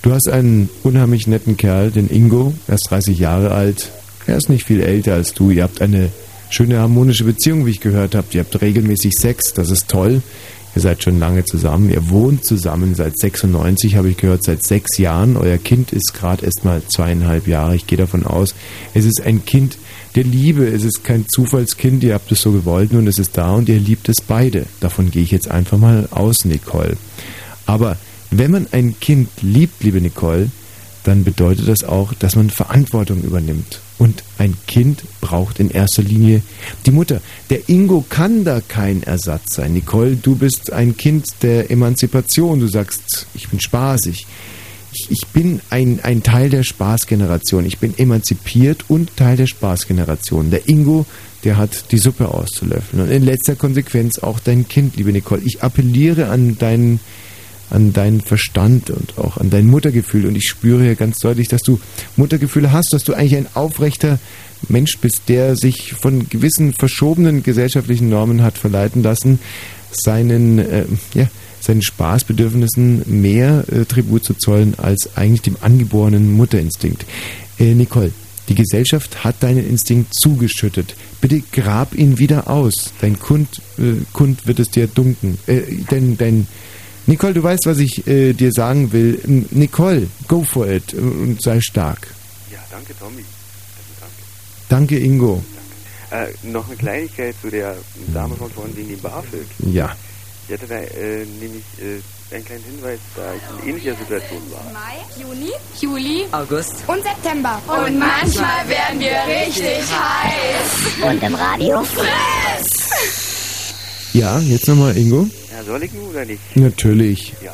Du hast einen unheimlich netten Kerl, den Ingo. Er ist 30 Jahre alt. Er ist nicht viel älter als du. Ihr habt eine schöne harmonische Beziehung, wie ich gehört habe. Ihr habt regelmäßig Sex, das ist toll. Ihr seid schon lange zusammen. Ihr wohnt zusammen seit 96, habe ich gehört, seit sechs Jahren. Euer Kind ist gerade erst mal zweieinhalb Jahre. Ich gehe davon aus, es ist ein Kind der Liebe. Es ist kein Zufallskind. Ihr habt es so gewollt und es ist da und ihr liebt es beide. Davon gehe ich jetzt einfach mal aus, Nicole. Aber wenn man ein Kind liebt, liebe Nicole, dann bedeutet das auch, dass man Verantwortung übernimmt. Und ein Kind braucht in erster Linie die Mutter. Der Ingo kann da kein Ersatz sein. Nicole, du bist ein Kind der Emanzipation. Du sagst, ich bin spaßig. Ich, ich bin ein, ein Teil der Spaßgeneration. Ich bin emanzipiert und Teil der Spaßgeneration. Der Ingo, der hat die Suppe auszulöffeln. Und in letzter Konsequenz auch dein Kind, liebe Nicole. Ich appelliere an deinen an deinen Verstand und auch an dein Muttergefühl. Und ich spüre hier ganz deutlich, dass du Muttergefühle hast, dass du eigentlich ein aufrechter Mensch bist, der sich von gewissen verschobenen gesellschaftlichen Normen hat verleiten lassen, seinen, äh, ja, seinen Spaßbedürfnissen mehr äh, Tribut zu zollen als eigentlich dem angeborenen Mutterinstinkt. Äh, Nicole, die Gesellschaft hat deinen Instinkt zugeschüttet. Bitte grab ihn wieder aus. Dein Kund, äh, Kund wird es dir dunken. Äh, dein, dein, Nicole, du weißt, was ich äh, dir sagen will. Nicole, go for it und sei stark. Ja, danke, Tommy. Danke, Ingo. Äh, noch eine Kleinigkeit zu der Dame von vorhin wegen dem BAföG. Ja. Ich hatte da äh, nämlich äh, einen kleinen Hinweis, da ich in ähnlicher Situation war. Mai, Juni, Juli, August und September. Und manchmal werden wir richtig heiß. Und im Radio? Friss! Ja, jetzt nochmal, Ingo. Ja, soll ich nun oder nicht? Natürlich. Ja.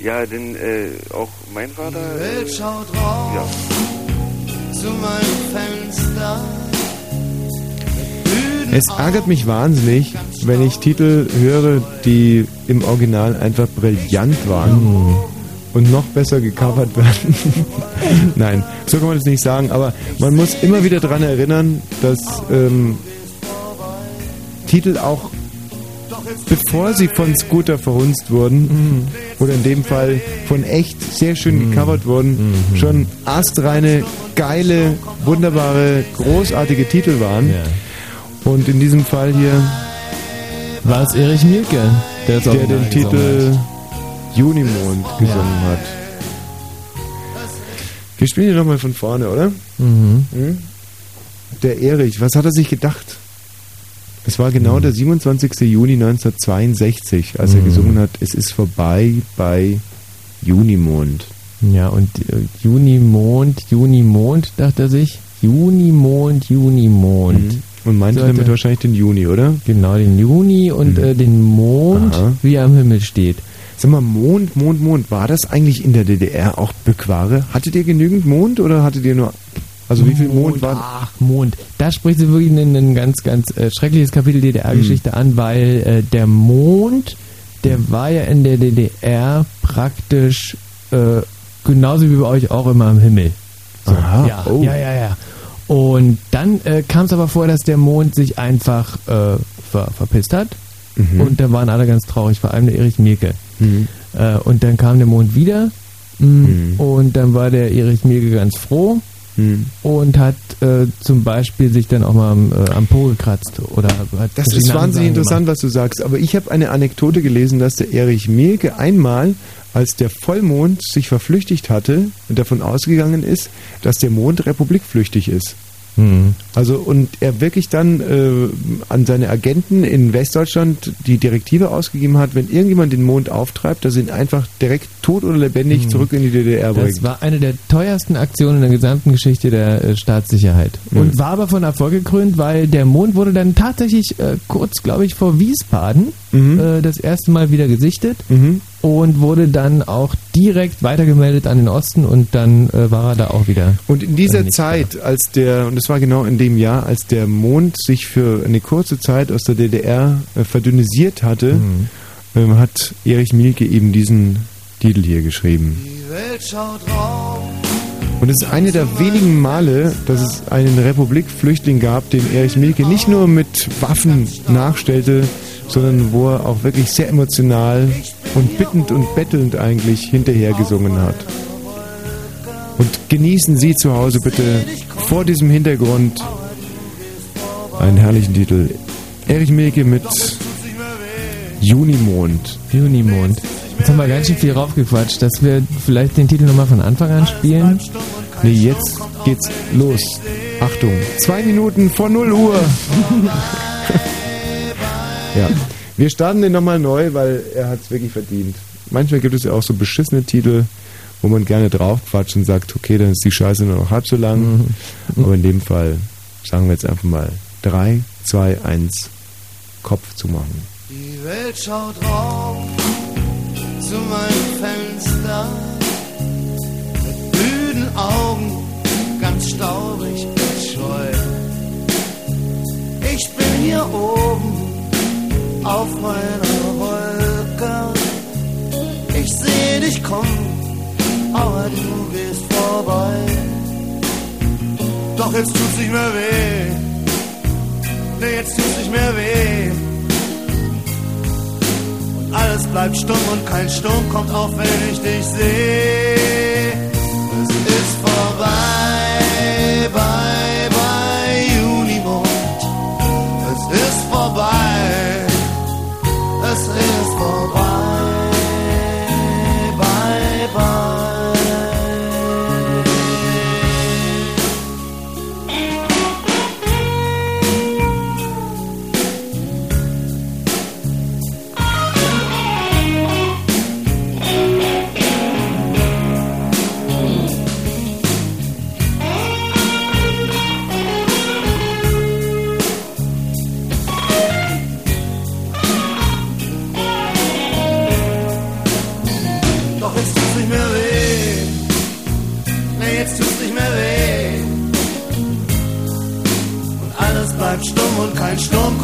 Ja, denn äh, auch mein Vater. Die Welt Äh, schaut raus ja. zu meinem Fenster. Es ärgert mich wahnsinnig, wenn ich Titel höre, die im Original einfach brillant waren und noch besser gecovert werden. Nein, so kann man das nicht sagen, aber man muss immer wieder daran erinnern, dass ähm, Titel auch bevor sie von Scooter verhunzt wurden, oder in dem Fall von echt sehr schön gecovert wurden, schon astreine, geile, wunderbare, großartige Titel waren. Und in diesem Fall hier war es Erich Mielke, der, der den Titel hat. Junimond gesungen hat. Wir spielen hier nochmal von vorne, oder? Mhm. Hm? Der Erich, was hat er sich gedacht? Es war genau der 27. Juni 1962, als er Mhm. gesungen hat, es ist vorbei bei Junimond. Ja, und äh, Junimond, Junimond, dachte er sich. Junimond, Junimond. Mhm. Und meinte So damit er- wahrscheinlich den Juni, oder? Genau, den Juni und Mhm. äh, den Mond, Aha. wie er am Himmel steht. Sag mal, Mond, Mond, Mond, war das eigentlich in der DDR auch Bückware? Hattet ihr genügend Mond oder hattet ihr nur, also wie viel Mond war? Ach, Mond. Da spricht sie wirklich ein, ein ganz, ganz äh, schreckliches Kapitel DDR-Geschichte Mhm. an, weil äh, der Mond, der war ja in der DDR praktisch äh, genauso wie bei euch auch immer am Himmel. So, Aha, ja, oh. ja, ja, ja. Und dann äh, kam es aber vor, dass der Mond sich einfach äh, ver verpisst hat. Mhm. Und da waren alle ganz traurig, vor allem der Erich Mielke. Mhm. Äh, und dann kam der Mond wieder. Mm, Und dann war der Erich Mielke ganz froh Mhm. und hat äh, zum Beispiel sich dann auch mal am, äh, am Po gekratzt oder hat Das ist wahnsinnig interessant, was du sagst. Aber ich habe eine Anekdote gelesen, dass der Erich Mielke einmal, als der Vollmond sich verflüchtigt hatte davon ausgegangen ist, dass der Mond republikflüchtig ist. Mhm. Also und er wirklich dann äh, an seine Agenten in Westdeutschland die Direktive ausgegeben hat, wenn irgendjemand den Mond auftreibt, dass ihn einfach direkt tot oder lebendig Mhm. zurück in die DDR Das bringt. war eine der teuersten Aktionen in der gesamten Geschichte der äh, Staatssicherheit. Mhm. Und war aber von Erfolg gekrönt, weil der Mond wurde dann tatsächlich äh, kurz, glaube ich, vor Wiesbaden Mhm. äh, das erste Mal wieder gesichtet Mhm. Und wurde dann auch direkt weitergemeldet an den Osten und dann äh, war er da auch wieder. Und in dieser Äh, Zeit, als der, und das war genau in dem Jahr, als der Mond sich für eine kurze Zeit aus der DDR äh, verdünnisiert hatte, Mhm. ähm, hat Erich Mielke eben diesen Titel hier geschrieben. Die Welt schaut raus. Und es ist eine der wenigen Male, dass es einen Republikflüchtling gab, den Erich Mielke nicht nur mit Waffen nachstellte, sondern wo er auch wirklich sehr emotional und bittend und bettelnd eigentlich hinterher gesungen hat. Und genießen Sie zu Hause bitte vor diesem Hintergrund einen herrlichen Titel. Erich Mielke mit Junimond. Junimond. Jetzt haben wir ganz schön viel raufgequatscht, dass wir vielleicht den Titel nochmal von Anfang an spielen. Nee, jetzt geht's los. Achtung, zwei Minuten vor 0 Uhr. ja, wir starten den nochmal neu, weil er hat es wirklich verdient. Manchmal gibt es ja auch so beschissene Titel, wo man gerne draufquatscht und sagt, okay, dann ist die Scheiße nur noch halb so lang. Mhm. Aber in dem Fall sagen wir jetzt einfach mal 3, 2, 1, Kopf zu machen. Die Welt schaut rauf zu meinem Fenster mit müden Augen, ganz staubig und scheu. Ich bin hier oben auf meiner Wolke. Ich sehe dich kommen, aber du gehst vorbei. Doch jetzt tut's nicht mehr weh. Nee, jetzt tut's nicht mehr weh. Und alles bleibt stumm und kein Sturm kommt auf, wenn ich dich sehe. Es ist vorbei,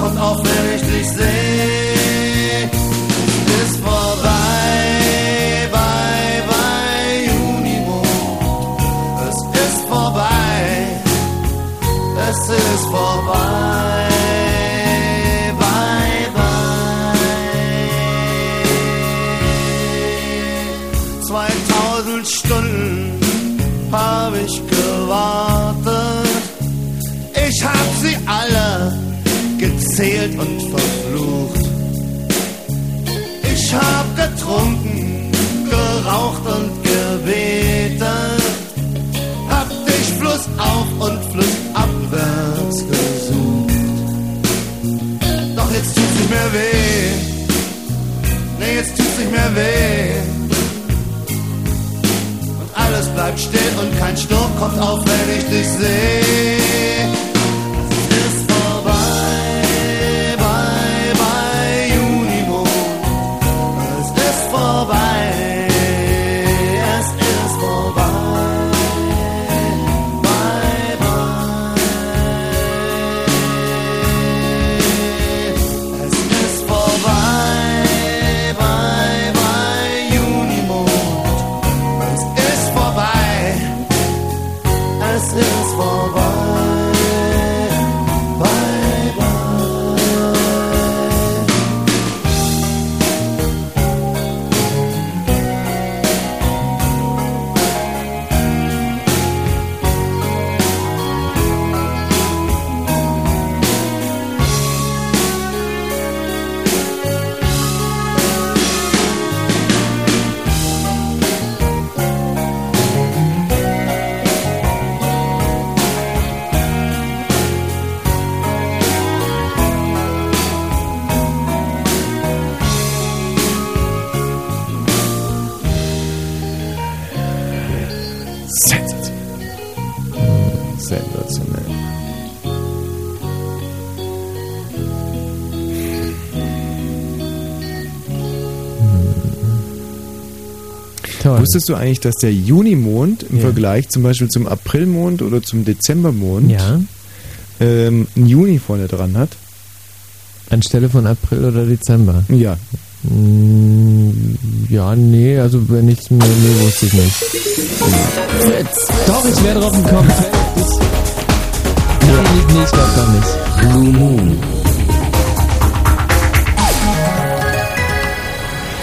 kommt auf, wenn ich dich sehe. Gezählt und verflucht. Ich hab getrunken, geraucht und gebetet. Hab dich flussauf und flussabwärts gesucht. Doch jetzt tut's nicht mehr weh. Nee, jetzt tut's nicht mehr weh. Und alles bleibt still und kein Sturm kommt auf, wenn ich dich sehe. Wusstest du eigentlich, dass der Junimond im Ja. Vergleich zum Beispiel zum Aprilmond oder zum Dezembermond Ja. ähm, ein Juni vorne dran hat? Anstelle von April oder Dezember? Ja. Mm, Ja, nee, also wenn ich mir, nee, wusste ich nicht. Fritz. Doch, ich wäre drauf gekommen. Nee, nee, nee, ich glaube gar nicht. Blue Moon.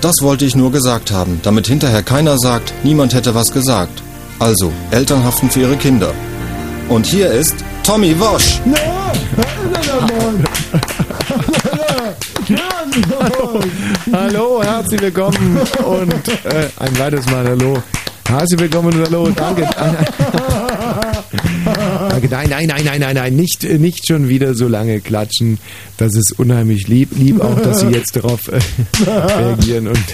Das wollte ich nur gesagt haben, damit hinterher keiner sagt, niemand hätte was gesagt. Also, Eltern haften für ihre Kinder. Und hier ist Tommy Wosch. Hallo, herzlich willkommen und äh, ein weiteres Mal Hallo. Herzlich willkommen und Hallo, danke. Danke. Nein, nein, nein, nein, nein, nein, nicht, äh, nicht schon wieder so lange klatschen. Das ist unheimlich lieb. Lieb auch, dass Sie jetzt darauf äh, reagieren und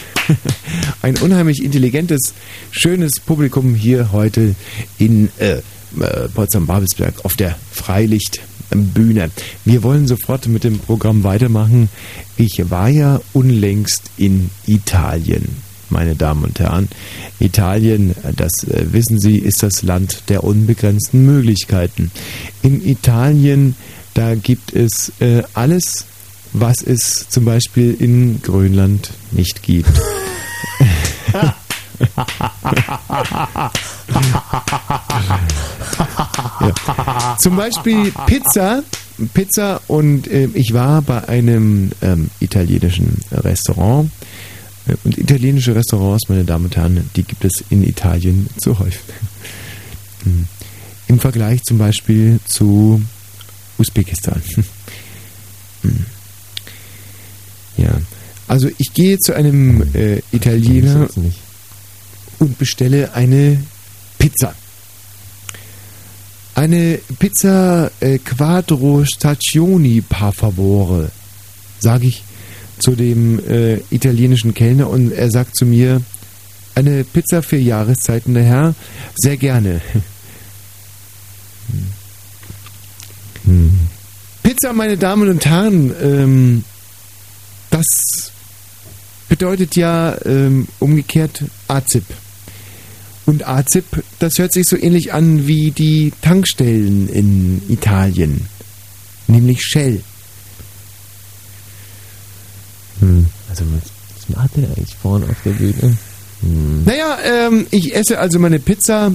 ein unheimlich intelligentes, schönes Publikum hier heute in äh, äh, Potsdam-Babelsberg auf der Freilichtbühne. Wir wollen sofort mit dem Programm weitermachen. Ich war ja unlängst in Italien, meine Damen und Herren. Italien, das äh, wissen Sie, ist das Land der unbegrenzten Möglichkeiten. In Italien, da gibt es äh, alles, was es zum Beispiel in Grönland nicht gibt. Ja. Zum Beispiel Pizza. Pizza und äh, ich war bei einem ähm, italienischen Restaurant. Und italienische Restaurants, meine Damen und Herren, die gibt es in Italien zu häufig. Hm. Im Vergleich zum Beispiel zu Usbekistan. Hm. Ja, also ich gehe zu einem äh, Italiener und bestelle eine Pizza. Eine Pizza äh, Quattro Stagioni par favore, sage ich zu dem äh, italienischen Kellner und er sagt zu mir, eine Pizza für Jahreszeiten, der Herr, sehr gerne. Hm. Pizza, meine Damen und Herren, ähm, das bedeutet ja ähm, umgekehrt AZIP. Und AZIP, das hört sich so ähnlich an wie die Tankstellen in Italien, nämlich Shell. Hm. Also was, macht der eigentlich vorne auf der Bühne? Hm. Naja, ähm, ich esse also meine Pizza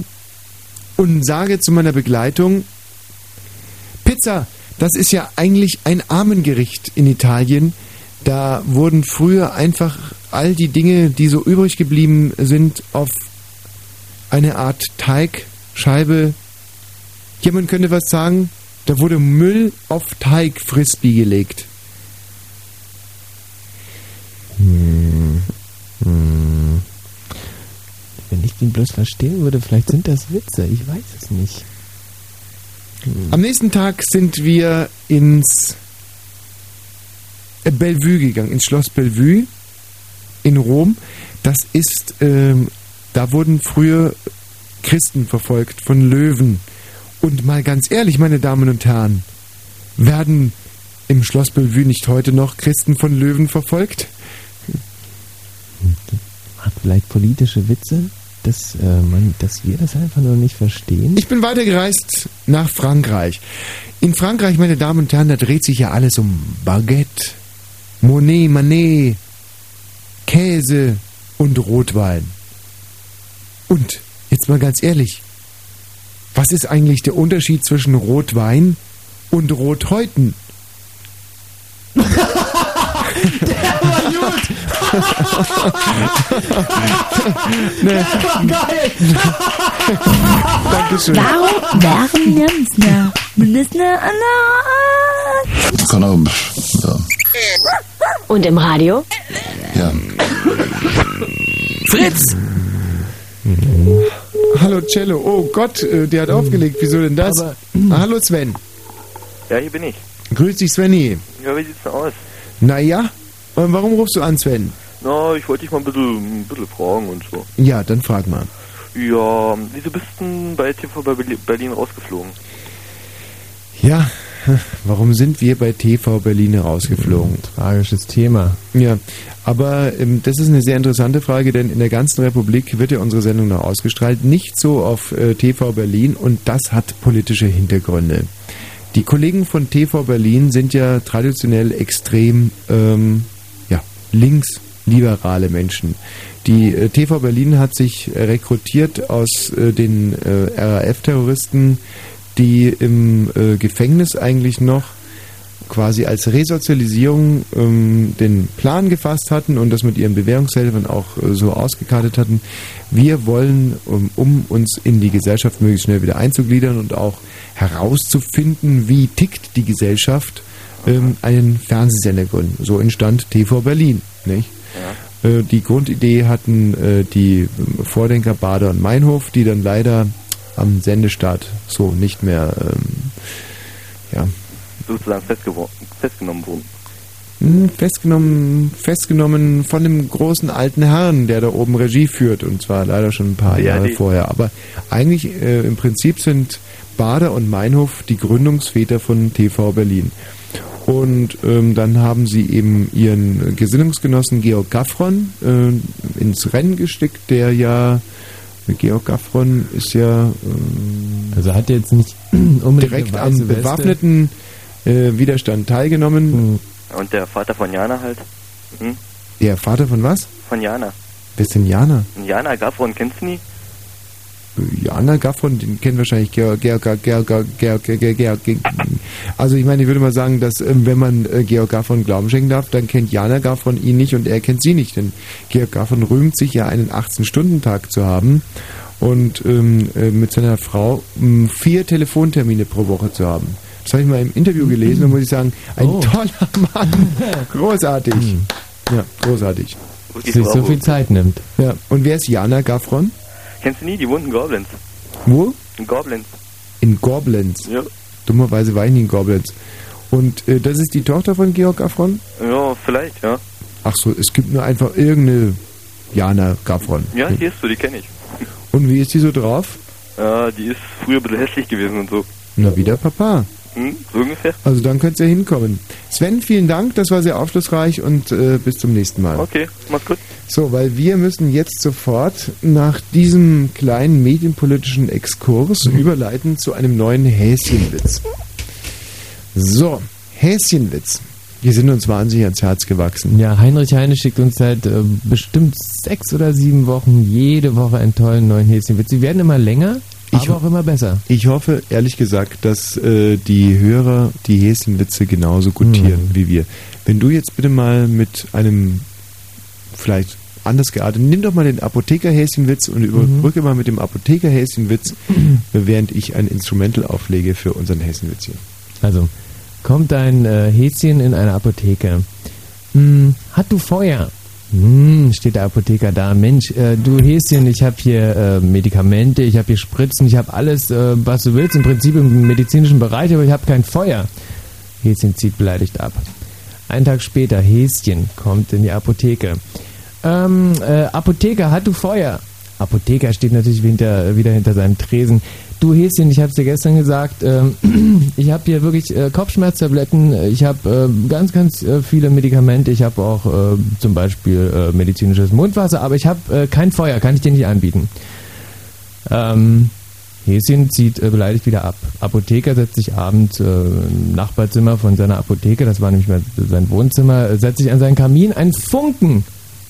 und sage zu meiner Begleitung, Pizza, das ist ja eigentlich ein Armengericht in Italien. Da wurden früher einfach all die Dinge, die so übrig geblieben sind, auf eine Art Teigscheibe. Jemand könnte was sagen, da wurde Müll auf Teigfrisbee gelegt. Hm. Hm. Wenn ich den bloß verstehen würde, vielleicht sind das Witze, ich weiß es nicht. Hm. Am nächsten Tag sind wir ins Bellevue gegangen, ins Schloss Bellevue in Rom. Das ist, ähm, da wurden früher Christen verfolgt von Löwen. Und mal ganz ehrlich, meine Damen und Herren, werden im Schloss Bellevue nicht heute noch Christen von Löwen verfolgt? Hat vielleicht politische Witze, dass, äh, man, dass wir das einfach nur nicht verstehen? Ich bin weitergereist nach Frankreich. In Frankreich, meine Damen und Herren, da dreht sich ja alles um Baguette, Monet, Manet, Käse und Rotwein. Und, jetzt mal ganz ehrlich, was ist eigentlich der Unterschied zwischen Rotwein und Rothäuten? Ne. War geil! Dankeschön. Warum Warum nimmst du mindestens eine Kann auch, ja. Und im Radio? Ja. Fritz! Hallo Cello. Oh Gott, äh, der hat aufgelegt. Wieso denn das? Ah, hallo Sven. Ja, hier bin ich. Grüß dich Svenny. Ja, wie sieht's denn aus? Naja, warum rufst du an Sven? Na, ich wollte dich mal ein bisschen, ein bisschen fragen und so. Ja, dann frag mal. Ja, wieso bist du denn bei TV Berlin rausgeflogen? Ja, warum sind wir bei TV Berlin rausgeflogen? Tragisches Thema. Ja, aber ähm, das ist eine sehr interessante Frage, denn in der ganzen Republik wird ja unsere Sendung noch ausgestrahlt, nicht so auf äh, TV Berlin und das hat politische Hintergründe. Die Kollegen von TV Berlin sind ja traditionell extrem ähm, linksliberale Menschen. Die äh, TV Berlin hat sich äh, rekrutiert aus äh, den RAF-Terroristen, die im Gefängnis eigentlich noch quasi als Resozialisierung ähm, den Plan gefasst hatten und das mit ihren Bewährungshelfern auch äh, so ausgekartet hatten. Wir wollen, um, um uns in die Gesellschaft möglichst schnell wieder einzugliedern und auch herauszufinden, wie tickt die Gesellschaft, ähm, einen Fernsehsender gründen. So entstand TV Berlin. Nicht? Äh, Die Grundidee hatten äh, die ähm, Vordenker Bader und Meinhof, die dann leider am Sendestart so nicht mehr ähm, ja, Sozusagen festgenommen wurden. hm, festgenommen, festgenommen von dem großen alten Herrn, der da oben Regie führt und zwar leider schon ein paar Ja, Jahre vorher. Aber eigentlich äh, im Prinzip sind Bader und Meinhof die Gründungsväter von TV Berlin. Und ähm, dann haben sie eben ihren Gesinnungsgenossen Georg Gaffron äh, ins Rennen gesteckt, der ja Georg Gaffron ist ja ähm, Also hat jetzt nicht unbedingt direkt am bewaffneten äh, Widerstand teilgenommen. Und der Vater von Jana halt. Hm? Der Vater von was? Von Jana. Wer ist denn Jana? Jana Gaffron, kennst du nie? Jana Gaffron, den kennt wahrscheinlich Georg, Georg, Georg, Georg, Georg, Georg, Georg, Georg. Also ich meine, ich würde mal sagen, dass ähm, wenn man äh, Georg Gaffron Glauben schenken darf, dann kennt Jana Gaffron ihn nicht und er kennt sie nicht. Denn Georg Gaffron rühmt sich ja einen 18-Stunden-Tag zu haben und ähm, äh, mit seiner Frau ähm, vier Telefontermine pro Woche zu haben. Das habe ich mal im Interview gelesen und muss ich sagen, ein Oh. toller Mann. Großartig. Ja, großartig. Sich so viel Zeit nimmt. Ja, und wer ist Jana Gaffron? Kennst du nie? Die in Goblins. Wo? In Goblins. In Goblins. Ja. Dummerweise war ich nie in Goblins. Und äh, das ist die Tochter von Georg Gaffron? Ja, vielleicht, ja. Ach so, es gibt nur einfach irgendeine Jana Gaffron. Ja, hier ist so, die kenne ich. Und wie ist die so drauf? Ja, die ist früher ein bisschen hässlich gewesen und so. Na, wieder Papa. Hm, so ungefähr. Also dann könnt's ja hinkommen. Sven, vielen Dank, das war sehr aufschlussreich und äh, bis zum nächsten Mal. Okay, mach's gut. So, weil wir müssen jetzt sofort nach diesem kleinen medienpolitischen Exkurs überleiten zu einem neuen Häschenwitz. So, Häschenwitz. Die sind uns wahnsinnig ans Herz gewachsen. Ja, Heinrich Heine schickt uns seit äh, bestimmt sechs oder sieben Wochen jede Woche einen tollen neuen Häschenwitz. Sie werden immer länger, Ich aber auch immer besser. Ich hoffe, ehrlich gesagt, dass äh, die Hörer die Häschenwitze genauso gutieren wie wir. Wenn du jetzt bitte mal mit einem vielleicht anders geartet, nimm doch mal den Apotheker-Häschenwitz und überbrücke mal mit dem Apotheker-Häschenwitz, während ich ein Instrumental auflege für unseren Häschenwitz hier. Also, kommt ein äh, Häschen in eine Apotheke. Hm, hat du Feuer? Hm, steht der Apotheker da. Mensch, äh, du Häschen, ich habe hier äh, Medikamente, ich habe hier Spritzen, ich habe alles, äh, was du willst, im Prinzip im medizinischen Bereich, aber ich habe kein Feuer. Häschen zieht beleidigt ab. Einen Tag später, Häschen kommt in die Apotheke. Ähm, äh, Apotheker, hat du Feuer? Apotheker steht natürlich hinter, wieder hinter seinem Tresen. Du Häschen, ich habe dir gestern gesagt, ähm, ich habe hier wirklich äh, Kopfschmerztabletten, ich habe äh, ganz, ganz äh, viele Medikamente, ich habe auch äh, zum Beispiel äh, medizinisches Mundwasser, aber ich habe äh, kein Feuer, kann ich dir nicht anbieten. Ähm, Häschen zieht äh, beleidigt wieder ab. Apotheker setzt sich abends äh, im Nachbarzimmer von seiner Apotheke, das war nämlich mal sein Wohnzimmer, äh, setzt sich an seinen Kamin, ein Funken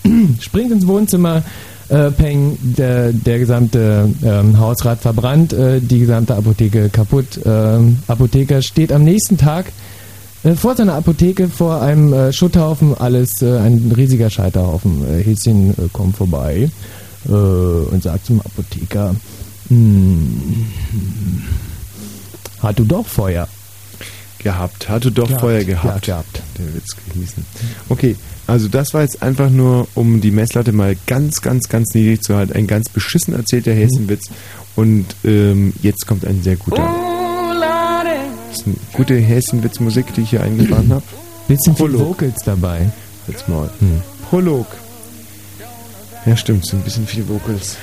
springt ins Wohnzimmer, äh, peng, der, der gesamte ähm, Hausrat verbrannt, äh, die gesamte Apotheke kaputt. Ähm, Apotheker steht am nächsten Tag äh, vor seiner Apotheke vor einem äh, Schutthaufen, alles äh, ein riesiger Scheiterhaufen. Äh, Häschen äh, kommt vorbei und sagt zum Apotheker, hm, hat du doch Feuer? Gehabt, hatte doch Gehabt, Feuer gehabt. ja, gehabt. Der Witz gehießen. Okay, also das war jetzt einfach nur, um die Messlatte mal ganz, ganz, ganz niedrig zu halten. Ein ganz beschissen erzählter Häschenwitz. Und ähm, jetzt kommt ein sehr guter. Das ist eine gute Häschenwitz-Musik, die ich hier eingefahren habe. Bisschen viel Vocals dabei. Jetzt mal. Prolog. Ja, stimmt, sind ein bisschen viel Vocals.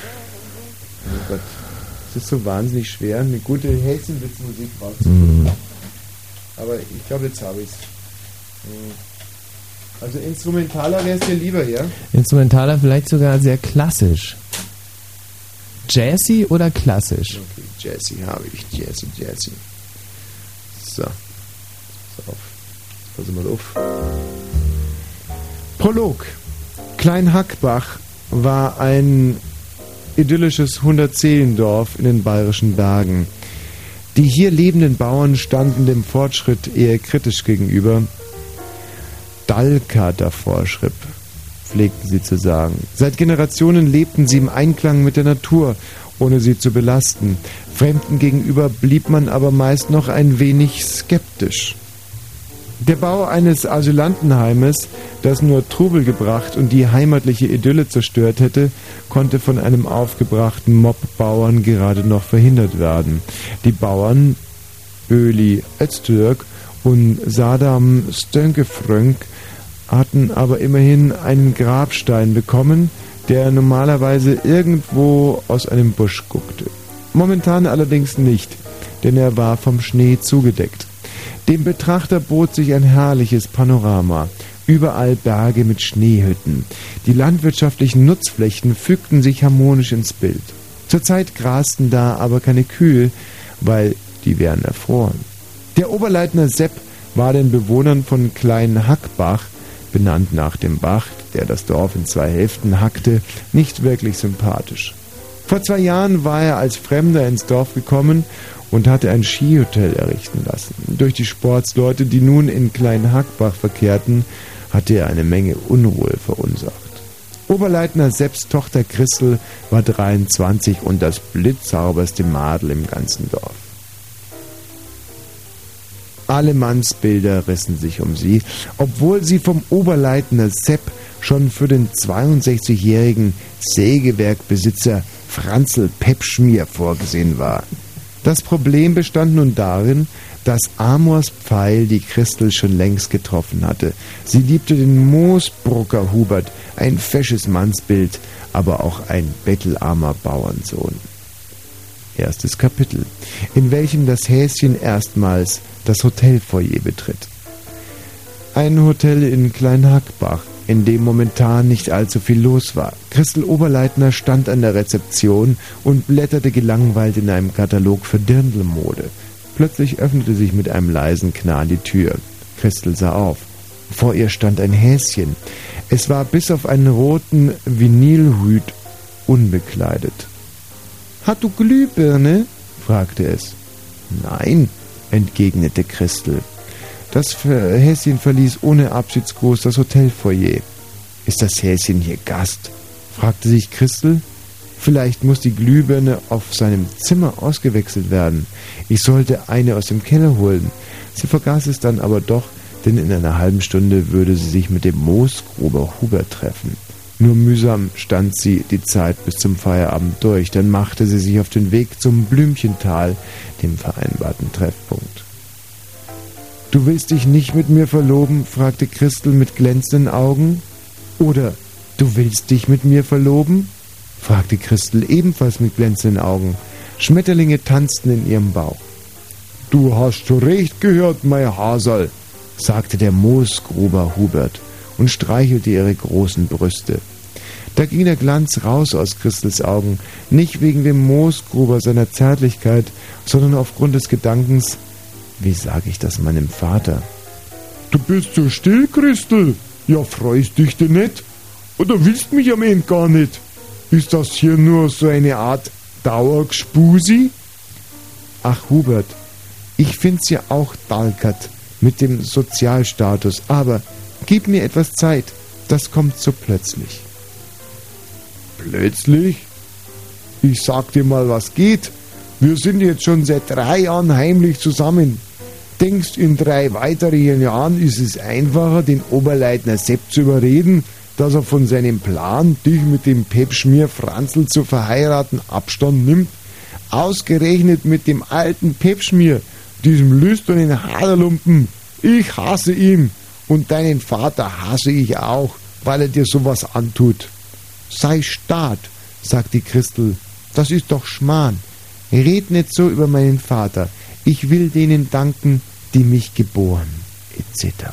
Oh Gott. Es ist so wahnsinnig schwer, eine gute Häschenwitz-Musik rauszufinden. Mhm. Aber ich glaube, jetzt habe ich es. Also instrumentaler wäre es dir lieber, ja? Instrumentaler vielleicht sogar sehr klassisch. Jazzy oder klassisch? Okay, Jazzy habe ich. Jazzy, Jazzy. So. Pass auf. Pass mal auf. Prolog. Klein Hackbach war ein idyllisches Hundertseelendorf in den bayerischen Bergen. Die hier lebenden Bauern standen dem Fortschritt eher kritisch gegenüber. Dalka der Vorschritt, pflegten sie zu sagen. Seit Generationen lebten sie im Einklang mit der Natur, ohne sie zu belasten. Fremden gegenüber blieb man aber meist noch ein wenig skeptisch. Der Bau eines Asylantenheimes, das nur Trubel gebracht und die heimatliche Idylle zerstört hätte, konnte von einem aufgebrachten Mob Bauern gerade noch verhindert werden. Die Bauern Öli Öztürk und Sadam Stönkefrönk hatten aber immerhin einen Grabstein bekommen, der normalerweise irgendwo aus einem Busch guckte. Momentan allerdings nicht, denn er war vom Schnee zugedeckt. Dem Betrachter bot sich ein herrliches Panorama. Überall Berge mit Schneehütten. Die landwirtschaftlichen Nutzflächen fügten sich harmonisch ins Bild. Zurzeit grasten da aber keine Kühe, weil die wären erfroren. Der Oberleitner Sepp war den Bewohnern von Klein Hackbach, benannt nach dem Bach, der das Dorf in zwei Hälften hackte, nicht wirklich sympathisch. Vor zwei Jahren war er als Fremder ins Dorf gekommen und hatte ein Skihotel errichten lassen. Durch die Sportsleute, die nun in Klein Hackbach verkehrten, hatte er eine Menge Unruhe verursacht. Oberleitner Sepps Tochter Christel war 23 und das blitzsauberste Madel im ganzen Dorf. Alle Mannsbilder rissen sich um sie, obwohl sie vom Oberleitner Sepp schon für den 62-jährigen Sägewerkbesitzer Franzl Pepschmier vorgesehen war. Das Problem bestand nun darin, dass Amors Pfeil die Christel schon längst getroffen hatte. Sie liebte den Moosbrucker Hubert, ein fesches Mannsbild, aber auch ein bettelarmer Bauernsohn. Erstes Kapitel, in welchem das Häschen erstmals das Hotelfoyer betritt. Ein Hotel in Kleinhackbach, in dem momentan nicht allzu viel los war. Christel Oberleitner stand an der Rezeption und blätterte gelangweilt in einem Katalog für Dirndlmode. Plötzlich öffnete sich mit einem leisen Knall die Tür. Christel sah auf. Vor ihr stand ein Häschen. Es war bis auf einen roten Vinylhüt unbekleidet. Hat du Glühbirne? fragte es. Nein, entgegnete Christel. Das Häschen verließ ohne Abschiedsgruß das Hotelfoyer. Ist das Häschen hier Gast? fragte sich Christel. Vielleicht muss die Glühbirne auf seinem Zimmer ausgewechselt werden. Ich sollte eine aus dem Keller holen. Sie vergaß es dann aber doch, denn in einer halben Stunde würde sie sich mit dem Moosgruber Hubert treffen. Nur mühsam stand sie die Zeit bis zum Feierabend durch, dann machte sie sich auf den Weg zum Blümchental, dem vereinbarten Treffpunkt. Du willst dich nicht mit mir verloben? fragte Christel mit glänzenden Augen. Oder du willst dich mit mir verloben? fragte Christel ebenfalls mit glänzenden Augen. Schmetterlinge tanzten in ihrem Bauch. Du hast recht gehört, mein Hasel, sagte der Moosgruber Hubert und streichelte ihre großen Brüste. Da ging der Glanz raus aus Christels Augen, nicht wegen dem Moosgruber seiner Zärtlichkeit, sondern aufgrund des Gedankens, wie sage ich das meinem Vater? Du bist so still, Christel. Ja, freust dich denn nicht? Oder willst mich am Ende gar nicht? Ist das hier nur so eine Art Dauergspusi? Ach, Hubert, ich find's ja auch dalkert mit dem Sozialstatus, aber gib mir etwas Zeit. Das kommt so plötzlich. Plötzlich? Ich sag dir mal, was geht. Wir sind jetzt schon seit drei Jahren heimlich zusammen. Denkst, in drei weiteren Jahren ist es einfacher, den Oberleitner Sepp zu überreden, dass er von seinem Plan, dich mit dem Pepschmier Franzl zu verheiraten, Abstand nimmt? Ausgerechnet mit dem alten Pepschmier, diesem lüsternen Haderlumpen. Ich hasse ihn und deinen Vater hasse ich auch, weil er dir sowas antut. Sei Staat, sagt die Christel, das ist doch Schmarrn. Red nicht so über meinen Vater. Ich will denen danken, die mich geboren, etc.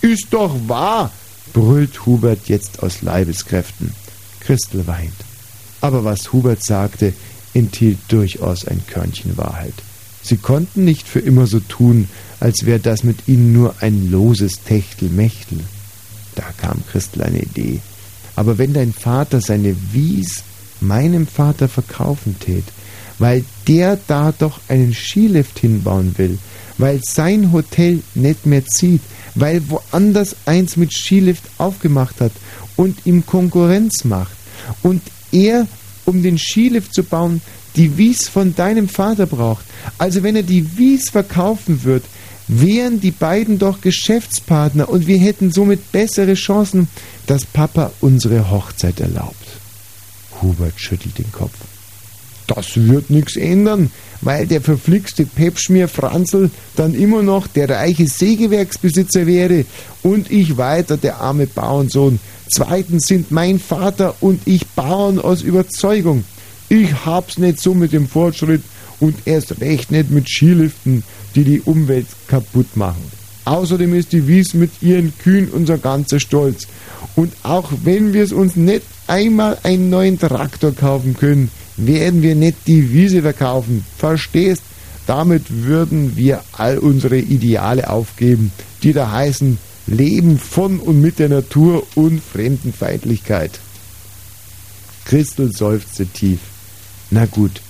Ist doch wahr, brüllt Hubert jetzt aus Leibeskräften. Christel weint. Aber was Hubert sagte, enthielt durchaus ein Körnchen Wahrheit. Sie konnten nicht für immer so tun, als wäre das mit ihnen nur ein loses Techtelmechtel. Da kam Christel eine Idee. Aber wenn dein Vater seine Wies meinem Vater verkaufen tät, weil der da doch einen Skilift hinbauen will, weil sein Hotel nicht mehr zieht, weil woanders eins mit Skilift aufgemacht hat und ihm Konkurrenz macht und er, um den Skilift zu bauen, die Wies von deinem Vater braucht. Also wenn er die Wies verkaufen wird, wären die beiden doch Geschäftspartner und wir hätten somit bessere Chancen, dass Papa unsere Hochzeit erlaubt. Hubert schüttelt den Kopf. Das wird nichts ändern, weil der verflixte Pepschmier Franzl dann immer noch der reiche Sägewerksbesitzer wäre und ich weiter der arme Bauernsohn. Zweitens sind mein Vater und ich Bauern aus Überzeugung. Ich hab's nicht so mit dem Fortschritt und erst recht nicht mit Skiliften, die die Umwelt kaputt machen. Außerdem ist die Wies mit ihren Kühen unser ganzer Stolz. Und auch wenn wir es uns nicht einmal einen neuen Traktor kaufen können, werden wir nicht die Wiese verkaufen. Verstehst? Damit würden wir all unsere Ideale aufgeben, die da heißen Leben von und mit der Natur und Fremdenfeindlichkeit. Christel seufzte tief. Na gut,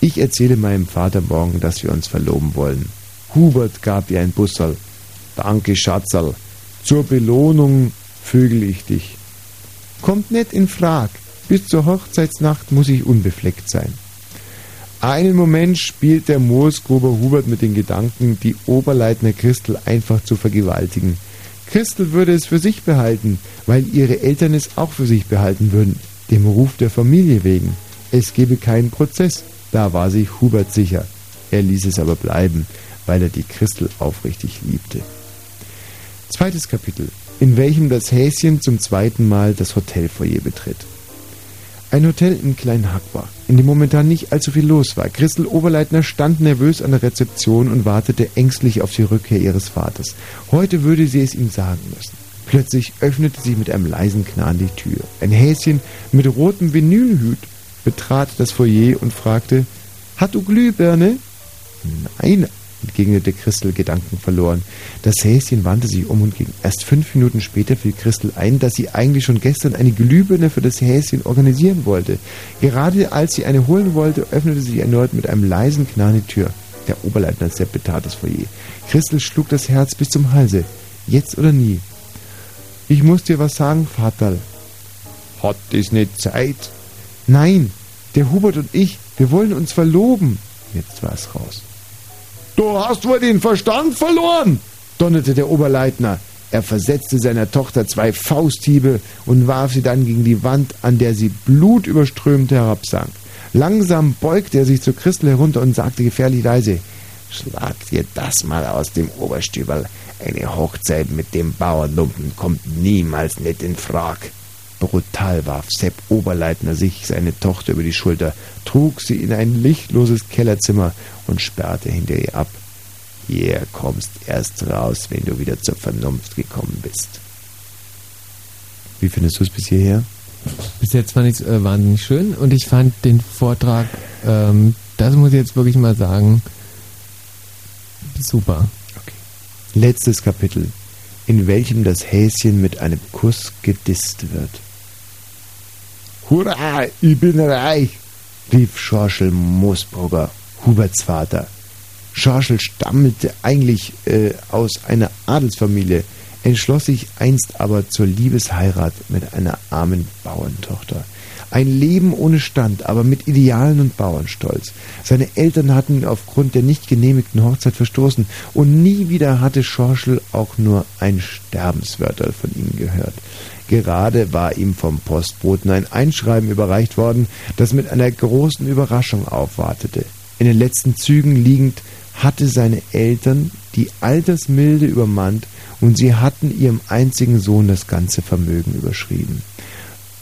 ich erzähle meinem Vater morgen, dass wir uns verloben wollen. Hubert gab ihr ein Busserl. Danke, Schatzerl. Zur Belohnung vögel ich dich. Kommt nicht in Frag. Bis zur Hochzeitsnacht muss ich unbefleckt sein. Einen Moment spielt der Moosgruber Hubert mit den Gedanken, die Oberleitner Christel einfach zu vergewaltigen. Christel würde es für sich behalten, weil ihre Eltern es auch für sich behalten würden, dem Ruf der Familie wegen. Es gebe keinen Prozess, da war sich Hubert sicher. Er ließ es aber bleiben, weil er die Christel aufrichtig liebte. Zweites Kapitel, in welchem das Häschen zum zweiten Mal das Hotelfoyer betritt. Ein Hotel in Kleinhackbach, in dem momentan nicht allzu viel los war. Christel Oberleitner stand nervös an der Rezeption und wartete ängstlich auf die Rückkehr ihres Vaters. Heute würde sie es ihm sagen müssen. Plötzlich öffnete sie mit einem leisen Knarren die Tür. Ein Häschen mit rotem Vinylhut betrat das Foyer und fragte, Hat du Glühbirne? Nein, entgegnete Christel gedankenverloren. Das Häschen wandte sich um und ging. Erst fünf Minuten später fiel Christel ein, dass sie eigentlich schon gestern eine Glühbirne für das Häschen organisieren wollte. Gerade als sie eine holen wollte, öffnete sie erneut mit einem leisen Knarren die Tür. Der Oberleutnant Sepp betrat das Foyer. Christel schlug das Herz bis zum Halse. Jetzt oder nie. Ich muss dir was sagen, Vaterl. Hat das nicht Zeit? Nein, der Hubert und ich, wir wollen uns verloben. Jetzt war es raus. Du hast wohl den Verstand verloren, donnerte der Oberleitner. Er versetzte seiner Tochter zwei Fausthiebe und warf sie dann gegen die Wand, an der sie blutüberströmt herabsank. Langsam beugte er sich zu Christel herunter und sagte gefährlich leise, Schlag dir das mal aus dem Oberstüberl. Eine Hochzeit mit dem Bauernlumpen kommt niemals nicht in Frag. Brutal warf Sepp Oberleitner sich seine Tochter über die Schulter, trug sie in ein lichtloses Kellerzimmer und sperrte hinter ihr ab. Hier kommst erst raus, wenn du wieder zur Vernunft gekommen bist. Wie findest du es bis hierher? Bis jetzt fand ich es äh, wahnsinnig schön und ich fand den Vortrag, ähm, das muss ich jetzt wirklich mal sagen, super. Letztes Kapitel, in welchem das Häschen mit einem Kuss gedisst wird. Hurra, ich bin reich, rief Schorschel Moosbrugger, Huberts Vater. Schorschel stammelte eigentlich äh, aus einer Adelsfamilie, entschloss sich einst aber zur Liebesheirat mit einer armen Bauerntochter. Ein Leben ohne Stand, aber mit Idealen und Bauernstolz. Seine Eltern hatten ihn aufgrund der nicht genehmigten Hochzeit verstoßen und nie wieder hatte Schorschel auch nur ein Sterbenswörterl von ihm gehört. Gerade war ihm vom Postboten ein Einschreiben überreicht worden, das mit einer großen Überraschung aufwartete. In den letzten Zügen liegend hatte seine Eltern die Altersmilde übermannt und sie hatten ihrem einzigen Sohn das ganze Vermögen überschrieben.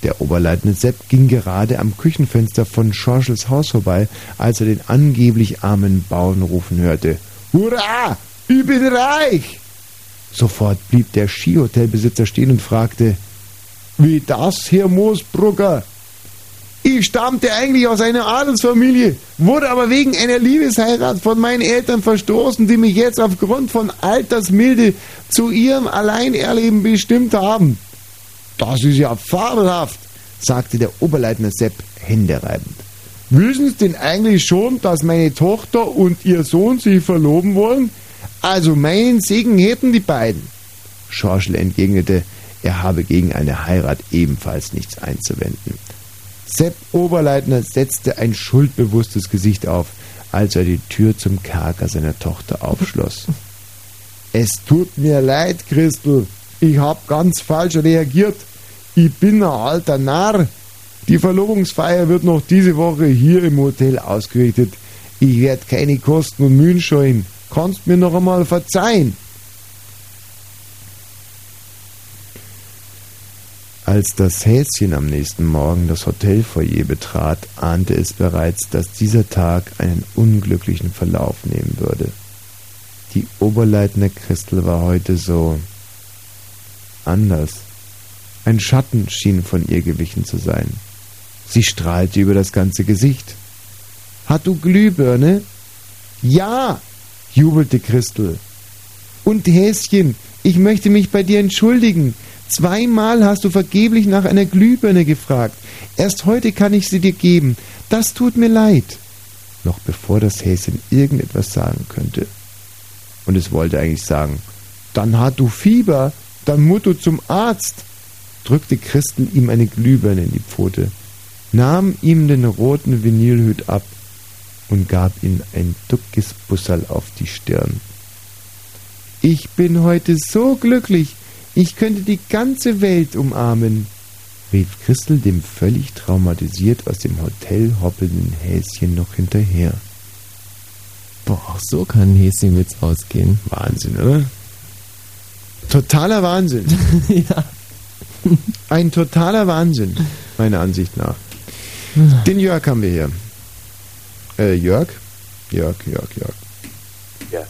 Der Oberleutnant Sepp ging gerade am Küchenfenster von Schorschels Haus vorbei, als er den angeblich armen Bauern rufen hörte. Hurra! Ich bin reich! Sofort blieb der Skihotelbesitzer stehen und fragte, wie das, Herr Moosbrugger? Ich stammte eigentlich aus einer Adelsfamilie, wurde aber wegen einer Liebesheirat von meinen Eltern verstoßen, die mich jetzt aufgrund von Altersmilde zu ihrem Alleinerleben bestimmt haben. Das ist ja fabelhaft, sagte der Oberleutnant Sepp händereibend. Wissen Sie denn eigentlich schon, dass meine Tochter und ihr Sohn sich verloben wollen? Also meinen Segen hätten die beiden. Schorschel entgegnete, er habe gegen eine Heirat ebenfalls nichts einzuwenden. Sepp Oberleitner setzte ein schuldbewusstes Gesicht auf, als er die Tür zum Kerker seiner Tochter aufschloss. Es tut mir leid, Christel. Ich hab ganz falsch reagiert. Ich bin ein alter Narr. Die Verlobungsfeier wird noch diese Woche hier im Hotel ausgerichtet. Ich werde keine Kosten und Mühen scheuen. Kannst mir noch einmal verzeihen. Als das Häschen am nächsten Morgen das Hotelfoyer betrat, ahnte es bereits, dass dieser Tag einen unglücklichen Verlauf nehmen würde. Die Oberleitner Christel war heute so anders. Ein Schatten schien von ihr gewichen zu sein. Sie strahlte über das ganze Gesicht. Hat du Glühbirne? Ja, jubelte Christel. Und Häschen, ich möchte mich bei dir entschuldigen. Zweimal hast du vergeblich nach einer Glühbirne gefragt. Erst heute kann ich sie dir geben. Das tut mir leid. Noch bevor das Häschen irgendetwas sagen könnte. Und es wollte eigentlich sagen, dann hat du Fieber, dann du zum Arzt, drückte Christel ihm eine Glühbirne in die Pfote, nahm ihm den roten Vinylhüt ab und gab ihm ein duckes Bussal auf die Stirn. Ich bin heute so glücklich, ich könnte die ganze Welt umarmen, rief Christel dem völlig traumatisiert aus dem Hotel hoppelnden Häschen noch hinterher. Boah, so kann ein Häschenwitz ausgehen. Wahnsinn, oder? Totaler Wahnsinn. ja. Ein totaler Wahnsinn, meiner Ansicht nach. Den Jörg haben wir hier. Äh, Jörg? Jörg, Jörg, Jörg. Ja.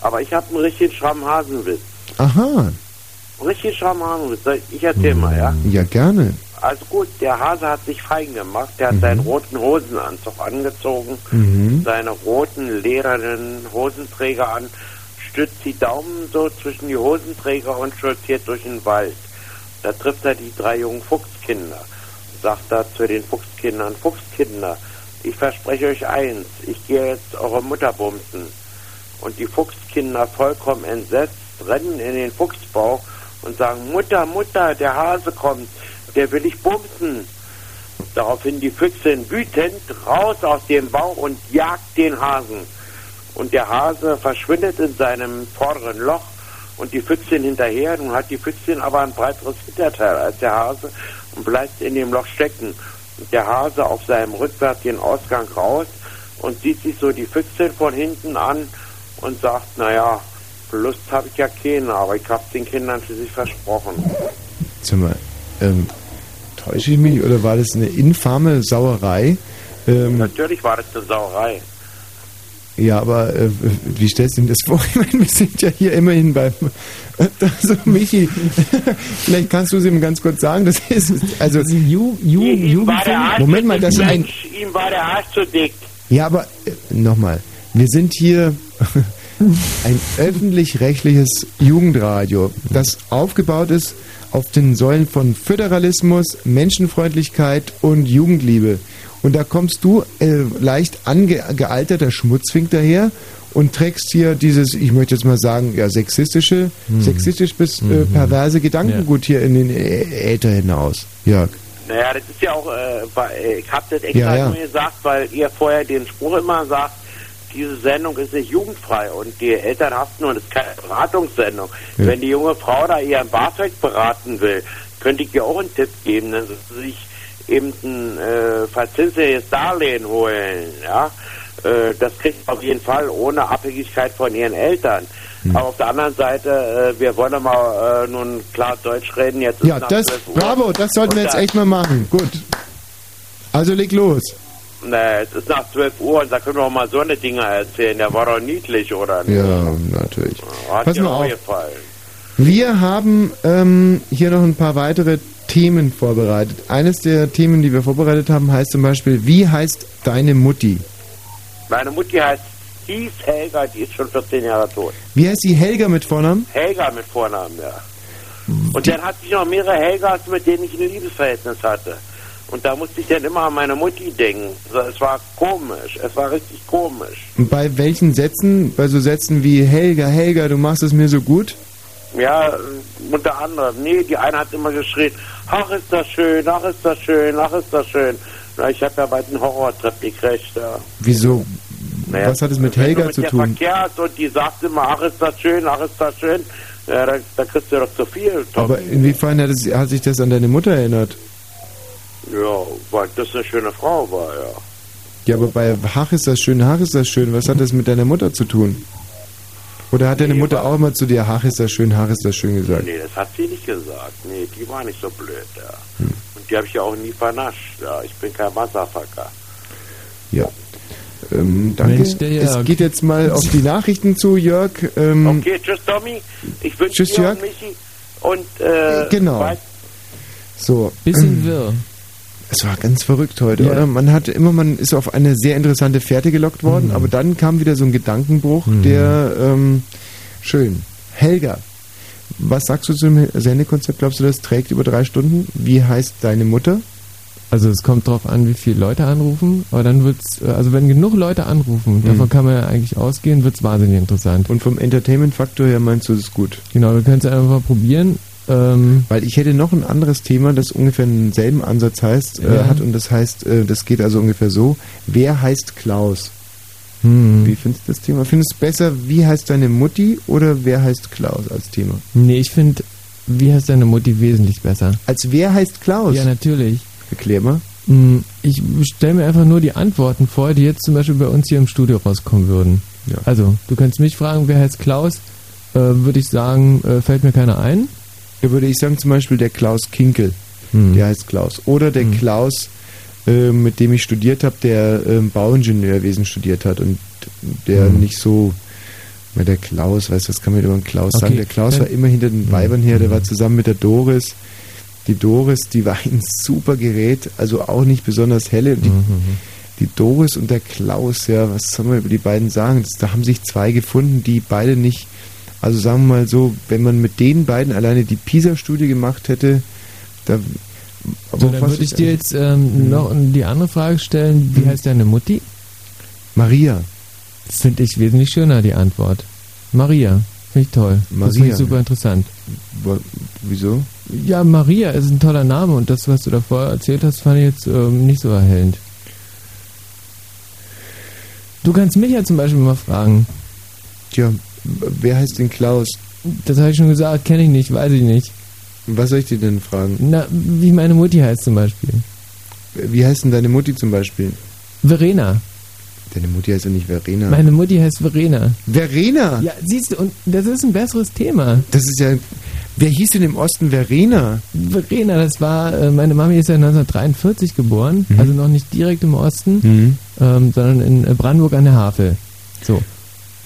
Aber ich habe einen richtigen schrammen Hasenwitz. Aha. Hasenwitz. Soll Ich erzähl mal, ja? Ja, gerne. Also gut, der Hase hat sich fein gemacht. Der hat seinen roten Hosenanzug angezogen, Mhm. seine roten, ledernen Hosenträger an, stützt die Daumen so zwischen die Hosenträger und stolziert durch den Wald. Da trifft er die drei jungen Fuchskinder. Sagt er zu den Fuchskindern, Fuchskinder, ich verspreche euch eins, ich gehe jetzt eure Mutter bumsen. Und die Fuchskinder vollkommen entsetzt rennen in den Fuchsbau und sagen, Mutter, Mutter, der Hase kommt, der will ich bumsen. Daraufhin die Füchsin wütend raus aus dem Bau und jagt den Hasen. Und der Hase verschwindet in seinem vorderen Loch und die Füchsin hinterher. Nun hat die Füchsin aber ein breiteres Hinterteil als der Hase und bleibt in dem Loch stecken. Und der Hase auf seinem rückwärtigen Ausgang raus und sieht sich so die Füchsin von hinten an und sagt, naja, Lust habe ich ja keine, aber ich habe den Kindern für sich versprochen. Sag mal, ähm, täusche ich mich oder war das eine infame Sauerei? Ähm, Natürlich war das eine Sauerei. ja, aber äh, wie stellst du dir das vor? Ich meine, wir sind ja hier immerhin beim. Also, Michi, vielleicht kannst du es ihm ganz kurz sagen. Das ist also. Ju, Ju, der Arsch Moment mal, das ist ein. Mensch, Ihm war der Arsch zu dick. Ja, aber äh, nochmal. Wir sind hier ein öffentlich-rechtliches Jugendradio, das aufgebaut ist auf den Säulen von Föderalismus, Menschenfreundlichkeit und Jugendliebe. Und da kommst du äh, leicht angealterter Schmutzfink daher und trägst hier dieses, ich möchte jetzt mal sagen, ja, sexistische, Mhm. sexistisch bis äh, perverse Gedankengut hier in den Ä- Äther hinaus. Jörg. Naja, das ist ja auch, äh, ich habe das extra Ja, ja. nur gesagt, weil ihr vorher den Spruch immer sagt, diese Sendung ist nicht jugendfrei und die Eltern haften und es ist keine Beratungssendung. Ja. Wenn die junge Frau da ihren BAföG beraten will, könnte ich ihr auch einen Tipp geben, dass sie sich eben ein äh, verzinsliches Darlehen holen, ja. Äh, das kriegt auf jeden Fall ohne Abhängigkeit von ihren Eltern. Hm. Aber auf der anderen Seite, äh, wir wollen ja mal äh, nun klar Deutsch reden. Jetzt Ja, das, 12 Uhr. bravo, das sollten wir jetzt echt mal machen. Gut. Also leg los. Ne, es ist nach 12 Uhr und da können wir auch mal so eine Dinge erzählen. Der war doch niedlich, oder? nicht? Ja, natürlich. Hat Pass mal auf. gefallen. Wir haben ähm, hier noch ein paar weitere Themen vorbereitet. Eines der Themen, die wir vorbereitet haben, heißt zum Beispiel, wie heißt deine Mutti? Meine Mutti heißt Thies Helga, die ist schon 14 Jahre tot. Wie heißt sie Helga mit Vornamen? Helga mit Vornamen, ja. Und dann hat sich noch mehrere Helgas, mit denen ich ein Liebesverhältnis hatte. Und da musste ich dann immer an meine Mutti denken. Also Es war komisch, es war richtig komisch. Und bei welchen Sätzen, bei so Sätzen wie Helga, Helga, du machst es mir so gut? Ja, äh, unter anderem. Nee, die eine hat immer geschrien, ach ist das schön, ach ist das schön, ach ist das schön. Na, ich habe ja bald einen Horrortrip gekriegt. Ja. Wieso? Naja, Was hat es mit Helga mit zu der tun? verkehrst und die sagt immer, ach ist das schön, ach ist das schön, ja, da, da kriegst du doch zu viel. Tom. Aber inwiefern hat, es, hat sich das an deine Mutter erinnert? Ja, weil das eine schöne Frau war, ja. Ja, aber bei Hach ist das schön, Hach ist das schön. Was hat das mit deiner Mutter zu tun? Oder hat deine Mutter auch immer zu dir, Hach ist das schön, Hach ist das schön gesagt? Nee, das hat sie nicht gesagt. Nee, die war nicht so blöd, ja. Hm. Und die habe ich ja auch nie vernascht, ja. Ich bin kein Wasserfacker. Ja. Ähm, danke. Mensch, der es geht jetzt mal auf die Nachrichten zu, Jörg. Ähm, Okay, tschüss, Tommy. Ich wünsche Tschüss, dir Jörg. und Michi und, äh, Genau. So. Bisschen wirr. Es war ganz verrückt heute, Ja. oder? Man hatte immer, man ist auf eine sehr interessante Fährte gelockt worden, aber dann kam wieder so ein Gedankenbruch, Mhm. der ähm, schön. Helga, was sagst du zum Sendekonzept? Glaubst du, das trägt über drei Stunden? Wie heißt deine Mutter? Also es kommt drauf an, wie viele Leute anrufen, aber dann wird's, äh, also wenn genug Leute anrufen, Mhm. davon kann man ja eigentlich ausgehen, wird's wahnsinnig interessant. Und vom Entertainment-Faktor her meinst du, das ist gut? Genau, wir können es einfach mal probieren. Ähm, Weil ich hätte noch ein anderes Thema, das ungefähr denselben Ansatz heißt, äh, Ja. hat und das heißt, äh, das geht also ungefähr so. Wer heißt Klaus? hm. Wie findest du das Thema? Findest du es besser, wie heißt deine Mutti oder wer heißt Klaus als Thema? Nee, ich finde, wie heißt deine Mutti wesentlich besser? Als wer heißt Klaus? Ja, natürlich. Erklär mal. Hm, Ich stelle mir einfach nur die Antworten vor, die jetzt zum Beispiel bei uns hier im Studio rauskommen würden. Ja. Also, du kannst mich fragen, wer heißt Klaus? Äh, Würde ich sagen, äh, fällt mir keiner ein. Da würde ich sagen, zum Beispiel der Klaus Kinkel, Hm. der heißt Klaus. Oder der Klaus, äh, mit dem ich studiert habe, der ähm, Bauingenieurwesen studiert hat und der Hm. nicht so. Der Klaus, weißt du, was kann man über den Klaus Okay, sagen? Der Klaus war immer hinter den Weibern her, der war zusammen mit der Doris. Die Doris, die war ein super Gerät, also auch nicht besonders helle. Mhm. Die, die Doris und der Klaus, ja, was soll man über die beiden sagen? Das, da haben sich zwei gefunden, die beide nicht, also sagen wir mal so, wenn man mit den beiden alleine die PISA-Studie gemacht hätte, da. So, dann würde ich dir jetzt ähm, noch die andere Frage stellen, wie heißt deine Mutti? Maria. Das finde ich wesentlich schöner, die Antwort. Maria. Finde ich toll. Das finde Maria. ich super interessant. Wo- Wieso? Ja, Maria ist ein toller Name und das, was du davor erzählt hast, fand ich jetzt ähm, nicht so erhellend. Du kannst mich ja zum Beispiel mal fragen. Tja, wer heißt denn Klaus? Das habe ich schon gesagt, kenne ich nicht, weiß ich nicht. Was soll ich dir denn fragen? Na, wie meine Mutti heißt zum Beispiel. Wie heißt denn deine Mutti zum Beispiel? Verena. Deine Mutti heißt ja nicht Verena. Meine Mutti heißt Verena. Verena? Ja, siehst du, und das ist ein besseres Thema. Das ist ja. Wer hieß denn im Osten Verena? Verena, das war, äh, meine Mami ist ja 1943 geboren, Mhm. also noch nicht direkt im Osten, Mhm. ähm, sondern in Brandenburg an der Havel. So.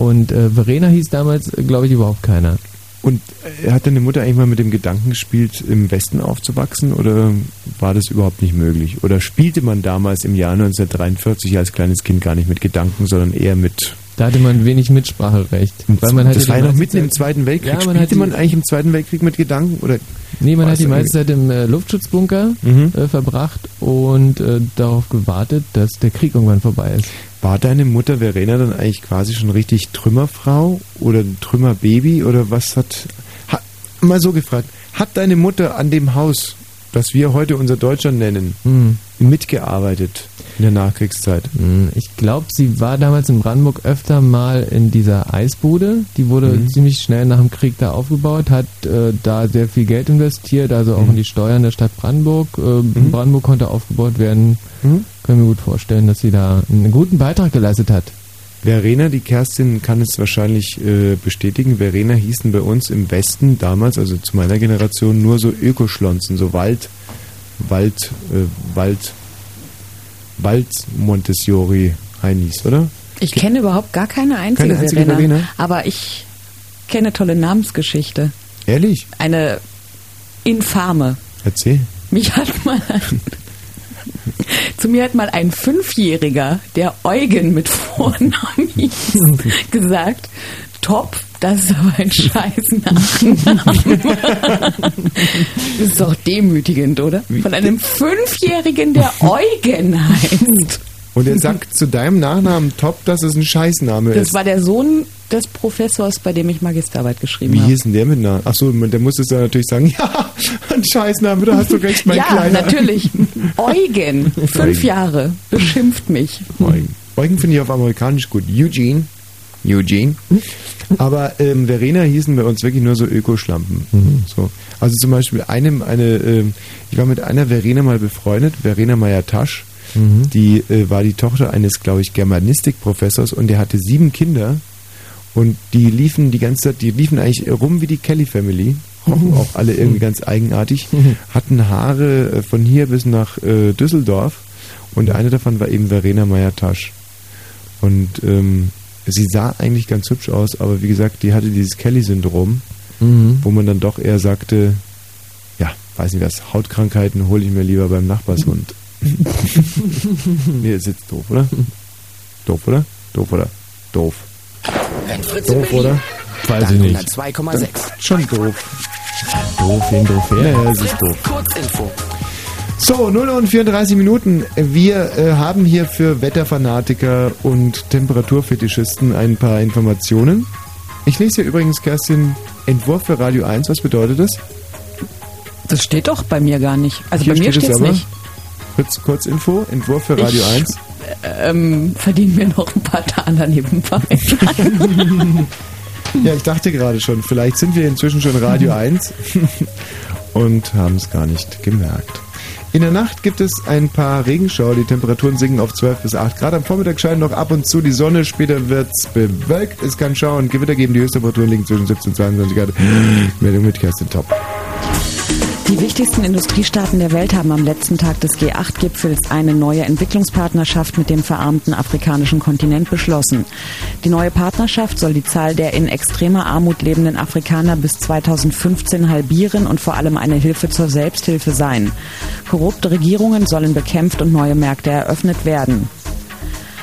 Und äh, Verena hieß damals, glaube ich, überhaupt keiner. Und äh, hat deine Mutter eigentlich mal mit dem Gedanken gespielt, im Westen aufzuwachsen oder war das überhaupt nicht möglich? Oder spielte man damals im Jahr 1943 als kleines Kind gar nicht mit Gedanken, sondern eher mit. Da hatte man wenig Mitspracherecht. Weil man das war ja noch mitten im Zeit- Zweiten Weltkrieg. Ja, man spielte man eigentlich im Zweiten Weltkrieg mit Gedanken? Oder Nee, man hat die meiste Zeit im äh, Luftschutzbunker Mhm. äh, verbracht und äh, darauf gewartet, dass der Krieg irgendwann vorbei ist. War deine Mutter Verena dann eigentlich quasi schon richtig Trümmerfrau oder Trümmerbaby oder was hat, hat mal so gefragt, hat deine Mutter an dem Haus, das wir heute unser Deutschland nennen, Hm. mitgearbeitet in der Nachkriegszeit? Hm, Ich glaube, sie war damals in Brandenburg öfter mal in dieser Eisbude. Die wurde Mhm. ziemlich schnell nach dem Krieg da aufgebaut, hat äh, da sehr viel Geld investiert, also auch Mhm. in die Steuern der Stadt Brandenburg. Äh, Brandenburg konnte aufgebaut werden. Mhm. Können wir gut vorstellen, dass sie da einen guten Beitrag geleistet hat. Verena, die Kerstin kann es wahrscheinlich äh, bestätigen. Verena hießen bei uns im Westen damals, also zu meiner Generation, nur so Ökoschlonzen, so Wald, Wald, äh, Wald, Wald Montessori Heinis, oder? Ich kenne überhaupt gar keine einzige, Keine einzige Verena, Verena? Aber ich kenne tolle Namensgeschichte. Ehrlich? Eine infame. Erzähl. Mich hat mal zu mir hat mal ein Fünfjähriger, der Eugen mit Vornamen hieß, gesagt, top, Das ist aber ein scheiß Nachname. Das ist doch demütigend, oder? Von einem Fünfjährigen, der Eugen heißt. Und er sagt zu deinem Nachnamen Top, dass es ein Scheißname Das ist. war der Sohn des Professors, bei dem ich Magisterarbeit geschrieben Wie habe. hieß denn der mit Namen? Achso, der muss es dann natürlich sagen, ja, ein Scheißname, da hast du recht, mein ja, Kleiner. natürlich. Eugen, fünf Eugen. Jahre, beschimpft mich. Eugen. Eugen finde ich auf amerikanisch gut. Eugene. Eugene. Aber ähm, Verena hießen bei uns wirklich nur so Ökoschlampen. So. Also zum Beispiel einem, eine, ähm, ich war mit einer Verena mal befreundet, Verena Meyer-Tasch. Die äh, war die Tochter eines, glaube ich, Germanistikprofessors und der hatte sieben Kinder und die liefen die ganze Zeit, die liefen eigentlich rum wie die Kelly Family. Rochen auch alle irgendwie ganz eigenartig, hatten Haare äh, von hier bis nach äh, Düsseldorf und eine davon war eben Verena Meyer-Tasch. Und ähm, sie sah eigentlich ganz hübsch aus, aber wie gesagt, die hatte dieses Kelly-Syndrom, Mhm. wo man dann doch eher sagte, ja, weiß nicht was, Hautkrankheiten hole ich mir lieber beim Nachbarshund. nee, ist jetzt doof, oder? Doof, oder? Doof, oder? Doof. Doof, oder? Weiß ich nicht. 102,6. Schon doof. Doof, wen doof her? Ja, es ist doof. Kurzinfo. So, 0 und 34 Minuten. Wir äh, haben hier für Wetterfanatiker und Temperaturfetischisten ein paar Informationen. Ich lese hier übrigens, Kerstin, Entwurf für Radio 1. Was bedeutet das? Das steht doch bei mir gar nicht. Also Hier bei mir steht es aber. nicht. Kurz, kurz Info, Entwurf für Radio Ich- 1. Ähm, verdienen wir noch ein paar Taler nebenbei. Ja, ich dachte gerade schon, vielleicht sind wir inzwischen schon Radio 1 und haben es gar nicht gemerkt. In der Nacht gibt es ein paar Regenschauer, die Temperaturen sinken auf 12 bis 8 Grad. Am Vormittag scheint noch ab und zu die Sonne, später wird es bewölkt. Es kann Schauer und Gewitter geben, die Höchsttemperaturen liegen zwischen 17 und 22 Grad. Meldung mit Kerstin Top. Die wichtigsten Industriestaaten der Welt haben am letzten Tag des G8-Gipfels eine neue Entwicklungspartnerschaft mit dem verarmten afrikanischen Kontinent beschlossen. Die neue Partnerschaft soll die Zahl der in extremer Armut lebenden Afrikaner bis 2015 halbieren und vor allem eine Hilfe zur Selbsthilfe sein. Korrupte Regierungen sollen bekämpft und neue Märkte eröffnet werden.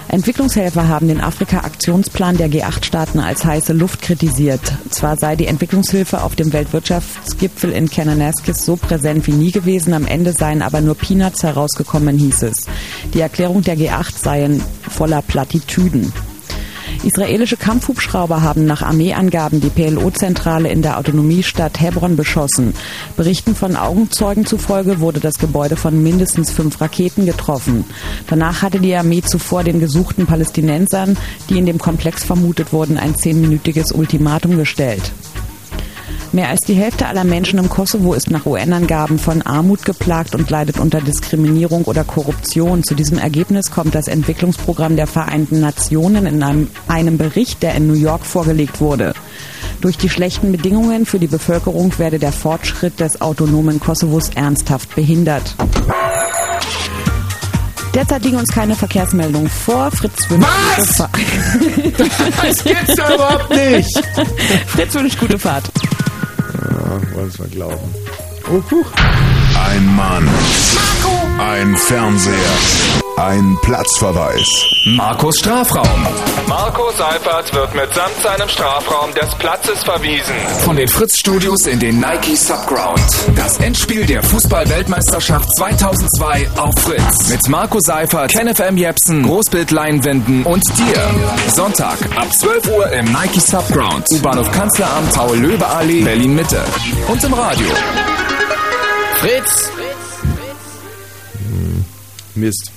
Entwicklungshelfer haben den Afrika-Aktionsplan der G8-Staaten als heiße Luft kritisiert. Zwar sei die Entwicklungshilfe auf dem Weltwirtschaftsgipfel in Kananaskis so präsent wie nie gewesen, am Ende seien aber nur Peanuts herausgekommen, hieß es. Die Erklärung der G8 seien voller Plattitüden. Israelische Kampfhubschrauber haben nach Armeeangaben die PLO-Zentrale in der Autonomiestadt Hebron beschossen. Berichten von Augenzeugen zufolge wurde das Gebäude von mindestens fünf Raketen getroffen. Danach hatte die Armee zuvor den gesuchten Palästinensern, die in dem Komplex vermutet wurden, ein zehnminütiges Ultimatum gestellt. Mehr als die Hälfte aller Menschen im Kosovo ist nach UN-Angaben von Armut geplagt und leidet unter Diskriminierung oder Korruption. Zu diesem Ergebnis kommt das Entwicklungsprogramm der Vereinten Nationen in einem, einem Bericht, der in New York vorgelegt wurde. Durch die schlechten Bedingungen für die Bevölkerung werde der Fortschritt des autonomen Kosovos ernsthaft behindert. Derzeit liegen uns keine Verkehrsmeldungen vor. Fritz wünscht gute Fahrt. Das gibt's doch überhaupt nicht! Fritz wünscht gute Fahrt. Wollen es mal glauben. Oh, huch. Ein Mann. Ein Fernseher. Ein Platzverweis. Markus Strafraum. Marco Seifert wird mitsamt seinem Strafraum des Platzes verwiesen. Von den Fritz-Studios in den Nike Subground. Das Endspiel der Fußball-Weltmeisterschaft 2002 auf Fritz. Mit Marco Seifert, Kenneth M. Jepsen, Großbildleinwänden und dir. Sonntag ab 12 Uhr im Nike Subground. U-Bahnhof Kanzleramt, Paul-Löbe-Allee, Berlin-Mitte. Und im Radio. Fritz. Mist.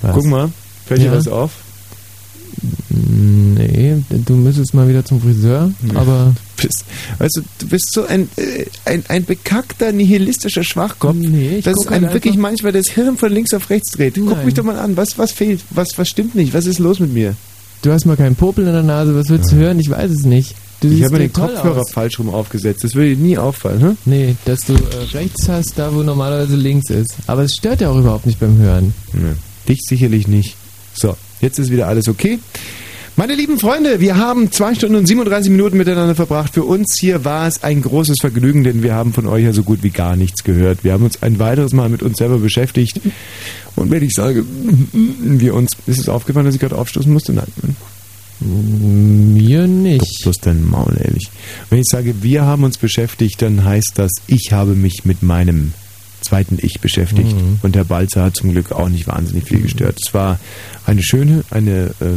Was? Guck mal, fällt dir Ja. was auf? Nee, du müsstest mal wieder zum Friseur, aber... Bist, weißt du, du bist so ein, äh, ein, ein bekackter, nihilistischer Schwachkopf, Nee, dass guck es einem halt wirklich einfach- manchmal das Hirn von links auf rechts dreht. Guck Nein. mich doch mal an, was, was fehlt, was, was stimmt nicht, was ist los mit mir? Du hast mal keinen Popel in der Nase, was willst du hören? Ich weiß es nicht. Du ich habe mir den Kopfhörer aus. falsch rum aufgesetzt, das würde dir nie auffallen, hm? Nee, dass du äh, rechts hast, da wo normalerweise links ist. Aber es stört ja auch überhaupt nicht beim Hören. Nee, dich sicherlich nicht. So, jetzt ist wieder alles okay. Meine lieben Freunde, wir haben zwei Stunden und 37 Minuten miteinander verbracht. Für uns hier war es ein großes Vergnügen, denn wir haben von euch ja so gut wie gar nichts gehört. Wir haben uns ein weiteres Mal mit uns selber beschäftigt. Und wenn ich sage, wir uns, ist es aufgefallen, dass ich gerade aufstoßen musste? Nein. Mir nicht. Doch bloß dein Maul, ehrlich. Wenn ich sage, wir haben uns beschäftigt, dann heißt das, ich habe mich mit meinem zweiten Ich beschäftigt. Mhm. Und Herr Balzer hat zum Glück auch nicht wahnsinnig viel gestört. Es war eine schöne, eine äh,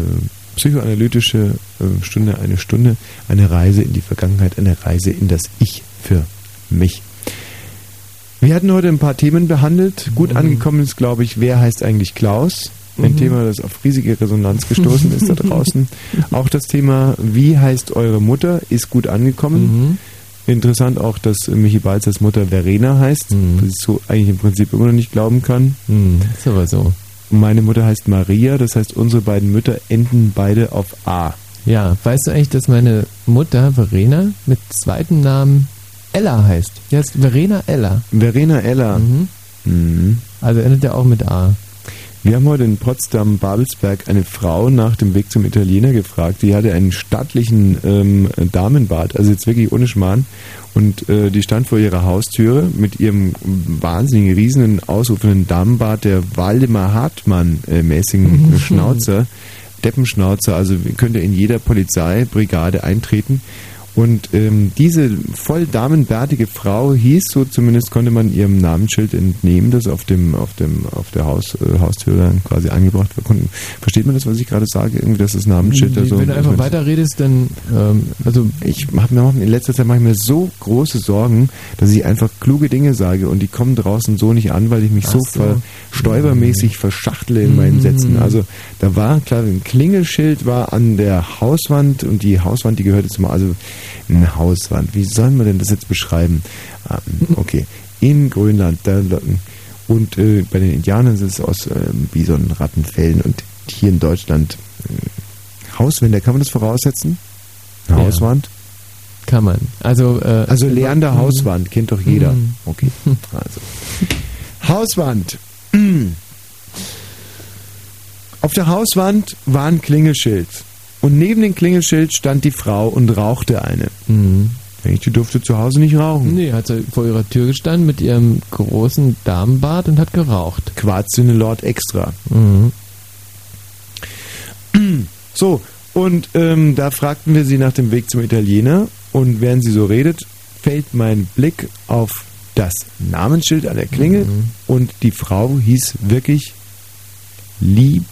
psychoanalytische äh, Stunde, eine Stunde, eine Reise in die Vergangenheit, eine Reise in das Ich für mich. Wir hatten heute ein paar Themen behandelt. Gut angekommen ist, glaube ich, wer heißt eigentlich Klaus? Ein Mhm. Thema, das auf riesige Resonanz gestoßen ist da draußen. Auch das Thema, wie heißt eure Mutter, ist gut angekommen. Interessant auch, dass Michi Balzers Mutter Verena heißt, was ich so eigentlich im Prinzip immer noch nicht glauben kann. ist aber so. Meine Mutter heißt Maria, das heißt, unsere beiden Mütter enden beide auf A. Ja, weißt du eigentlich, dass meine Mutter Verena mit zweiten Namen Ella heißt? Die heißt Verena Ella. Verena Ella. Mhm. Also endet ja auch mit A. Wir haben heute in Potsdam-Babelsberg eine Frau nach dem Weg zum Italiener gefragt. Die hatte einen stattlichen ähm, Damenbart, also jetzt wirklich ohne Schmarrn. Und äh, die stand vor ihrer Haustüre mit ihrem wahnsinnigen, riesigen, ausrufenden Damenbart, der Waldemar Hartmann-mäßigen Schnauzer, Deppenschnauzer, also könnte in jeder Polizeibrigade eintreten. Und ähm, diese voll damenbärtige Frau hieß, so zumindest konnte man ihrem Namensschild entnehmen, das auf dem auf dem auf der Haus, äh, Haustür dann quasi angebracht. Konnten- Versteht man das, was ich gerade sage? Irgendwie, dass das Namensschild da so. Wenn du einfach weiterredest, dann ähm, also ich mache mir in letzter Zeit mache ich mir so große Sorgen, dass ich einfach kluge Dinge sage und die kommen draußen so nicht an, weil ich mich Ach so, so. Ver, stolpermäßig verschachtle in meinen Mhm. Sätzen. Also da war klar, ein Klingelschild war an der Hauswand und die Hauswand, die gehörte zum also eine Hauswand. Wie soll man denn das jetzt beschreiben? Ähm, okay, in Grönland da und äh, bei den Indianern ist es aus ähm, Bisonrattenfällen und hier in Deutschland äh, Hauswände, kann man das voraussetzen? Eine Ja. Hauswand? kann man. Also äh, Also Leander Mhm. Hauswand, kennt doch jeder. Mhm. Okay. Also. Hauswand. Auf der Hauswand war ein Klingelschild. Und neben dem Klingelschild stand die Frau und rauchte eine. Mhm. Die durfte zu Hause nicht rauchen. Nee, hat sie vor ihrer Tür gestanden mit ihrem großen Damenbart und hat geraucht. Quarzsünde Lord extra. Mhm. So, und ähm, da fragten wir sie nach dem Weg zum Italiener. Und während sie so redet, fällt mein Blick auf das Namensschild an der Klingel. Mhm. Und die Frau hieß wirklich Liebebar.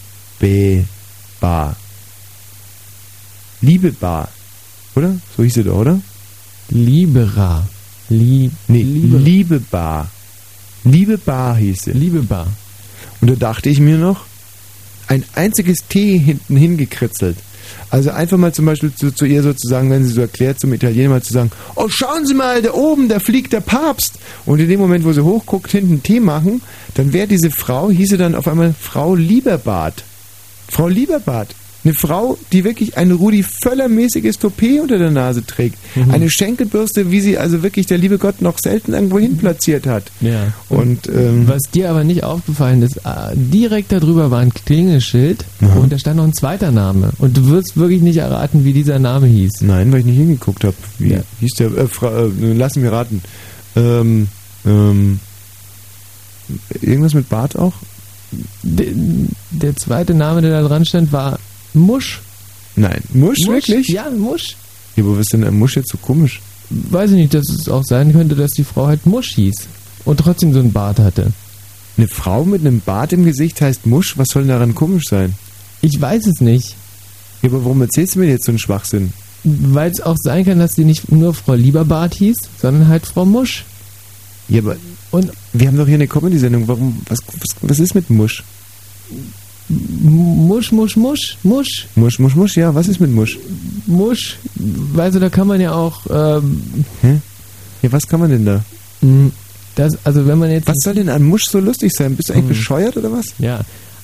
Liebebar. Oder? So hieß sie doch, oder? Libera. Lie nee, Liebe- Liebebar. Liebebar hieß sie. Liebebar. Und da dachte ich mir noch, ein einziges T hinten hingekritzelt. Also einfach mal zum Beispiel zu, zu ihr sozusagen, wenn sie so erklärt, zum Italiener mal zu sagen, oh schauen Sie mal, da oben, da fliegt der Papst. Und in dem Moment, wo sie hochguckt, hinten Tee machen, dann wäre diese Frau, hieße dann auf einmal Frau Lieberbart. Frau Lieberbart. Eine Frau, die wirklich ein Rudi Völler-mäßiges Toupet unter der Nase trägt. Eine Schenkelbürste, wie sie also wirklich der liebe Gott noch selten irgendwo hin platziert hat. Ja. Und ähm, Was dir aber nicht aufgefallen ist, äh, direkt darüber war ein Klingelschild und da stand noch ein zweiter Name. Und du wirst wirklich nicht erraten, wie dieser Name hieß. Nein, weil ich nicht hingeguckt habe. Wie Ja. hieß der? Äh, Fra äh, lass mich raten. Ähm, ähm, irgendwas mit Bart auch? Der, der zweite Name, der da dran stand, war Musch. Nein. Musch, wirklich? Ja, Musch. Ja, aber was ist denn ein Musch jetzt so komisch? Weiß ich nicht, dass es auch sein könnte, dass die Frau halt Musch hieß und trotzdem so einen Bart hatte. Eine Frau mit einem Bart im Gesicht heißt Musch? Was soll denn daran komisch sein? Ich weiß es nicht. Ja, aber warum erzählst du mir jetzt so einen Schwachsinn? Weil es auch sein kann, dass sie nicht nur Frau Lieberbart hieß, sondern halt Frau Musch. Ja, aber Und wir haben doch hier eine Comedy-Sendung. Warum? Was, was, was ist mit Musch? Musch, Musch, Musch, Musch, Musch, Musch, Musch, ja, was ist mit Musch? Musch. Weißt du, da kann man ja auch. Ähm, Hä? Ja, was kann man denn da? mh, das, also wenn man jetzt. Was soll denn an Musch so lustig sein? Bist du eigentlich Hm. bescheuert oder was? Ja.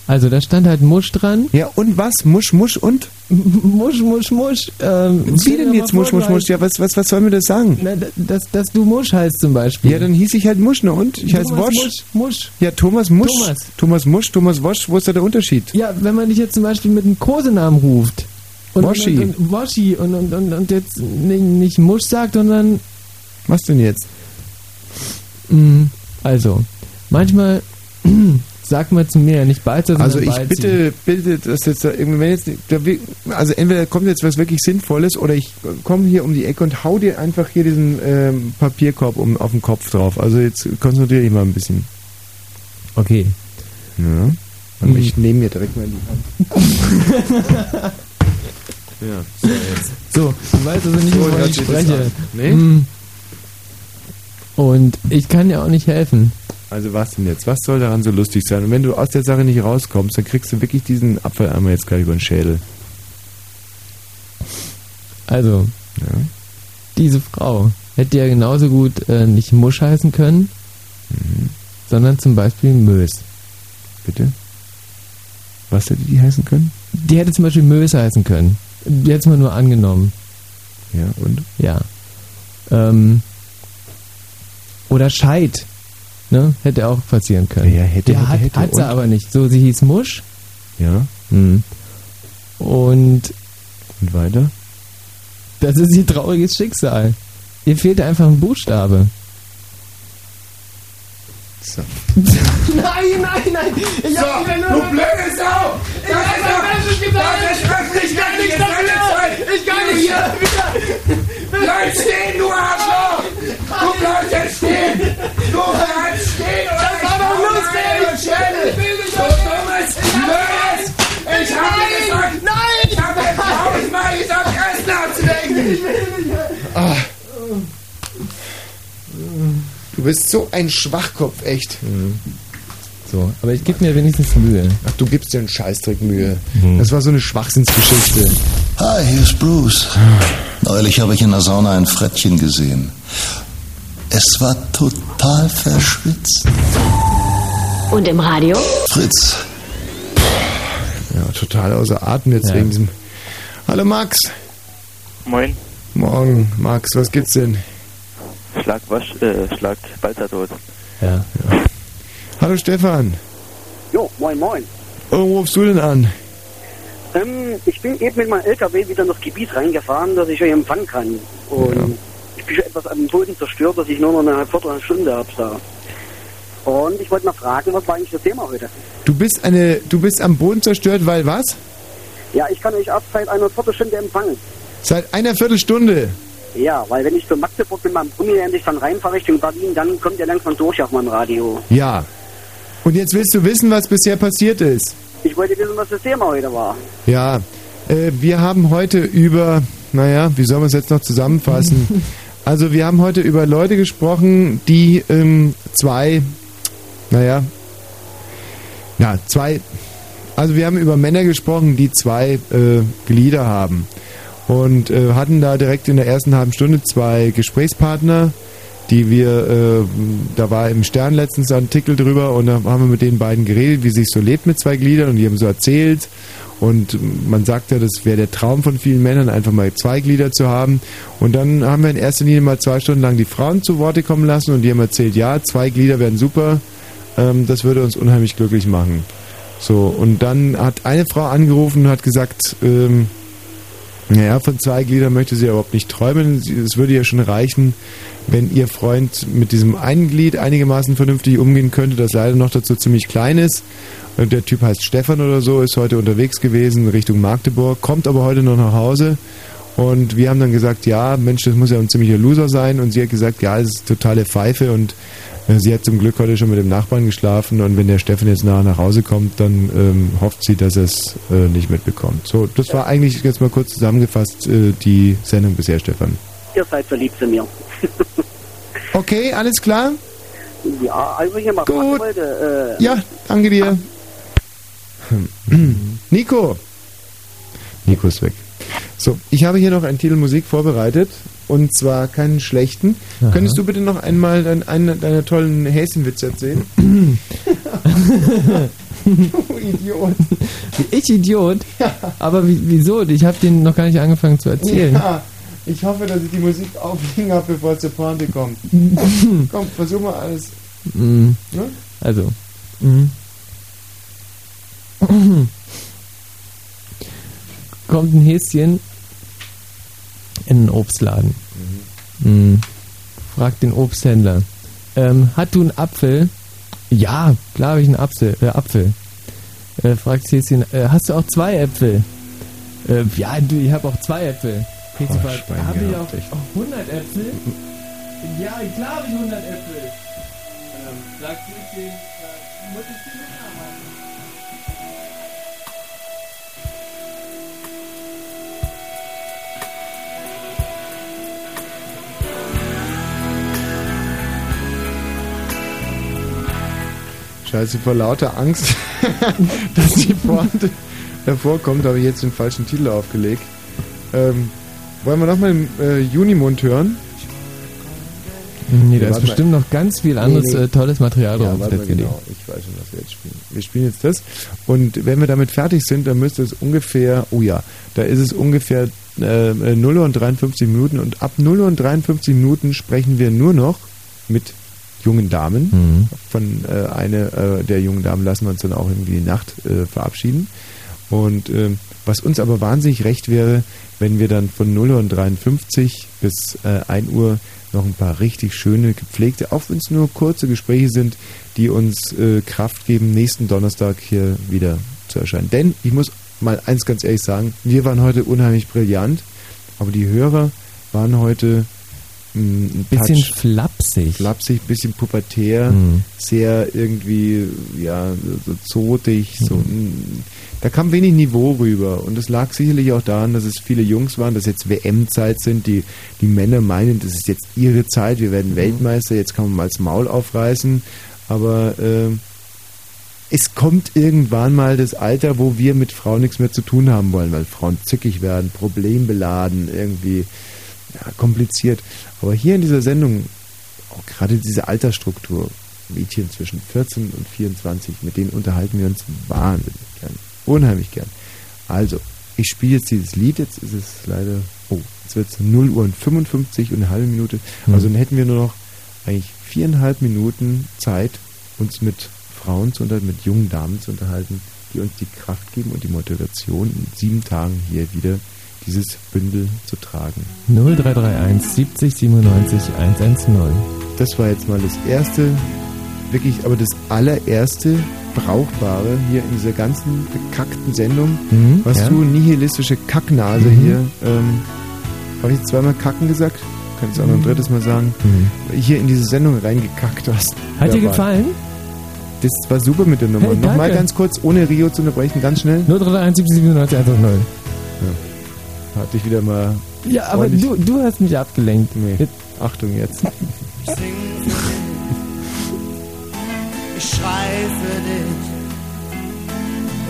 Also da stand halt Musch dran. Ja, und was? Musch, Musch und? Musch, Musch, Musch. Ähm, Wie denn jetzt Musch, Musch, Musch? Ja, was, was, was soll mir das sagen? Na, dass, dass du Musch heißt zum Beispiel. Ja, dann hieß ich halt Musch, ne? Und? Ich heiße Wosch. Musch, Musch. Ja, Thomas Musch. Thomas. Thomas Musch, Thomas Wosch, wo ist da der Unterschied? Ja, wenn man dich jetzt zum Beispiel mit einem Kosenamen ruft. Und, Woschi. Und, und, Woschi und, und, und, und jetzt nicht, Musch sagt, sondern. Was denn jetzt? mh, Also, manchmal sag mal zu mir, nicht sondern Also ich bitte, bitte, dass jetzt da irgendwie, wenn jetzt, nicht- da, wir- also entweder kommt jetzt was wirklich Sinnvolles oder ich komme hier um die Ecke und hau dir einfach hier diesen ähm, Papierkorb um, auf den Kopf drauf. Also jetzt konzentriere dich mal ein bisschen. Okay. Ja. Und Hm. ich nehme mir direkt mal in die Hand. ja, so jetzt. So, du weißt also nicht, So hört ich spreche. Nee? Hm. Und ich kann dir auch nicht helfen. Also was denn jetzt? Was soll daran so lustig sein? Und wenn du aus der Sache nicht rauskommst, dann kriegst du wirklich diesen Apfeleimer jetzt gleich über den Schädel. Also, diese Frau hätte ja genauso gut äh, nicht Musch heißen können, sondern zum Beispiel Mös. Bitte? Was hätte die heißen können? Die hätte zum Beispiel Mös heißen können. Es mal nur angenommen. Ja, und? Ja. Ähm, oder Scheid. Ne? Hätte auch passieren können. Ja, hätte, ja, hätte, hat, hätte. hat sie aber nicht. So, sie hieß Musch. Ja. Hm. Und Und weiter? das ist ihr trauriges Schicksal. Ihr fehlt einfach ein Buchstabe. So. Nein, nein, nein! Ich So, hab wieder nur... du blöde Sau! Ich hab was Falsches getan! Das ist öffentlich, Ich kann nichts dafür! Ich kann Du nicht hier. wieder... Bleib stehen, du Arschloch! Du bleibst jetzt stehen! Du bleibst stehen oder Das ich war doch lustig. Ich will nicht Du mehr. dummes Ich hab Mörs! gesagt. Ich hab dir Nein, gesagt! nein. Ich hab dir tausendmal gesagt, Essen abzudenken! Ich will nicht. Ah. Du bist so ein Schwachkopf, echt. So, aber ich gebe mir wenigstens Mühe. Ach, du gibst dir einen Scheißdreck Mühe. Das war so eine Schwachsinnsgeschichte. Hi, hier ist Bruce. Neulich habe ich in der Sauna ein Frettchen gesehen. Es war total verschwitzt. Und im Radio? Fritz, Ja, total außer Atem jetzt Ja. wegen diesem. Hallo Max. Moin. Morgen, Max, was gibt's denn? Schlag Wasch, äh, Schlag Balzer tot. Ja. Hallo Stefan. Jo, moin moin. Oh, wo rufst du denn an? Ähm, ich bin eben mit meinem LKW wieder in das Gebiet reingefahren, dass ich euch empfangen kann. Und ich bin schon etwas am Boden zerstört, dass ich nur noch eine Viertelstunde habe da. Und ich wollte mal fragen, was war eigentlich das Thema heute? Du bist eine, du bist am Boden zerstört, weil was? Ja, ich kann euch erst seit einer Viertelstunde empfangen. Seit einer Viertelstunde. Ja, weil wenn ich zu Magdeburg mit meinem Brummi endlich dann reinfahre Richtung Berlin, dann kommt ihr langsam durch auf meinem Radio. Ja. Und jetzt willst du wissen, was bisher passiert ist. Ich wollte wissen, was das Thema heute war. Ja, äh, wir haben heute über, naja, wie soll man es jetzt noch zusammenfassen? Also wir haben heute über Leute gesprochen, die ähm, zwei, naja, ja, zwei, also wir haben über Männer gesprochen, die zwei äh, Glieder haben. Und äh, hatten da direkt in der ersten halben Stunde zwei Gesprächspartner, die wir, äh, da war im Stern letztens ein Artikel drüber und da haben wir mit den beiden geredet, wie sich so lebt mit zwei Gliedern und die haben so erzählt und man sagt ja, das wäre der Traum von vielen Männern, einfach mal zwei Glieder zu haben und dann haben wir in erster Linie mal zwei Stunden lang die Frauen zu Worte kommen lassen und die haben erzählt, ja, zwei Glieder wären super, ähm, das würde uns unheimlich glücklich machen. So, und dann hat eine Frau angerufen und hat gesagt, ähm, naja, von zwei Gliedern möchte sie überhaupt nicht träumen. Es würde ja schon reichen, wenn ihr Freund mit diesem einen Glied einigermaßen vernünftig umgehen könnte, das leider noch dazu ziemlich klein ist. Der Typ heißt Stefan oder so, ist heute unterwegs gewesen Richtung Magdeburg, kommt aber heute noch nach Hause. Und wir haben dann gesagt, ja, Mensch, das muss ja ein ziemlicher Loser sein. Und sie hat gesagt, ja, es ist totale Pfeife. Und äh, sie hat zum Glück heute schon mit dem Nachbarn geschlafen. Und wenn der Stefan jetzt nachher nach Hause kommt, dann ähm, hofft sie, dass er es äh, nicht mitbekommt. So, das war eigentlich jetzt mal kurz zusammengefasst äh, die Sendung bisher, Stefan. Ihr seid verliebt zu mir. Okay, alles klar? Ja, also ich mal fragen wollte, äh, Ja, danke dir. Nico. Nico ist weg. So, ich habe hier noch einen Titel Musik vorbereitet und zwar keinen schlechten. Aha. Könntest du bitte noch einmal dein, einen deiner tollen Häschenwitze erzählen? du Idiot. Ich Idiot? Aber wie, wieso? Ich habe den noch gar nicht angefangen zu erzählen. Ja, ich hoffe, dass ich die Musik auflegen habe, bevor es zur Pointe kommt. Komm, versuch mal alles. Mhm. Ne? Also. Mhm. Kommt ein Häschen in einen Obstladen. Mhm. Fragt den Obsthändler. Ähm, hat du einen Apfel? Ja, klar habe ich einen Apfel. Äh, Apfel. Äh, fragt Cecil, äh, hast du auch zwei Äpfel? Äh, ja, du, ich habe auch zwei Äpfel. Cecil Oh, fragt, habe ich auch, echt. auch 100 Äpfel? Ja, klar habe ich 100 Äpfel. Ähm, sagt Cecil, äh, muss Scheiße, vor lauter Angst, dass die Pointe hervorkommt, habe ich jetzt den falschen Titel aufgelegt. Ähm, wollen wir nochmal den äh, Junimund hören? Nee, da ist mal. bestimmt noch ganz viel anderes Nee, nee. Äh, tolles Material Ja, drauf. genau. Ich weiß schon, was wir jetzt spielen. Wir spielen jetzt das. Und wenn wir damit fertig sind, dann müsste es ungefähr, oh ja, da ist es ungefähr äh, 0 und 53 Minuten. Und ab 0 und 53 Minuten sprechen wir nur noch mit jungen Damen. Mhm. Von äh, eine äh, der jungen Damen lassen wir uns dann auch irgendwie die Nacht äh, verabschieden. Und ähm, was uns aber wahnsinnig recht wäre, wenn wir dann von 0 und 53 bis äh, 1 Uhr noch ein paar richtig schöne, gepflegte, auch wenn es nur kurze Gespräche sind, die uns äh, Kraft geben, nächsten Donnerstag hier wieder zu erscheinen. Denn ich muss mal eins ganz ehrlich sagen, wir waren heute unheimlich brillant, aber die Hörer waren heute ein Bisschen Touch flapsig. flapsig, bisschen pubertär, Mhm. sehr irgendwie, ja, so zotig, so, mh, da kam wenig Niveau rüber und es lag sicherlich auch daran, dass es viele Jungs waren, dass jetzt WM-Zeit sind, die, die Männer meinen, das ist jetzt ihre Zeit, wir werden Weltmeister, jetzt kann man mal das Maul aufreißen, aber ähm, es kommt irgendwann mal das Alter, wo wir mit Frauen nichts mehr zu tun haben wollen, weil Frauen zickig werden, problembeladen, irgendwie ja, kompliziert. Aber hier in dieser Sendung, auch gerade diese Altersstruktur, Mädchen zwischen 14 und 24, mit denen unterhalten wir uns wahnsinnig gern. Unheimlich gern. Also, ich spiele jetzt dieses Lied, jetzt ist es leider, oh, jetzt wird es 0 Uhr und 55 und eine halbe Minute. Hm. Also dann hätten wir nur noch eigentlich viereinhalb Minuten Zeit, uns mit Frauen zu unterhalten, mit jungen Damen zu unterhalten, die uns die Kraft geben und die Motivation, in sieben Tagen hier wieder dieses Bündel zu tragen. 0331 70 97 110. Das war jetzt mal das erste, wirklich, aber das allererste Brauchbare hier in dieser ganzen bekackten Sendung, Mhm, was ja. du nihilistische Kacknase Mhm. hier, ähm, habe ich jetzt zweimal kacken gesagt? Kannst du auch noch ein drittes Mal sagen? Hier in diese Sendung reingekackt hast. Mhm. Hat dir gefallen? Das war super mit der Nummer. Hey, Nochmal ganz kurz, ohne Rio zu unterbrechen, ganz schnell. 0331 70 97 110. Hatte ich wieder mal. Ja, aber du, du hast mich abgelenkt. Nee. Achtung jetzt. Ich schrei für dich.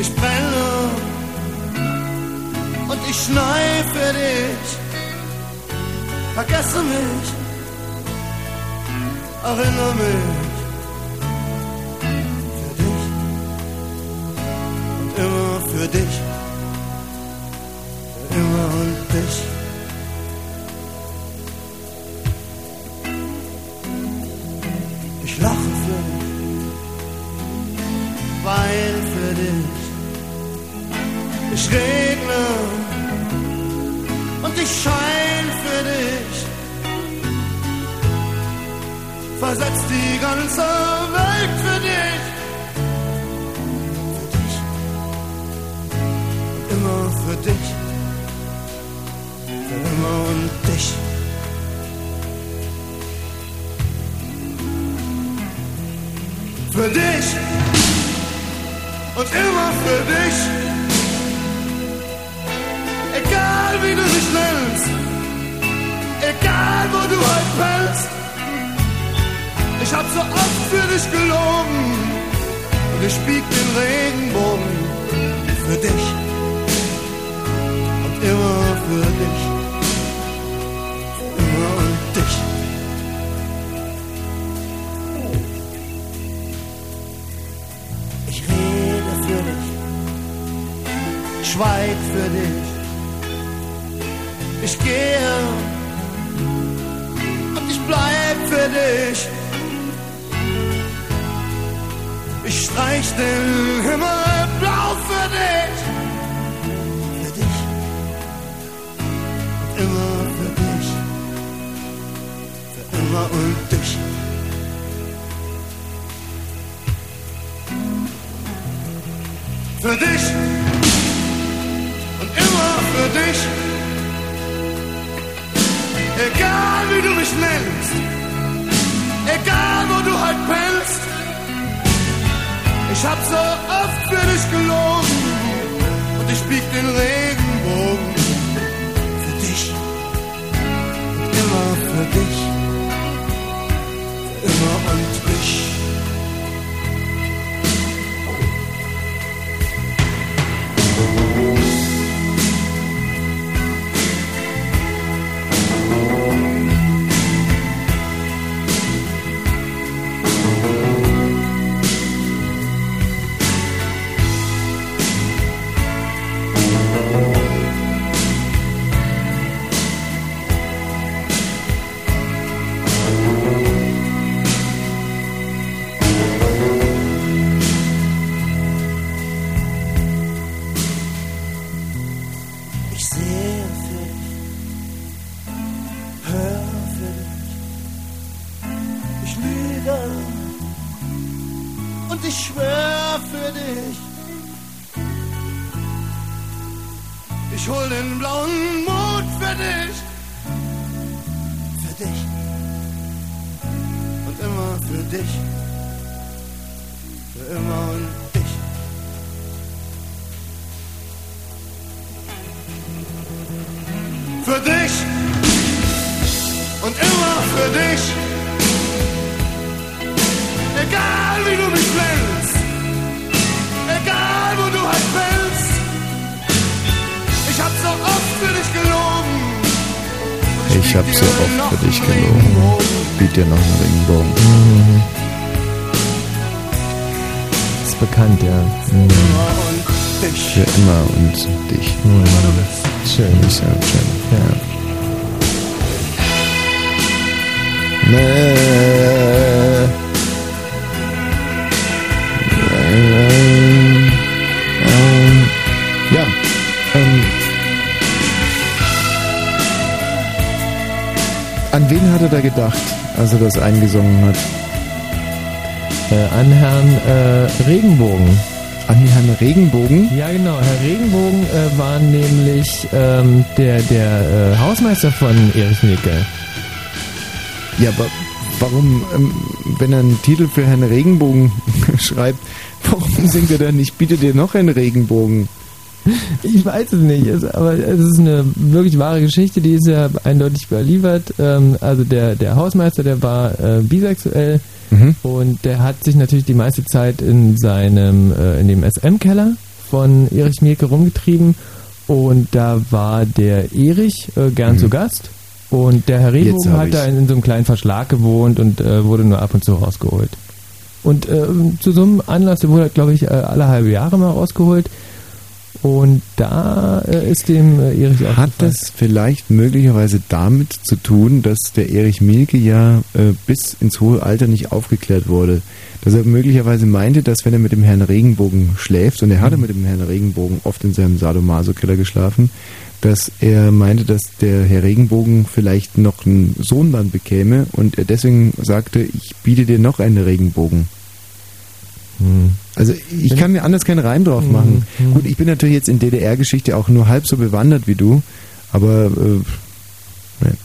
Ich brenne und ich schnei für dich. Vergesse mich, erinnere mich. Für dich und immer für dich. Immer und dich. Ich lache für dich, wein für dich. Ich regne und ich schein für dich. Versetz die ganze Welt und dich. Für dich und immer für dich. Egal wie du dich nennst, egal wo du heute fällst. Ich hab so oft für dich gelogen und ich bieg den Regenbogen für dich und immer für dich. Dich. Ich rede für dich, schweig für dich. Ich gehe und ich bleib für dich. Ich streich den Himmel blau für dich. Für dich. Immer. Immer und dich. Für dich und immer für dich. Egal wie du mich nennst, egal wo du halt pennst. Ich hab so oft für dich gelogen und ich bieg den Regenbogen für dich und immer für dich, immer und Ich hab so oft für dich gelogen. Biet dir noch einen Regenbogen. Mhm. Ist bekannt, ja. Mhm. Für immer und dich. Mhm. Schön. Ist ja schön. Ja. Nee. Ähm, an wen hat er da gedacht, als er das eingesungen hat? Äh, an Herrn äh, Regenbogen. An Herrn Regenbogen? Ja, genau. Herr Regenbogen äh, war nämlich ähm, der, der äh, Hausmeister von Erich Mielke. Ja, aber warum, ähm, wenn er einen Titel für Herrn Regenbogen schreibt, warum singt er dann nicht, biete dir noch einen Regenbogen? Ich weiß es nicht, es, aber es ist eine wirklich wahre Geschichte, die ist ja eindeutig überliefert. Ähm, also der, der Hausmeister, der war äh, bisexuell Mhm. und der hat sich natürlich die meiste Zeit in seinem, äh, in dem SM-Keller von Erich Mielke rumgetrieben und da war der Erich äh, gern zu Gast und der Herr hab hat da in, in so einem kleinen Verschlag gewohnt und äh, wurde nur ab und zu rausgeholt. Und äh, zu so einem Anlass, der wurde, glaube ich, äh, alle halbe Jahre mal rausgeholt. Und da äh, ist dem äh, Erich auch Hat das vielleicht möglicherweise damit zu tun, dass der Erich Mielke ja äh, bis ins hohe Alter nicht aufgeklärt wurde? Dass er möglicherweise meinte, dass wenn er mit dem Herrn Regenbogen schläft, und er hatte mit dem Herrn Regenbogen oft in seinem Sadomaso-Keller geschlafen, dass er meinte, dass der Herr Regenbogen vielleicht noch einen Sohn dann bekäme und er deswegen sagte, ich biete dir noch einen Regenbogen. Also ich kann mir anders keinen Reim drauf machen. Mhm. Gut, ich bin natürlich jetzt in DDR-Geschichte auch nur halb so bewandert wie du, aber äh, ne.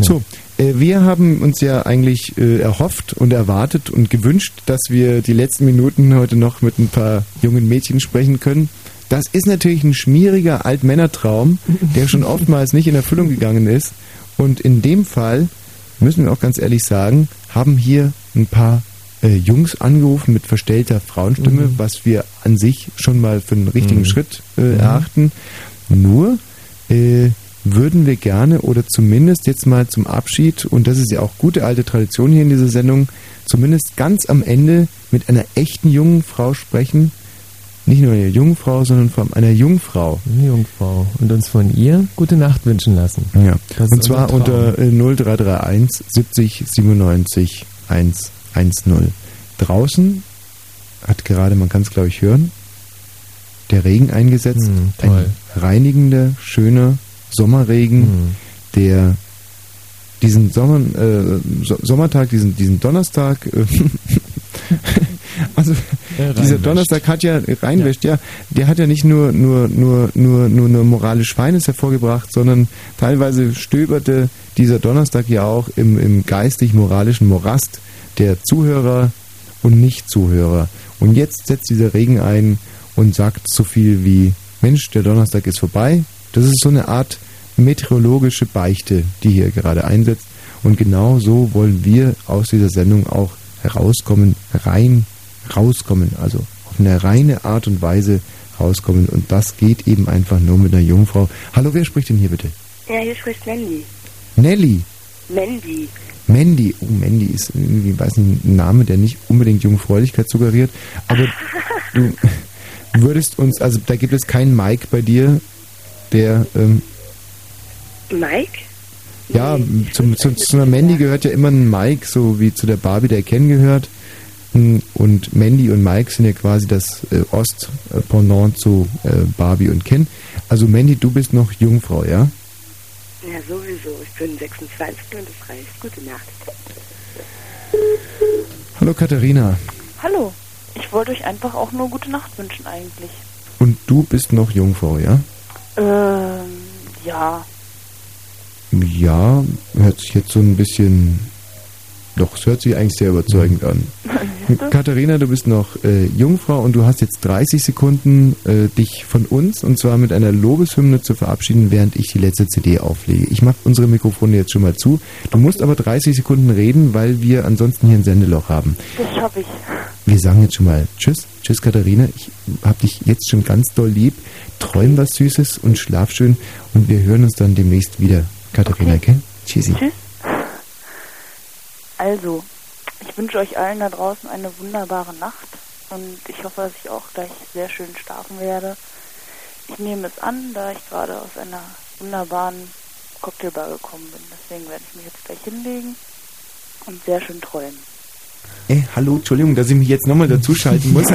so. Äh, wir haben uns ja eigentlich äh, erhofft und erwartet und gewünscht, dass wir die letzten Minuten heute noch mit ein paar jungen Mädchen sprechen können. Das ist natürlich ein schmieriger Altmännertraum, der schon oftmals nicht in Erfüllung gegangen ist. Und in dem Fall, müssen wir auch ganz ehrlich sagen, haben hier ein paar äh, Jungs angerufen mit verstellter Frauenstimme, Mhm. was wir an sich schon mal für einen richtigen Mhm. Schritt äh, Mhm. erachten. Nur äh, würden wir gerne oder zumindest jetzt mal zum Abschied, und das ist ja auch gute alte Tradition hier in dieser Sendung, zumindest ganz am Ende mit einer echten jungen Frau sprechen. Nicht nur einer jungen Frau, sondern allem einer Jungfrau. Eine Jungfrau. Und uns von ihr gute Nacht wünschen lassen. Ja. Das Und zwar unter äh, 0331 70 97 110. Draußen hat gerade, man kann es glaube ich hören, der Regen eingesetzt. Hm, toll. Ein reinigender, schöner Sommerregen, Hm. der diesen Sommer, äh, so Sommertag, diesen, diesen Donnerstag, äh, also Äh, dieser. Donnerstag hat ja reinwäscht, ja. der hat ja nicht nur nur nur nur nur eine moralisch Feines hervorgebracht, sondern teilweise stöberte dieser Donnerstag ja auch im im geistig-moralischen Morast der Zuhörer und Nicht-Zuhörer. Und jetzt setzt dieser Regen ein und sagt so viel wie Mensch, der Donnerstag ist vorbei. Das ist so eine Art meteorologische Beichte, die hier gerade einsetzt. Und genau so wollen wir aus dieser Sendung auch herauskommen, rein rauskommen, also auf eine reine Art und Weise rauskommen. Und das geht eben einfach nur mit einer Jungfrau. Hallo, wer spricht denn hier bitte? Ja, hier spricht Mandy. Nelly. Mandy. Mandy. Oh, Mandy ist irgendwie, weiß nicht, ein Name, der nicht unbedingt Jungfräulichkeit suggeriert. Aber du würdest uns, also da gibt es keinen Mike bei dir, der, ähm, Mike? ja, zum, zu, zu einer Mandy gehört ja immer ein Mike, so wie zu der Barbie der Ken gehört. Und Mandy und Mike sind ja quasi das äh, Ost-Pendant zu äh, Barbie und Ken. Also Mandy, du bist noch Jungfrau, ja? Ja, sowieso. Ich bin 26 und das reicht. Gute Nacht. Hallo Katharina. Hallo. Ich wollte euch einfach auch nur gute Nacht wünschen eigentlich. Und du bist noch Jungfrau, ja? Ähm, ja. Ja, hört sich jetzt so ein bisschen. Doch, es hört sich eigentlich sehr überzeugend an. Katharina, du bist noch äh, Jungfrau und du hast jetzt 30 Sekunden, äh, dich von uns und zwar mit einer Lobeshymne zu verabschieden, während ich die letzte CD auflege. Ich mache unsere Mikrofone jetzt schon mal zu. Du musst aber 30 Sekunden reden, weil wir ansonsten hier ein Sendeloch haben. Das schaffe ich. Wir sagen jetzt schon mal Tschüss. Tschüss, Katharina. Ich hab dich jetzt schon ganz doll lieb. Träum was Süßes und schlaf schön und wir hören uns dann demnächst wieder. Katharina, okay. Tschüssi. Tschüss. Also, ich wünsche euch allen da draußen eine wunderbare Nacht und ich hoffe, dass ich auch gleich sehr schön schlafen werde. Ich nehme es an, da ich gerade aus einer wunderbaren Cocktailbar gekommen bin. Deswegen werde ich mich jetzt gleich hinlegen und sehr schön träumen. Ey, hallo, Entschuldigung, dass ich mich jetzt nochmal dazuschalten muss.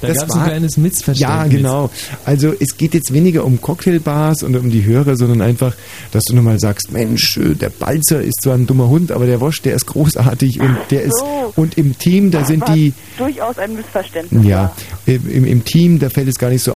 Da gab's ein kleines Missverständnis. Ja, genau. Also es geht jetzt weniger um Cocktailbars und um die Hörer, sondern einfach, dass du nochmal sagst, Mensch, äh, der Balzer ist zwar ein dummer Hund, aber der Wosch, der ist großartig und der ist so. und im Team, da sind War die durchaus ein Missverständnis. ja, im, im, im Team, da fällt es gar nicht so